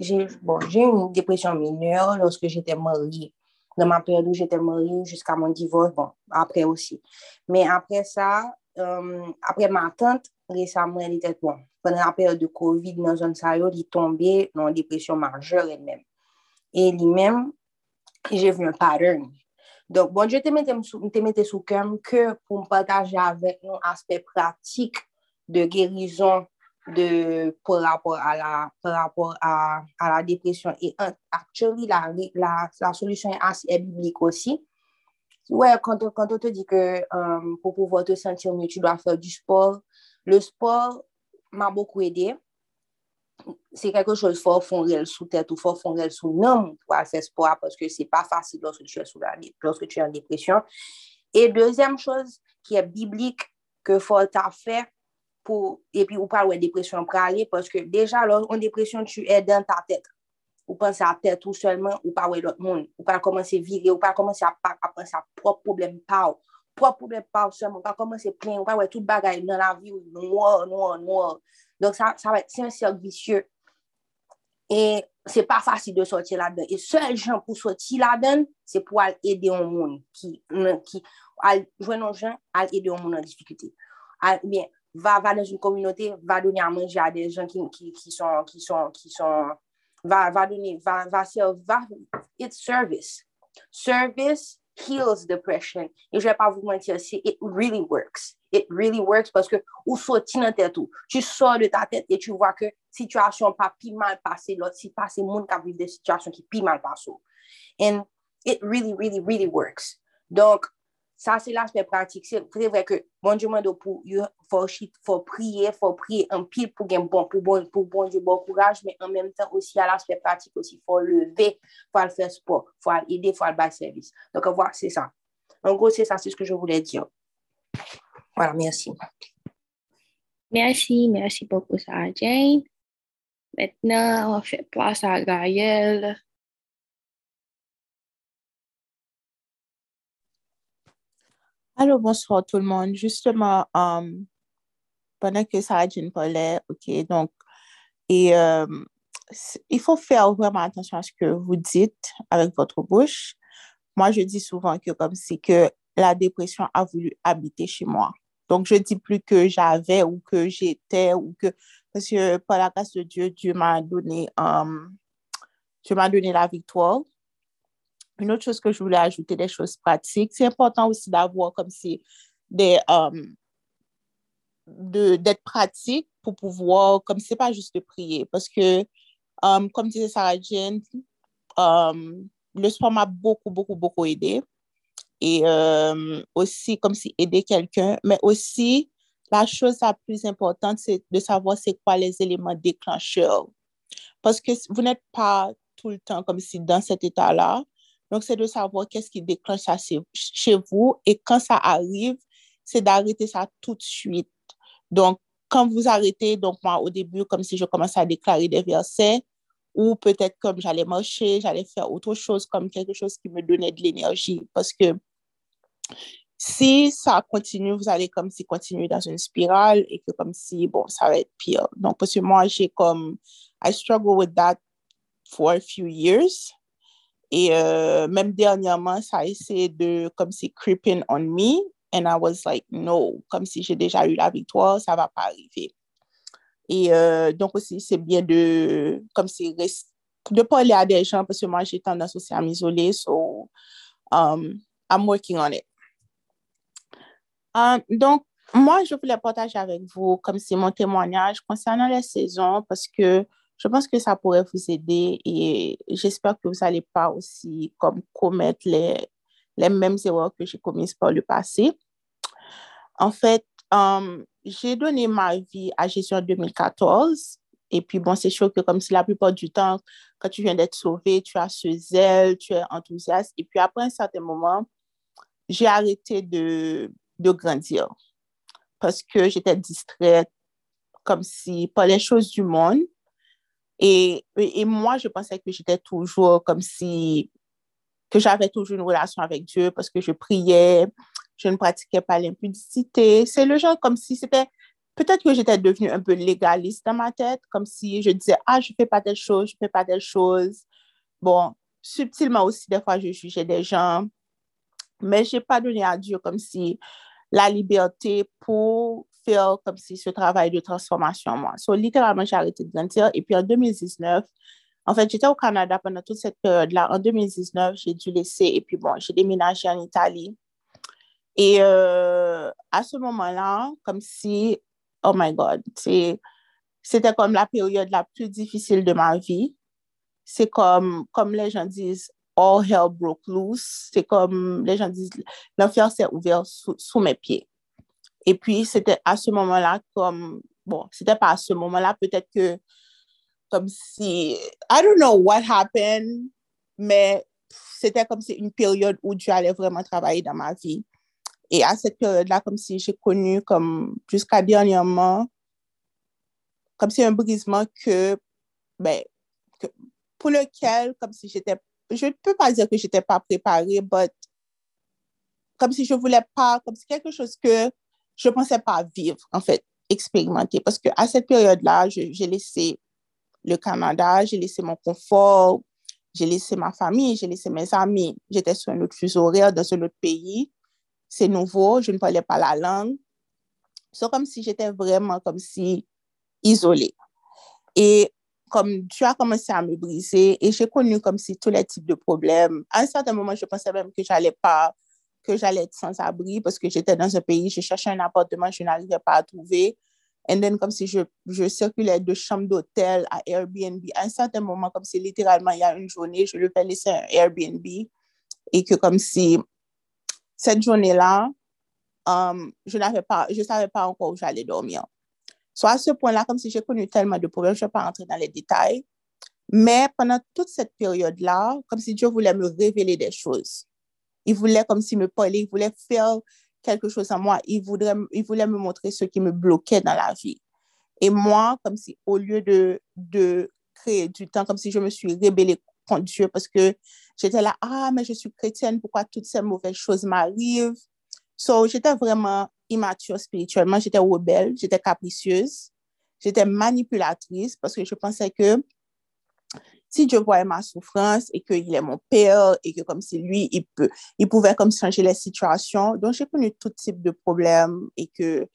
[SPEAKER 11] j'ai une dépression mineure lorsque j'étais mariée. Dans ma période où j'étais mariée jusqu'à mon divorce, bon, après aussi. Mais après ça, um, après ma tante, récemment, elle était bon. Pendant la période de COVID, dans un salaud, il tombait dans une dépression majeure elle-même. Et lui-même, j'ai vu un pattern. Donc, bon, je te mette sou kem ke pou m pataje avek nou aspek pratik de gerizon pou rapport a la depresyon. Et actually, la solusyon est biblik osi. Ouais, quand on te dit que pou pouvoir te sentir mieux, tu dois faire du sport. Le sport m'a beaucoup aidé. C'est quelque chose fort fondrel sous tête ou fort fondrel sous nom pour faire sport parce que c'est pas facile lorsque tu es, la, en dépression. Et deuxième chose qui est biblique que faut fait pour, et puis ou pas ou dépression pour aller parce que déjà en dépression tu es dans ta tête. Ou penser à tête tout seulement ou pas ouais l'autre monde. Ou pas commencer à virer ou pas commencer à, à, penser à propre problème pas propre problème pas pas commencer à plaindre ou pas ouais tout bagaille dans la vie noir noir noir Donc, ça, ça va être, c'est un cercle vicieux. Et c'est pas facile de sortir là-dedans. Et seul gens pour sortir là-dedans, c'est pour aller aider un monde qui, qui, jouer nos gens, aller aider un monde en difficulté. bien, va, va dans une communauté, va donner à manger à des gens qui, qui, qui sont, qui sont, qui sont, va, va donner, va, va, va, it's service. Service heals depression. Et je vais pas vous mentir, it really works. it really works parce que ou soti nan tèt ou. Tu sor de ta tèt et tu vois que situasyon pa pi mal pase lot, si pase moun ka vive de situasyon ki pi mal pase ou. And it really, really, really works. Donc, sa se l'aspect pratik. Se prevè ke, bon dieu mando pou you, fò priye, fò priye an pil pou gen bon, pou bon, pou bon dieu bon kouraj, men an menm tan osi al aspect pratik osi, fò leve, fò al fè sport, fò al ide, fò al bay servis. Donc, an vwa, se sa. An gwo, se sa, se se ke je voulè diyo. Voilà, merci.
[SPEAKER 18] Merci, merci beaucoup, Sarah Jane. Maintenant, on fait place à Gaëlle.
[SPEAKER 2] Allô, bonsoir tout le monde. Justement, um, pendant que Sarah Jane parlait, ok, donc, et um, il faut faire vraiment attention à ce que vous dites avec votre bouche. Moi, je dis souvent que comme si que la dépression a voulu habiter chez moi. Donc, je dis plus que j'avais ou que j'étais ou que... Parce que par la grâce de Dieu, Dieu m'a donné, m'a donné la victoire. Une autre chose que je voulais ajouter, des choses pratiques, c'est important aussi d'avoir comme si des... Um, d'être pratique pour pouvoir, comme c'est pas juste de prier. Parce que, um, comme disait Sarah Jane, le sport m'a beaucoup, beaucoup, beaucoup aidé. Et euh, aussi comme si aider quelqu'un, mais aussi la chose la plus importante, c'est de savoir c'est quoi les éléments déclencheurs. Parce que vous n'êtes pas tout le temps comme si dans cet état-là. Donc, c'est de savoir qu'est-ce qui déclenche ça chez vous. Et quand ça arrive, c'est d'arrêter ça tout de suite. Donc, quand vous arrêtez, donc moi, au début, comme si je commençais à déclarer des versets, ou peut-être comme j'allais marcher, j'allais faire autre chose, comme quelque chose qui me donnait de l'énergie. Parce que si ça continue, vous allez comme si continuer dans une spirale et que comme si, bon, ça va être pire. Donc, parce que moi, j'ai comme, I struggle with that for a few years. Et euh, même dernièrement, ça a essayé de, comme si, creeping on me. And I was like, no, comme si j'ai déjà eu la victoire, ça va pas arriver. Et euh, donc aussi, c'est bien de, comme si, de parler à des gens parce que moi, j'ai tendance aussi à m'isoler. So, um, I'm working on it. Um, donc, moi, je voulais partager avec vous comme c'est mon témoignage concernant les saisons parce que je pense que ça pourrait vous aider et j'espère que vous n'allez pas aussi comme commettre les, les mêmes erreurs que j'ai commises par le passé. En fait, um, j'ai donné ma vie à Jésus en 2014. Et puis, bon, c'est sûr que comme c'est la plupart du temps, quand tu viens d'être sauvé, tu as ce zèle, tu es enthousiaste. Et puis, après un certain moment, j'ai arrêté de, de grandir parce que j'étais distraite comme si par les choses du monde. Et, et moi, je pensais que j'étais toujours comme si, que j'avais toujours une relation avec Dieu parce que je priais, je ne pratiquais pas l'impudicité. C'est le genre comme si c'était, peut-être que j'étais devenue un peu légaliste dans ma tête, comme si je disais, ah, je ne fais pas telle chose, je ne fais pas telle chose. Bon, subtilement aussi, des fois, je jugeais des gens, mais je n'ai pas donné à Dieu comme si la liberté pour faire comme si ce travail de transformation moi. So, littéralement, j'ai arrêté de grandir. Et puis en 2019, en fait, j'étais au Canada pendant toute cette période-là. En 2019, j'ai dû laisser, et puis bon, j'ai déménagé en Italie. Et euh, à ce moment-là, comme si, oh my God, c'était comme la période la plus difficile de ma vie. C'est comme, comme les gens disent, all hell broke loose. C'est comme les gens disent, l'enfer s'est ouvert sous, mes pieds. Et puis, c'était à ce moment-là, comme, bon, c'était pas à ce moment-là, peut-être que, comme si, I don't know what happened, mais c'était comme si une période où Dieu allait vraiment travailler dans ma vie. Et à cette période-là, comme si j'ai connu, comme jusqu'à dernièrement, comme si un brisement que, ben, que, pour lequel, comme si j'étais, je ne peux pas dire que j'étais pas préparée, but comme si je voulais pas, comme si quelque chose que je pensais pas vivre, en fait, expérimenter. Parce que à cette période-là, j'ai laissé le Canada, j'ai laissé mon confort, j'ai laissé ma famille, j'ai laissé mes amis. J'étais sur un autre fuseau horaire dans un autre pays c'est nouveau, je ne parlais pas la langue. C'est comme si j'étais vraiment comme si isolée. Et comme tu as commencé à me briser et j'ai connu comme si tous les types de problèmes. À un certain moment, je pensais même que j'allais pas, que j'allais être sans abri parce que j'étais dans un pays, je cherchais un appartement, je n'arrivais pas à trouver. Et then, comme si je, circulais de chambre d'hôtel à Airbnb. À un certain moment, comme si littéralement, il y a une journée, je lui ai laisser un Airbnb et que comme si cette journée-là, um, je n'avais pas, je savais pas encore où j'allais dormir. Soit à ce point-là, comme si j'ai connu tellement de problèmes, je ne vais pas rentrer dans les détails. Mais pendant toute cette période-là, comme si Dieu voulait me révéler des choses. Il voulait comme s'il me parlait, il voulait faire quelque chose à moi. Il, il voulait me montrer ce qui me bloquait dans la vie. Et moi, comme si au lieu de, de créer du temps, comme si je me suis rébellée contre Dieu parce que j'étais là, ah, mais je suis chrétienne, pourquoi toutes ces mauvaises choses m'arrivent? So, j'étais vraiment immature spirituellement, j'étais rebelle, j'étais capricieuse, j'étais manipulatrice parce que je pensais que si Dieu voyait ma souffrance et qu'il est mon père et que comme c'est lui, il, peut, il pouvait comme changer les situations. Donc, j'ai connu tout type de problèmes et que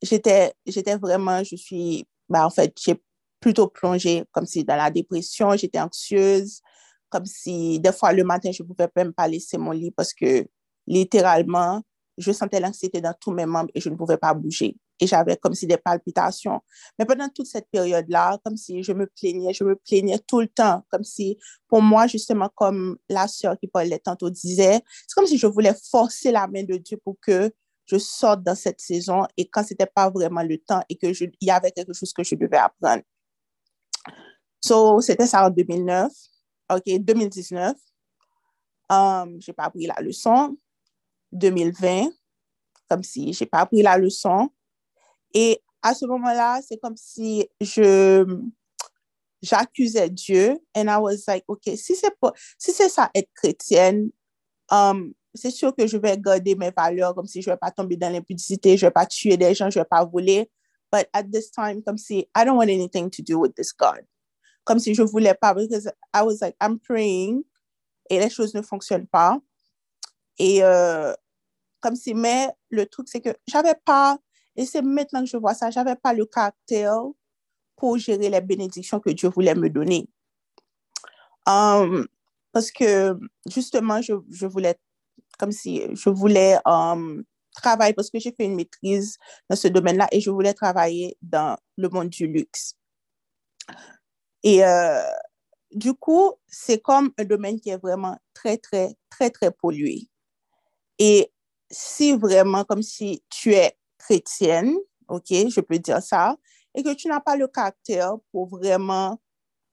[SPEAKER 2] j'étais, j'étais vraiment, je suis, bah, en fait, j'ai plutôt plongé comme si dans la dépression, j'étais anxieuse, comme si des fois le matin, je ne pouvais même pas laisser mon lit parce que littéralement, je sentais l'anxiété dans tous mes membres et je ne pouvais pas bouger. Et j'avais comme si des palpitations. Mais pendant toute cette période-là, comme si je me plaignais, je me plaignais tout le temps, comme si pour moi, justement, comme la sœur qui parlait tantôt disait, c'est comme si je voulais forcer la main de Dieu pour que je sorte dans cette saison et quand ce n'était pas vraiment le temps et qu'il y avait quelque chose que je devais apprendre. So, c'était ça en 2009. OK, 2019. Um, je n'ai pas appris la leçon. 2020, comme si je n'ai pas appris la leçon. Et à ce moment-là, c'est comme si je j'accusais Dieu and I was like, OK, si c'est si ça être chrétienne, um, c'est sûr que je vais garder mes valeurs comme si je ne vais pas tomber dans l'impudicité, je ne vais pas tuer des gens, je ne vais pas voler. But at this time, comme si I don't want anything to do with this God comme si je voulais pas, because I was like, I'm praying, et les choses ne fonctionnent pas. Et euh, comme si, mais le truc, c'est que j'avais pas, et c'est maintenant que je vois ça, j'avais pas le caractère pour gérer les bénédictions que Dieu voulait me donner. Um, parce que justement, je, je voulais, comme si je voulais um, travailler, parce que j'ai fait une maîtrise dans ce domaine-là et je voulais travailler dans le monde du luxe. Et euh, du coup, c'est comme un domaine qui est vraiment très, très, très, très pollué. Et si vraiment comme si tu es chrétienne, ok, je peux dire ça, et que tu n'as pas le caractère pour vraiment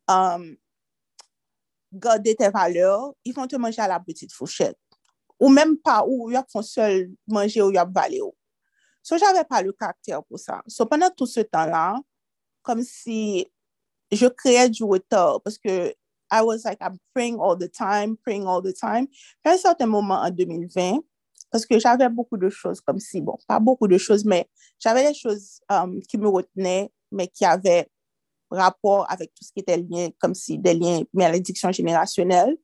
[SPEAKER 2] um, garder tes valeurs, ils vont te manger à la petite fourchette. Ou même pas, ou ils vont seul manger ou ils vont valer. So, j'avais pas le caractère pour ça. So, pendant tout ce temps-là, comme si je créais du retard, parce que I was like, I'm praying all the time, praying all the time. Puis, à un certain moment en 2020, parce que j'avais beaucoup de choses comme si, bon, pas beaucoup de choses, mais j'avais des choses um, qui me retenaient, mais qui avaient rapport avec tout ce qui était lié, comme si des liens malédiction générationnelle.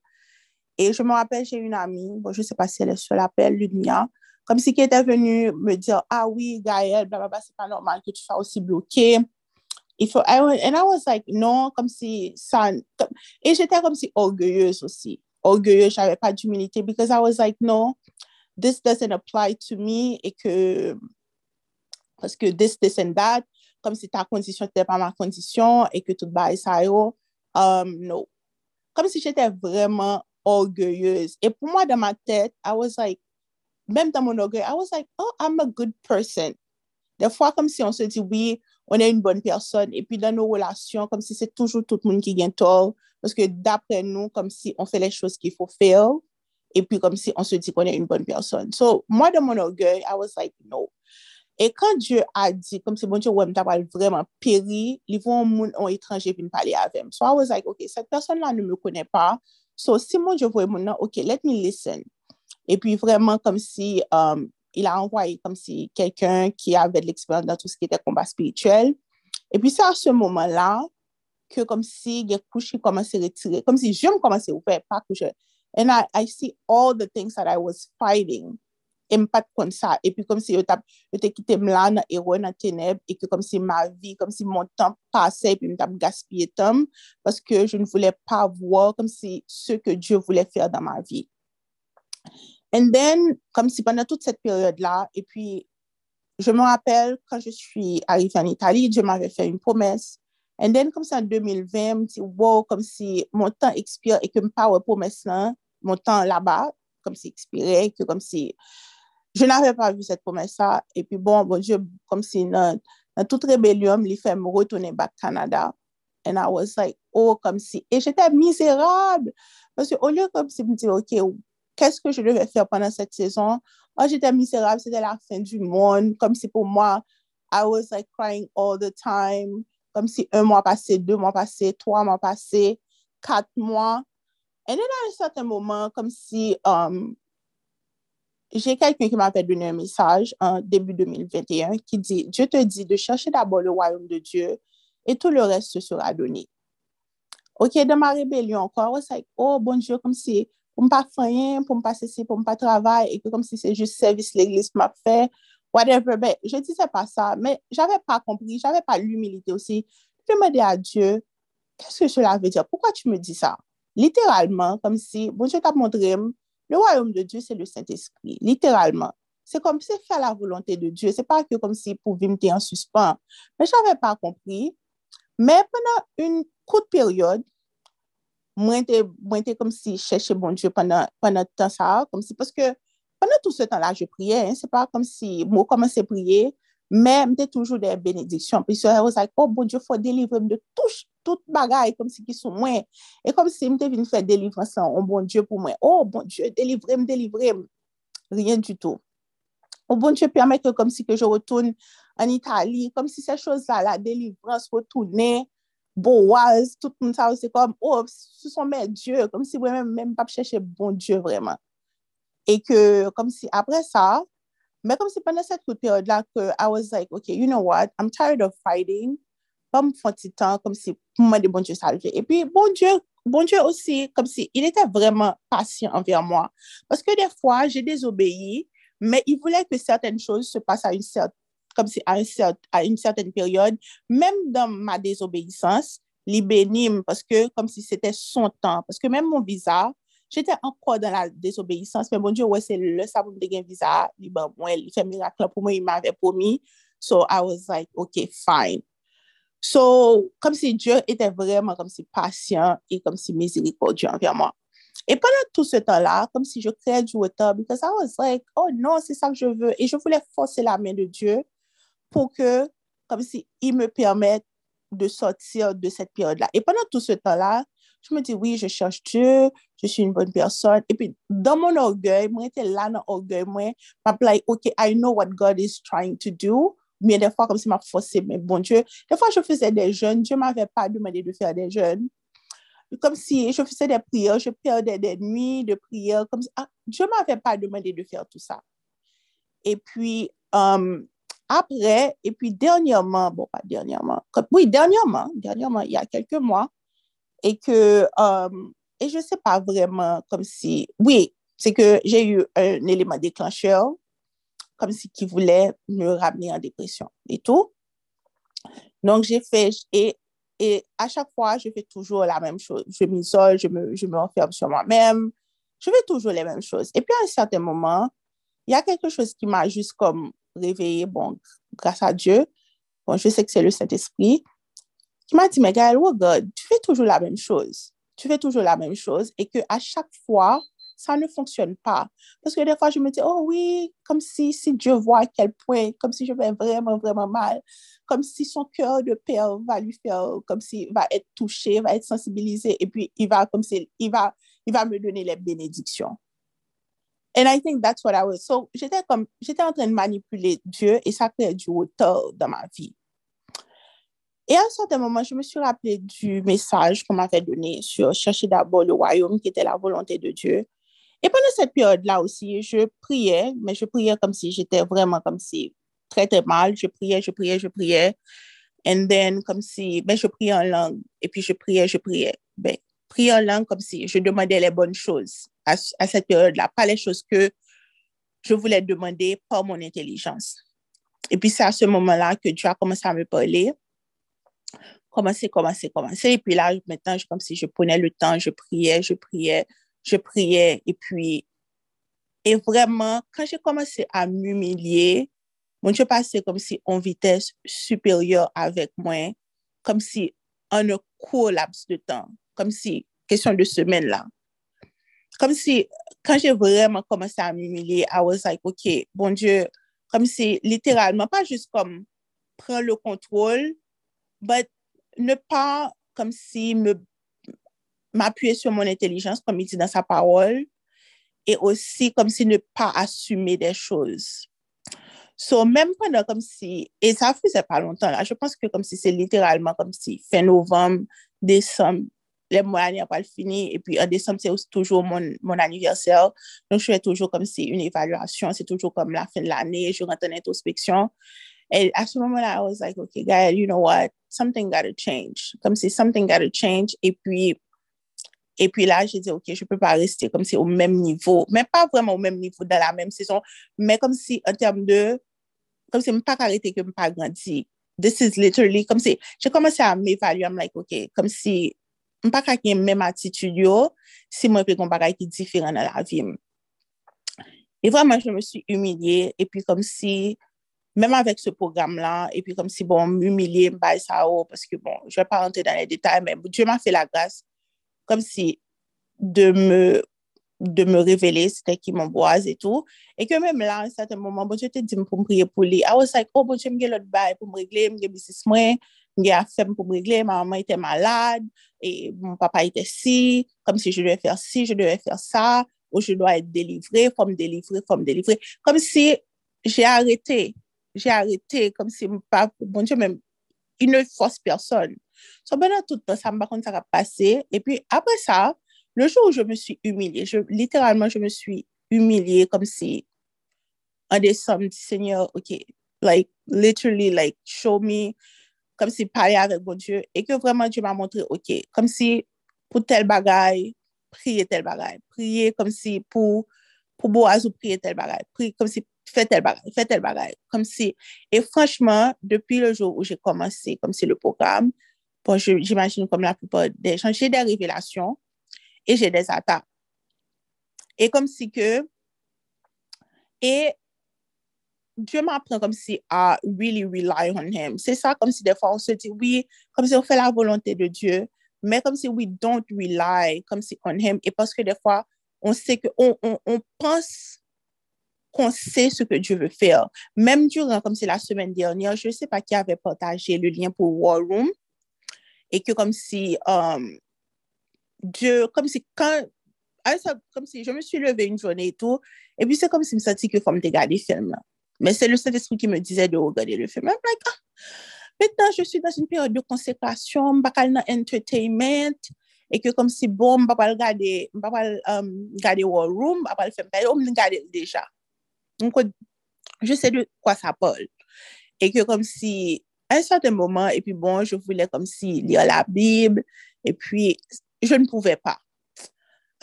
[SPEAKER 2] Et je me rappelle, j'ai une amie, bon, je ne sais pas si elle est sur l'appel, Ludmia, comme si qui était venue me dire, ah oui, Gaël, blablabla, c'est pas normal que tu sois aussi bloqué. Il faut, I, was- like, non, comme si ça, et j'étais comme si orgueilleuse aussi. Orgueilleuse, j'avais pas d'humilité, because I was like, no, this doesn't apply to me e ke paske this, this and that kom se ta kondisyon te pa ma kondisyon e ke tout ba e sa yo um, no. Kom se jete vreman orgulyeuse. E pou mwa dan ma tet, I was like, mèm dan mon orgueil, I was like, oh, I'm a good person. De fwa kom si on se di, oui, on e yon bonne person, e pi dan nou relasyon, kom si se toujou tout moun ki gen tol, paske dapre nou, kom si on fe le chos ki fò fèl, et puis comme si on se dit qu'on est une bonne personne. So, moi, dans mon orgueil, I was like, no. Et quand Dieu a dit, comme si bon Dieu, ouais, m'ta pral vraiment péri, li vont moun en étranger vin parler avem. So, I was like, ok, cette personne-là ne me connaît pas. So, si mon Dieu voye moun nan, ok, let me listen. Et puis, vraiment, comme si um, il a envoyé comme si quelqu'un qui avait de l'expérience dans tout ce qui était combat spirituel. Et puis, c'est à ce moment-là que comme si, il y a couche qui commence à retirer, comme si je me commençais à ouvrir, pas couche, And I, I see all the things that I was fighting impat kon sa. E pi kom si yo, tap, yo te kitem la nan eroy nan teneb, e ki kom si ma vi, kom si mon tan pase, e pi mi tap gaspye tan, paske je ne voulè pa vwa kom si se ke Diyo voulè fèr dan ma vi. And then, kom si pandan tout set peryode la, e pi je me rappel, kan je suis arrivé en Italie, Diyo m'avè fè une promesse, and then kom si an 2020, mi ti wow, kom si mon tan expire, e ke m'pa wè promesse lan, mon temps là-bas, comme si expirait, que comme si je n'avais pas vu cette promesse-là. Et puis, bon, bon Dieu, comme si dans, dans toute rébellion, il fait me retourner back Canada. And I was like, oh, comme si, et j'étais misérable. Parce que au lieu comme si, me dis, OK, qu'est-ce que je devais faire pendant cette saison? Oh, j'étais misérable, c'était la fin du monde. Comme si pour moi, I was like crying all the time. Comme si un mois passé, deux mois passé, trois mois passé, quatre mois. Et then à un certain moment, comme si um, j'ai quelqu'un qui m'avait donné un message en début 2021 qui dit, Dieu te dit de chercher d'abord le royaume de Dieu et tout le reste sera donné. OK, dans ma rébellion encore, like, oh, bon Dieu, comme si pour ne pas faire rien, pour ne pas cesser, pour ne pas travailler, et que comme si c'est juste service l'église m'a fait, whatever. Ben, je disais pas ça, mais j'avais pas compris, j'avais pas l'humilité aussi. Je dis à Dieu, qu'est-ce que cela veut dire? Pourquoi tu me dis ça? Literalman, kom si, bon dieu tap montrem, le wayoum de Dieu se le Saint-Esprit. Literalman. Se kom se fè la volonté de Dieu. Se pa ke kom si pou vimte en suspens. Men j'avè pa kompri. Men penan un kout peryode, mwen te, mwen te kom si chèche bon Dieu penan, penan tan sa. Kom si, paske penan tout se tan la je priye. Se pa kom si mwen komanse priye, men mwen te toujou de benediksyon. Pi se yo zay, oh bon Dieu, fò delivre m de touche tout bagay kom si ki sou mwen. E kom si mte vin fè delivransan, o oh, bon Diyo pou mwen. O oh, bon Diyo, delivrem, delivrem. Rien du tout. O oh, bon Diyo permette kom si ke je retoun an Itali, kom si se chos la la delivrans retounè, boaz, tout moun sa ou se kom, o, oh, sou son mè Diyo, kom si mwen mèm pap chèche bon Diyo vreman. E ke, kom si apre sa, mè kom si pwene set kout periode la ke I was like, ok, you know what, I'm tired of fighting, pa m fon ti tan kom si pou mwen de bon Diyo salve. E pi bon Diyo, bon Diyo osi, kom si il etè vreman pasyon anver mwen. Paske de fwa, jè désobéi, men il voulè ke certaine chose se passe a yon certaine comme si à, un cert, à, une certaine période, même dans ma désobéissance, libénime, parce que comme si c'était son temps, parce que même mon visa, j'étais encore dans la désobéissance, mais bon Dieu, ouais, c'est le sabon de gain visa, il ben, ouais, fait miracle pour moi, il m'avait promis, so I was like, ok, fine. So, comme si Dieu était vraiment comme si patient et comme si miséricordieux envers moi. Et pendant tout ce temps-là, comme si je créais du retard, because I was like, oh non, c'est ça que je veux. Et je voulais forcer la main de Dieu pour que, comme si il me permette de sortir de cette période-là. Et pendant tout ce temps-là, je me dis, oui, je cherche Dieu, je suis une bonne personne. Et puis, dans mon orgueil, moi, j'étais là dans l'orgueil, moi, je me like, OK, I know what God is trying to do. Mais des fois, comme si m'a forcé, mais bon Dieu, des fois, je faisais des jeûnes, Dieu m'avait pas demandé de faire des jeûnes. Comme si je faisais des prières, je perdais des nuits de prière, comme si, ah, Dieu m'avait pas demandé de faire tout ça. Et puis, euh, après, et puis dernièrement, bon, pas dernièrement, oui, dernièrement, dernièrement, il y a quelques mois, et que, euh, et je sais pas vraiment comme si, oui, c'est que j'ai eu un élément déclencheur, comme si qui voulait me ramener en dépression et tout. Donc, j'ai fait, et, et à chaque fois, je fais toujours la même chose. Je m'isole, je me, je sur moi-même, je fais toujours les mêmes choses. Et puis, à un certain moment, il y a quelque chose qui m'a juste comme réveillée, bon, grâce à Dieu. Bon, je sais que c'est le Saint-Esprit qui m'a dit, mais Gaëlle, oh God, tu fais toujours la même chose. Tu fais toujours la même chose et que à chaque fois, ça ne fonctionne pas. Parce que des fois, je me dis, oh oui, comme si, si Dieu voit à quel point, comme si je vais vraiment, vraiment mal, comme si son cœur de père va lui faire, comme s'il va être touché, va être sensibilisé et puis il va, comme si, il va, il va me donner les bénédictions. And I think that's what I was. So, j'étais comme, j'étais en train de manipuler Dieu et ça crée du retard dans ma vie. Et à un certain moment, je me suis rappelé du message qu'on m'avait donné sur chercher d'abord le royaume qui était la volonté de Dieu. Et pendant cette période-là aussi, je priais, mais je priais comme si j'étais vraiment comme si très, très mal. Je priais, je priais, je priais. And then, comme si, ben, je priais en langue. Et puis, je priais, je priais. Ben, prier en langue comme si je demandais les bonnes choses à, à cette période-là, pas les choses que je voulais demander par mon intelligence. Et puis, c'est à ce moment-là que Dieu a commencé à me parler. Commencer, commencer, commencer. Et puis là, maintenant, je- comme si je prenais le temps, je priais, je priais, je priais. Et puis, et vraiment, quand j'ai commencé à m'humilier, mon Dieu passait comme si en vitesse supérieure avec moi, comme si en un court laps de temps, comme si, question de semaine là. Comme si, quand j'ai vraiment commencé à m'humilier, I was like, OK, bon Dieu, comme si littéralement, pas juste comme prendre le contrôle, but ne pas comme si me m'appuyer sur mon intelligence, comme il dit dans sa parole, et aussi comme si ne pas assumer des choses. So, même pendant comme si, et ça faisait pas longtemps, je pense que comme si c'est littéralement comme si fin novembre, décembre, les mois n'ont pas fini, et puis en décembre, c'est toujours mon, mon anniversaire. Donc, je fais toujours comme si une évaluation, c'est toujours comme la fin de l'année, je rentre en introspection. Et à ce moment-là, I was like, okay, Gaëlle, you know what, something gotta change. Comme si something gotta change. Et puis, et puis là, j'ai dit, OK, je peux pas rester comme si au même niveau, mais pas vraiment au même niveau dans la même saison, mais comme si en termes de, comme si je pas arrêté que je pas grandi. This is literally, comme si, j'ai commencé à m'évaluer, I'm like, OK, comme si, je pas qu'à même attitude si moi, je bagay qui est différent dans la vie. Et vraiment, je me suis humiliée, et puis comme si, même avec ce programme-là, et puis comme si, bon, m'humilier, me ça haut, parce que bon, je vais pas rentrer dans les détails, mais Dieu m'a fait la grâce, comme si de me de me révéler, c'était qui m'emboise et tout. Et que même là, à un certain moment, bon, je te dis pour me prier pour lui. I was like, oh, bon, je me l'autre bail pour me régler, me business moi, me affaire pour me régler, ma maman était malade, et mon papa était si, comme si je devais faire ci, je devais faire ça, ou je dois être délivré, faut me délivrer, faut me délivrer. Comme si j'ai arrêté, j'ai arrêté, comme si, mon papa, bon, Dieu, même, il ne force personne. So, pendant tout temps, ça me contre ça. Et puis, après ça, le jour où je me suis humiliée, je, littéralement, je me suis humiliée comme si, en décembre, Seigneur, OK, like, literally, like, show me, comme si parler avec mon Dieu, et que vraiment Dieu m'a montré, OK, comme si pour tel bagaille, prier tel bagaille, prier comme si pour, pour Boaz ou prier tel bagaille, prier comme si fais tel bagage, fais tel bagage. Comme si, et franchement, depuis le jour où j'ai commencé, comme c'est le programme, bon, j'imagine comme la plupart des gens, j'ai des révélations et j'ai des attaques. Et comme si que, et Dieu m'apprend comme si à really rely on him. C'est ça, comme si des fois on se dit oui, comme si on fait la volonté de Dieu, mais comme si we don't rely, comme si on him. Et parce que des fois, on sait que, on, on, on pense qu'on sait ce que Dieu veut faire. Même durant, comme c'est la semaine dernière, je ne sais pas qui avait partagé le lien pour War Room, et que comme si um, Dieu, comme si quand comme si je me suis levée une journée et tout, et puis c'est comme si je me sentis que comme de regarder le film. Là. Mais c'est le Saint-Esprit qui me disait de regarder le film. I'm like, ah, maintenant je suis dans une période de consécration, je dans entertainment, et que comme si bon, je ne pas regarder, je euh, regarder War Room, je ne pas faire je regarder déjà. Donc, je sais de quoi ça parle. Et que comme si un certain moment, et puis bon, je voulais comme si lire la Bible, et puis je ne pouvais pas.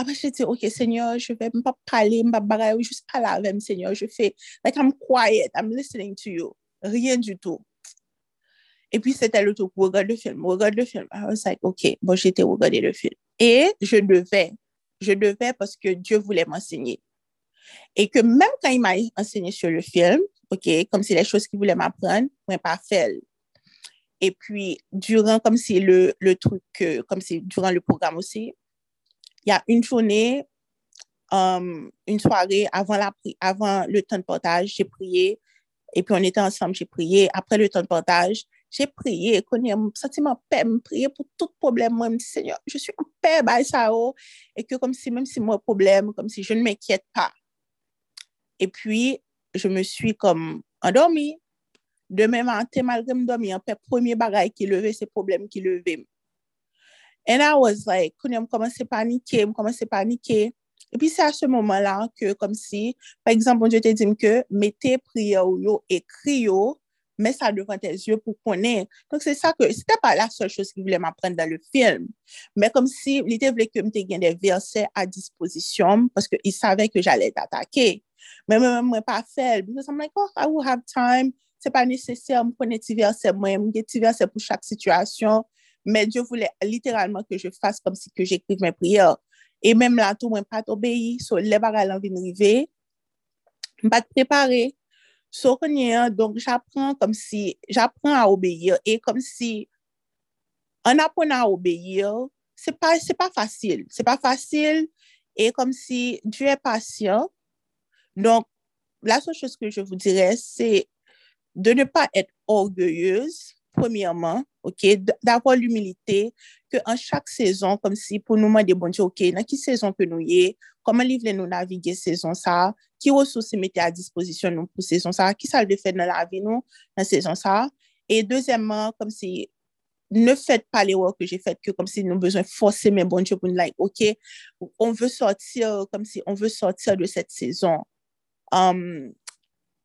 [SPEAKER 2] Après, je dit, OK, Seigneur, je vais pas parler, je vais parler, juste parler avec Seigneur. Je fais, like, I'm quiet, I'm listening to you. Rien du tout. Et puis, c'était le truc, regarde le film, regarde le film. I was like, OK, bon, j'étais regarder le film. Et je devais, je devais parce que Dieu voulait m'enseigner. Et que même quand il m'a enseigné sur le film, OK, comme si les choses qu'il voulait m'apprendre, moi, pas fait. Et puis, durant, comme si le, le truc, euh, comme si durant le programme aussi, il y a une journée, um, une soirée avant, la, avant le temps de partage, j'ai prié. Et puis, on était ensemble, j'ai prié. Après le temps de partage, j'ai prié, connais un sentiment paix, me prier pour tout problème. Moi, je Seigneur, je suis en paix, bah, ça. Et que comme si, même si moi, problème, comme si je ne m'inquiète pas. Et puis, je me suis comme endormie. Deme mante, malgre m domi, an pe premier bagay ki leve, se problem ki leve m. And I was like, konen m komanse panike, m komanse panike. E pi se a se moman la, ke kom si, par exemple, bon m jete dim ke, mette priyo yo, ekri yo, mè sa devan tes yeux pou konen. Donk se sa ke, se te pa la sol chos ki vile m apren dan le film, mè kom si li te vile ke m te gen de verse a disposisyon, paske i save ke jale t'atake. Mè mè mè mè pa fel, because I'm like, oh, I will have time C'est pas nécessaire, me connaître des versets, moi, me des versets pour chaque situation. Mais Dieu voulait littéralement que je fasse comme si j'écrive mes prières. Et même là, tout, moi, pas obéi. So, les l'envie de arriver. Pas. So, qu'on y est, donc, j'apprends comme si, j'apprends à obéir. Et comme si, en apprenant à obéir, pas, c'est pas facile. C'est pas facile. Et comme si Dieu est patient. Donc, la seule chose que je vous dirais, c'est de ne pas être orgueilleuse, premièrement, OK, d'avoir l'humilité que en chaque saison, comme si pour nous demander, bon Dieu, OK, dans quelle saison que nous y est, comment livre nous naviguer saison ça, qui ressources mettez à disposition nous pour saison ça, qui ça le fait dans la vie nous, dans saison ça. Et deuxièmement, comme si ne faites pas l'erreur que j'ai faite, que comme si nous besoin forcer mes bon Dieu pour nous like, OK, on veut sortir, comme si on veut sortir de cette saison. Um,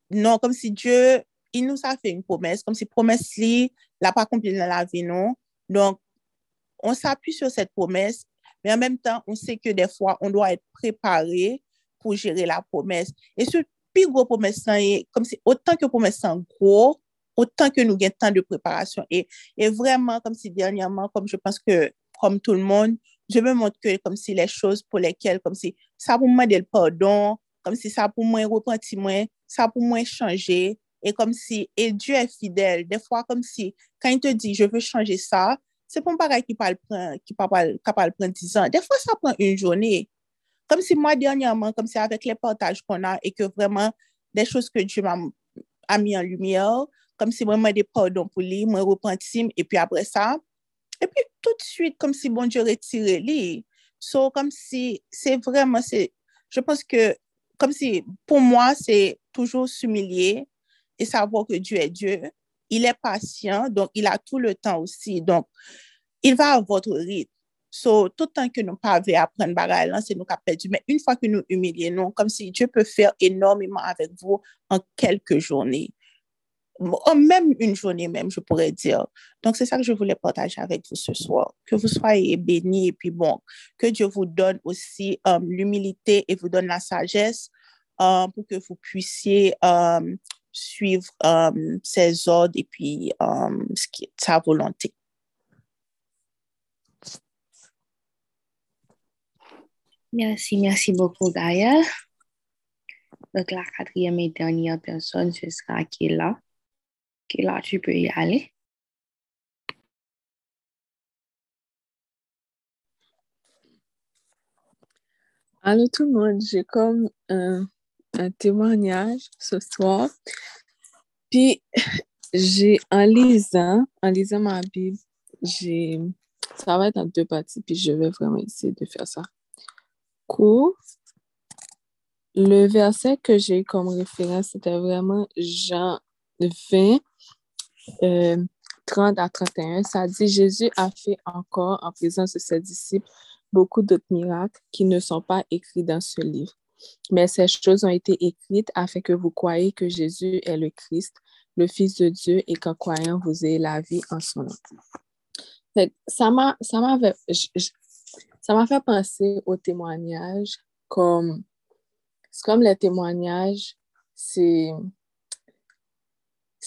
[SPEAKER 2] non, comme si Dieu, il nous a fait une promesse, comme si promesse li, l'a pas accompli dans la vie, non? Donc, on s'appuie sur cette promesse, mais en même temps, on sait que des fois, on doit être préparé pour gérer la promesse. Et ce plus gros promesse, comme si autant que promesse est gros, autant que nous avons temps de préparation. Et, vraiment, comme si dernièrement, comme je pense que, comme tout le monde, je me montre que comme si les choses pour lesquelles, comme si ça pour moi, le pardon, comme si ça pour moi, repentir moi, ça pour moi, changer. Et comme si, et Dieu est fidèle. Des fois, comme si, quand il te dit, je veux changer ça, c'est pas un bagage qui parle, qui parle, de prendre 10 ans. Des fois, ça prend une journée. Comme si moi, dernièrement, comme si avec les partages qu'on a et que vraiment, des choses que Dieu m'a mis en lumière, comme si moi, moi, des pardons pour lui, moi, repentir, et puis après ça, et puis tout de suite, comme si bon Dieu retirait lui. So, comme si, c'est vraiment, c'est, je pense que, comme si, pour moi, c'est toujours s'humilier et savoir que Dieu est Dieu. Il est patient, donc il a tout le temps aussi. Donc, il va à votre rythme. So, tout le temps que nous pas apprendre bagaille, là, c'est nous qui perdu. Mais une fois que nous humilions, comme si Dieu peut faire énormément avec vous en quelques journées. En même une journée même, je pourrais dire. Donc, c'est ça que je voulais partager avec vous ce soir. Que vous soyez bénis et puis bon, que Dieu vous donne aussi um, l'humilité et vous donne la sagesse euh, pour que vous puissiez euh, suivre euh, ses ordres et puis euh, ce qui est sa volonté.
[SPEAKER 3] Merci, merci beaucoup, Gaëlle. Donc, la quatrième et dernière personne, ce sera Kila. Kila, tu peux y aller.
[SPEAKER 12] Allô tout le monde, j'ai comme un, un témoignage ce soir. Puis, j'ai, en lisant, en lisant ma Bible, j'ai, ça va être en deux parties, puis je vais vraiment essayer de faire ça court. Le verset que j'ai comme référence, c'était vraiment Jean 20, euh, 30 à 31. Ça dit, Jésus a fait encore en présence de ses disciples beaucoup d'autres miracles qui ne sont pas écrits dans ce livre. Mais ces choses ont été écrites afin que vous croyiez que Jésus est le Christ, le Fils de Dieu, et qu'en croyant, vous ayez la vie en son nom. Ça m'a, fait penser aux témoignages comme, comme les témoignages, c'est,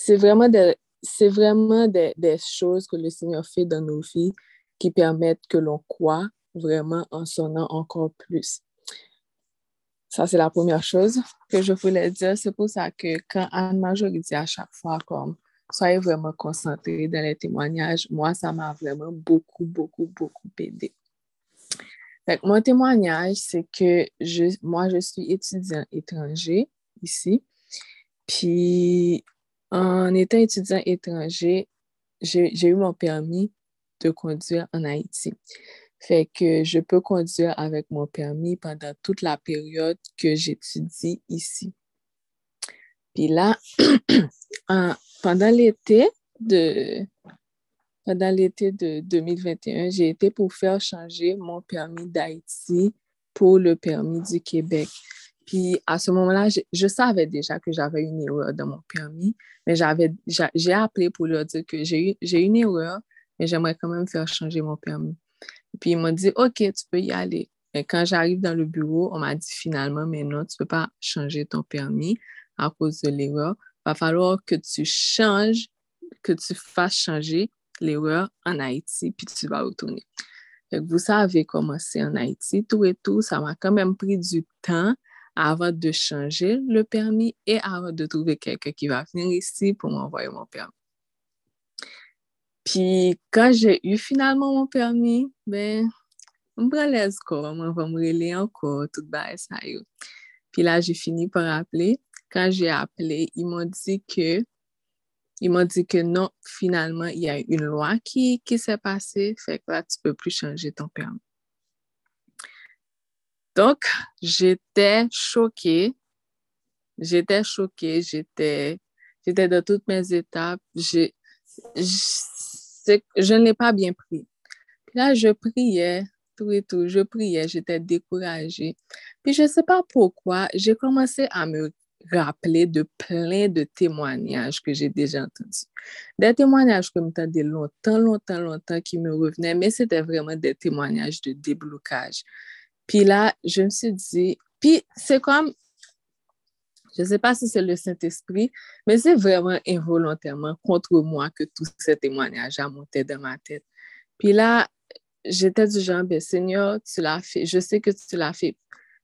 [SPEAKER 12] vraiment des, vraiment choses que le Seigneur fait dans nos vies qui permettent que l'on croit vraiment en son nom encore plus. Ça, c'est la première chose que je voulais dire. C'est pour ça que quand Anne-Marjorie dit à chaque fois comme soyez vraiment concentrés dans les témoignages, moi, ça m'a vraiment beaucoup, beaucoup, beaucoup aidé. Fait mon témoignage, c'est que je, moi, je suis étudiant étranger ici. Puis, en étant étudiant étranger, j'ai eu mon permis de conduire en Haïti. Fait que je peux conduire avec mon permis pendant toute la période que j'étudie ici. Puis là, en- pendant l'été de, pendant l'été de 2021, j'ai été pour faire changer mon permis d'Haïti pour le permis du Québec. Puis à ce moment-là, je, je savais déjà que j'avais une erreur dans mon permis, mais j'ai appelé pour leur dire que j'ai eu, j'ai une erreur, mais j'aimerais quand même faire changer mon permis. Puis ils m'ont dit, OK, tu peux y aller. Et quand j'arrive dans le bureau, on m'a dit finalement, mais non, tu ne peux pas changer ton permis à cause de l'erreur. Il va falloir que tu changes, que tu fasses changer l'erreur en Haïti, puis tu vas retourner. Fait que vous savez comment c'est en Haïti, tout et tout, ça m'a quand même pris du temps avant de changer le permis et avant de trouver quelqu'un qui va venir ici pour m'envoyer mon permis. Puis quand j'ai eu finalement mon permis, ben, prend les scores, on va me relayer encore, tout bas ça yo. Puis là, j'ai fini par appeler. Quand j'ai appelé, ils m'ont dit que ils m'ont dit que non, finalement, il y a une loi qui, qui s'est passée, fait que là, tu peux plus changer ton permis. Donc, j'étais choquée. J'étais choquée, j'étais j'étais dans toutes mes étapes. J'ai- c'est- je ne l'ai pas bien pris. Puis là, je priais, tout et tout, je priais, j'étais découragée. Puis je ne sais pas pourquoi, j'ai commencé à me rappeler de plein de témoignages que j'ai déjà entendus. Des témoignages que m'entendais longtemps, longtemps, longtemps qui me revenaient, mais c'était vraiment des témoignages de déblocage. Puis là, je me suis dit, puis c'est comme, je ne sais pas si c'est le Saint-Esprit, mais c'est vraiment involontairement contre moi que tous ces témoignages montaient dans ma tête. Puis là, j'étais du genre, ben, Seigneur, tu l'as fait, je sais que tu l'as fait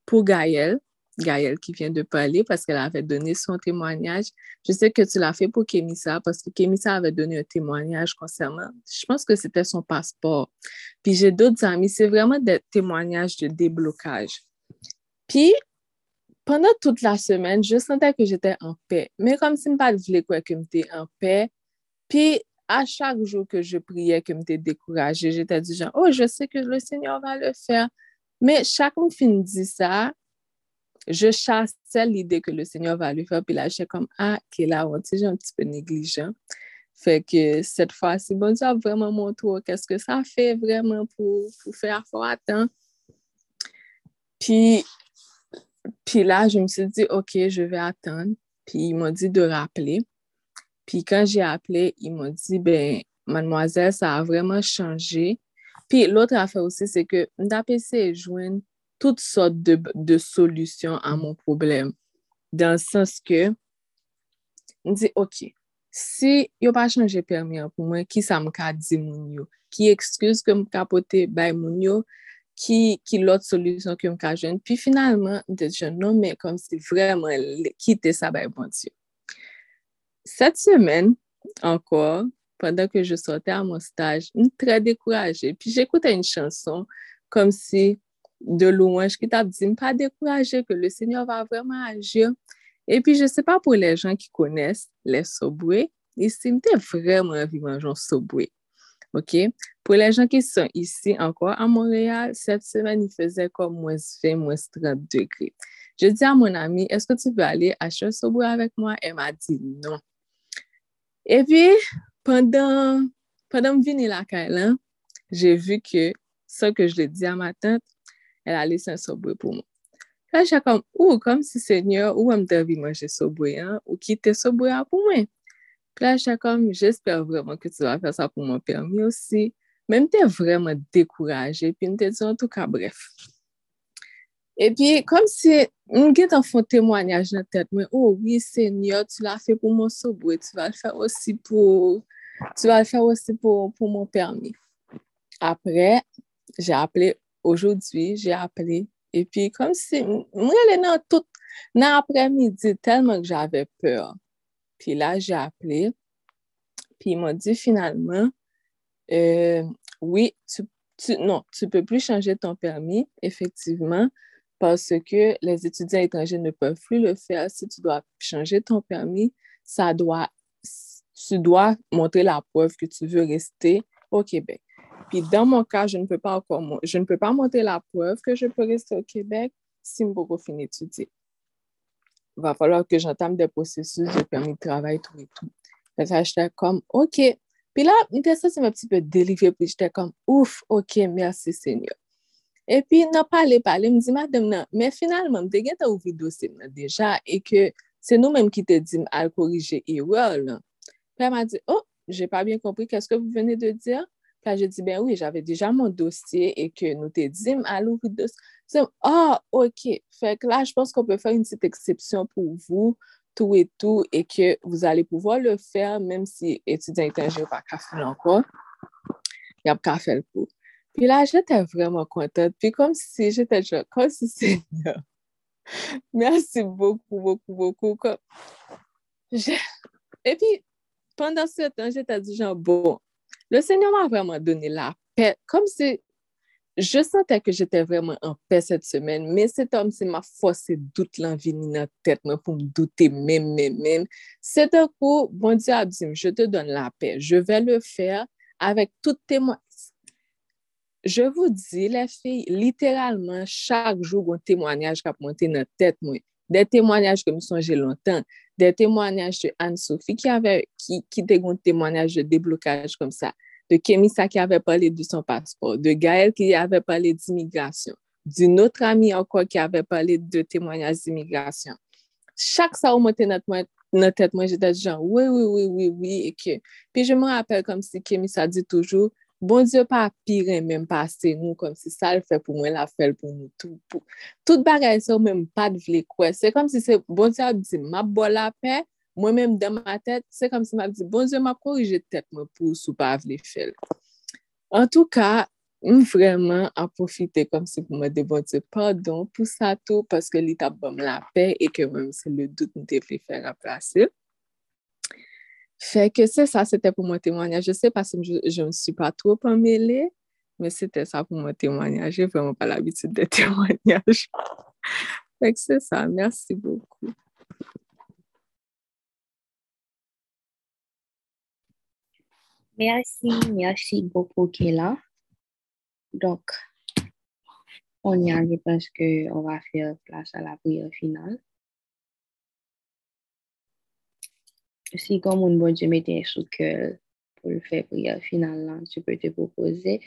[SPEAKER 12] pour Gaëlle, Gaëlle qui vient de parler parce qu'elle avait donné son témoignage. Je sais que tu l'as fait pour Kémissa parce que Kémissa avait donné un témoignage concernant, je pense que c'était son passeport. Puis j'ai d'autres amis, c'est vraiment des témoignages de déblocage. Puis pendant toute la semaine, je sentais que j'étais en paix. Mais comme si je ne voulais pas que j'étais en paix. Puis à chaque jour que je priais, que j'étais découragée, j'étais du genre, oh, je sais que le Seigneur va le faire. Mais chaque fois que dit ça, je chassais l'idée que le Seigneur va le faire. Puis là, j'étais comme, ah, quelle la honte, j'ai un petit peu négligent. Fait que cette fois-ci, bon Dieu a vraiment montré qu'est-ce que ça fait vraiment pour, faire fort temps. Puis, puis là, je me suis dit, OK, je vais attendre. Puis ils m'ont dit de rappeler. Puis quand j'ai appelé, ils m'ont dit, ben, mademoiselle, ça a vraiment changé. Puis l'autre affaire aussi, c'est que d'APC joindre toutes sortes de, solutions à mon problème. dans le sens que, m di, ok, si yo pa chanje permi an pou mwen, ki sa m ka di moun yo? Ki ekskuse ke m ka pote bay moun yo? Ki lot solusyon ke m ka jen? Pi finalman, m te jen non men kom si vreman kite sa bay bon diyo. Set semen, ankor, pandan ke je sote a mon staj, m tre dekouraje. Pi j'ekoute yon chanson kom si de louange ki tap di m pa dekouraje ke le seigneur va vreman agir. E pi je se pa pou le jan ki kones le sobwe, isi m te vreman vi manjon sobwe. Ok? Po la jan ki son isi anko, a Montreal, set semen ni feze kom mwes 20, mwes 30 degri. Je di a mon ami, eske ti ve ale a chou sobo avèk mwa? E ma di non. E pi, pandan, pandan m vini la kay lan, je vi ke, sa ke je le di a ma tante, el ale san sobo pou mwen. La chakam, ou, kom si senyor, ou am devi manje sobo, ou kite sobo a pou mwen. Puis là, j'étais comme, j'espère vraiment que tu vas faire ça pour mon permis aussi. Mais m'étais vraiment découragée. Puis m'étais dit, en tout cas, bref. Et puis, comme si, m'gait en font témoignage dans la tête. Mais, oh oui, Seigneur, tu l'as fait pour mon soboué. Tu vas le faire aussi pour, tu vas le faire aussi pour, pour mon permis. Après, j'ai appelé, aujourd'hui, j'ai appelé. Et puis, comme si, moi, elle est dans tout, dans l'après-midi, tellement que j'avais peur. Peur. Pi la, jè aple, pi m wè di finalman, oui, non, tu peux plus changer ton permis, effectivement, parce que les étudiants étrangers ne peuvent plus le faire. Si tu dois changer ton permis, ça doit, tu dois montrer la preuve que tu veux rester au Québec. Puis dans mon cas, je ne peux pas encore, je ne peux pas montrer la preuve que je peux rester au Québec si je n'ai pas fini d'étudier. Va falloir que j'entame des processus de permis de travail, tout et tout. J'étais comme, OK. Puis là, ça, c'est un petit peu délivré, puis j'étais comme, ouf, OK, merci Seigneur. Et puis, n'a parlé, parlé, me dit, madame, non, mais finalement, me dit, t'as ouvert dossier déjà, et que c'est nous-mêmes qui te dit à corriger erreur. Puis elle m'a dit, oh, j'ai pas bien compris, qu'est-ce que vous venez de dire? Puis j'ai dit, ben oui, j'avais déjà mon dossier et que nous te à l'ouvrir dossier. C'est, ah, OK. Fait que là, je pense qu'on peut faire une petite exception pour vous, tout et tout, et que vous allez pouvoir le faire, même si étudiant étranger pas qu'à faire encore, il y a qu'à faire le coup. Puis là, j'étais vraiment contente. Puis comme si j'étais genre, comme si Seigneur, merci beaucoup, beaucoup, beaucoup. Comme... Et puis, pendant ce temps, j'étais genre, bon, le Seigneur m'a vraiment donné la paix. Comme si je sentais que j'étais vraiment en paix cette semaine, mais cet homme, c'est m'a forcé doute l'envie dans la tête pour me douter même, même, même. C'est un coup, bon Dieu a dit, je te donne la paix. Je vais le faire avec toute témoignage. Je vous dis, les filles, littéralement, chaque jour, un témoignage qui a monté dans la tête, moi. Des témoignages que me songez longtemps. Des témoignages de Anne-Sophie qui avait, qui, qui était un témoignage de déblocage comme ça de Kémissa qui avait parlé de son passeport, de Gaël qui avait parlé d'immigration, d'une autre amie encore qui avait parlé de témoignages d'immigration. Chaque ça, montait notre, notre tête, moi, j'étais genre, oui, oui, oui, oui, oui. Et que, puis je me rappelle comme si Kémissa dit toujours, Bon Diyo pa pire menm pa se nou kom si sa l fè pou mwen la fèl pou nou tout. Pou, tout bagay se ou menm pa d vle kwe. Se kom si se bon Diyo ap di map bol apè, mwen menm dan ma tèt, se kom si map di bon Diyo map korije tèt mwen pou sou pa vle fèl. En tou ka, m vreman ap profite kom si pou mwen de bon Diyo pardon pou sa tou paske li tap bom la pè e ke mwen se le dout nou te vle fèl ap la sèl. Fait que c'est ça, c'était pour mon témoignage. Je sais pas si je ne suis pas trop emmêlée, mais c'était ça pour mon témoignage. J'ai vraiment pas l'habitude de témoignage. fait que c'est ça. Merci beaucoup.
[SPEAKER 18] Merci, merci beaucoup, Kéla. Donc, on y a, je pense qu'on va faire place à la prière finale. Si comme un bon Dieu mettait sous cœur pour le faire prière finale, là, tu peux te proposer.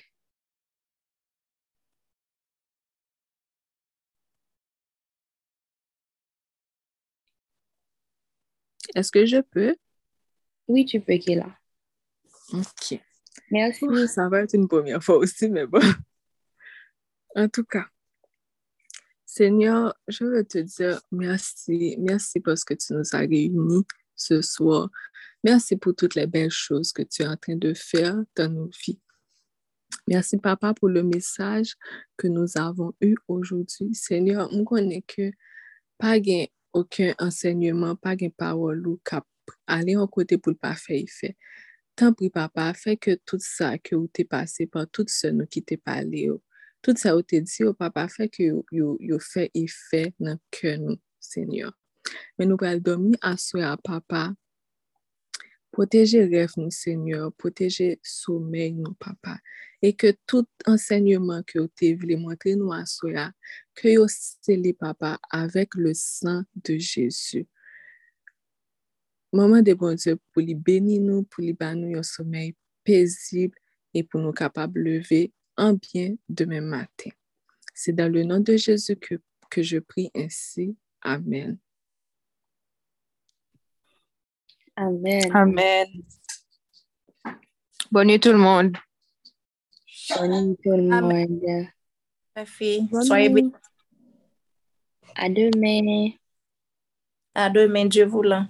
[SPEAKER 12] Est-ce que je peux?
[SPEAKER 18] Oui, tu peux, Kéla.
[SPEAKER 12] Ok.
[SPEAKER 18] Merci.
[SPEAKER 12] Ça va être une première fois aussi, mais bon. En tout cas, Seigneur, je veux te dire merci. Merci parce que tu nous as réunis ce soir. Merci pour toutes les belles choses que tu es en train de faire dans nos vies. Merci, Papa, pour le message que nous avons eu aujourd'hui. Seigneur, on connaît que pas gain aucun enseignement, pas gain parole ou cap aller en côté pour le pas faire effet. Tant pis, Papa, fait que tout ça que vous t'es passé par tout ce nous qui t'es parlé, oh, tout ça vous t'es dit, oh, Papa, fait que vous fait effet dans cœur nous, Seigneur. Mais nous allons dormir à soi, Papa, Protéger rêve nous, Seigneur, protéger sommeil nous, papa. Et que tout enseignement que tu voulu montrer nous à soi, que vous scellé, papa, avec le sang de Jésus. Maman de bon Dieu, pour lui bénir nous, pour lui bénir un sommeil paisible et pour nous capables de lever en bien demain matin. C'est dans le nom de Jésus que je prie ainsi. Amen.
[SPEAKER 18] Amen.
[SPEAKER 2] Amen.
[SPEAKER 15] Bonne nuit tout le monde.
[SPEAKER 18] Bonne nuit tout le
[SPEAKER 2] Amen.
[SPEAKER 18] monde.
[SPEAKER 2] Ma fille,
[SPEAKER 16] Bonne
[SPEAKER 2] soyez bénis.
[SPEAKER 18] À demain.
[SPEAKER 2] À demain, Dieu voulant.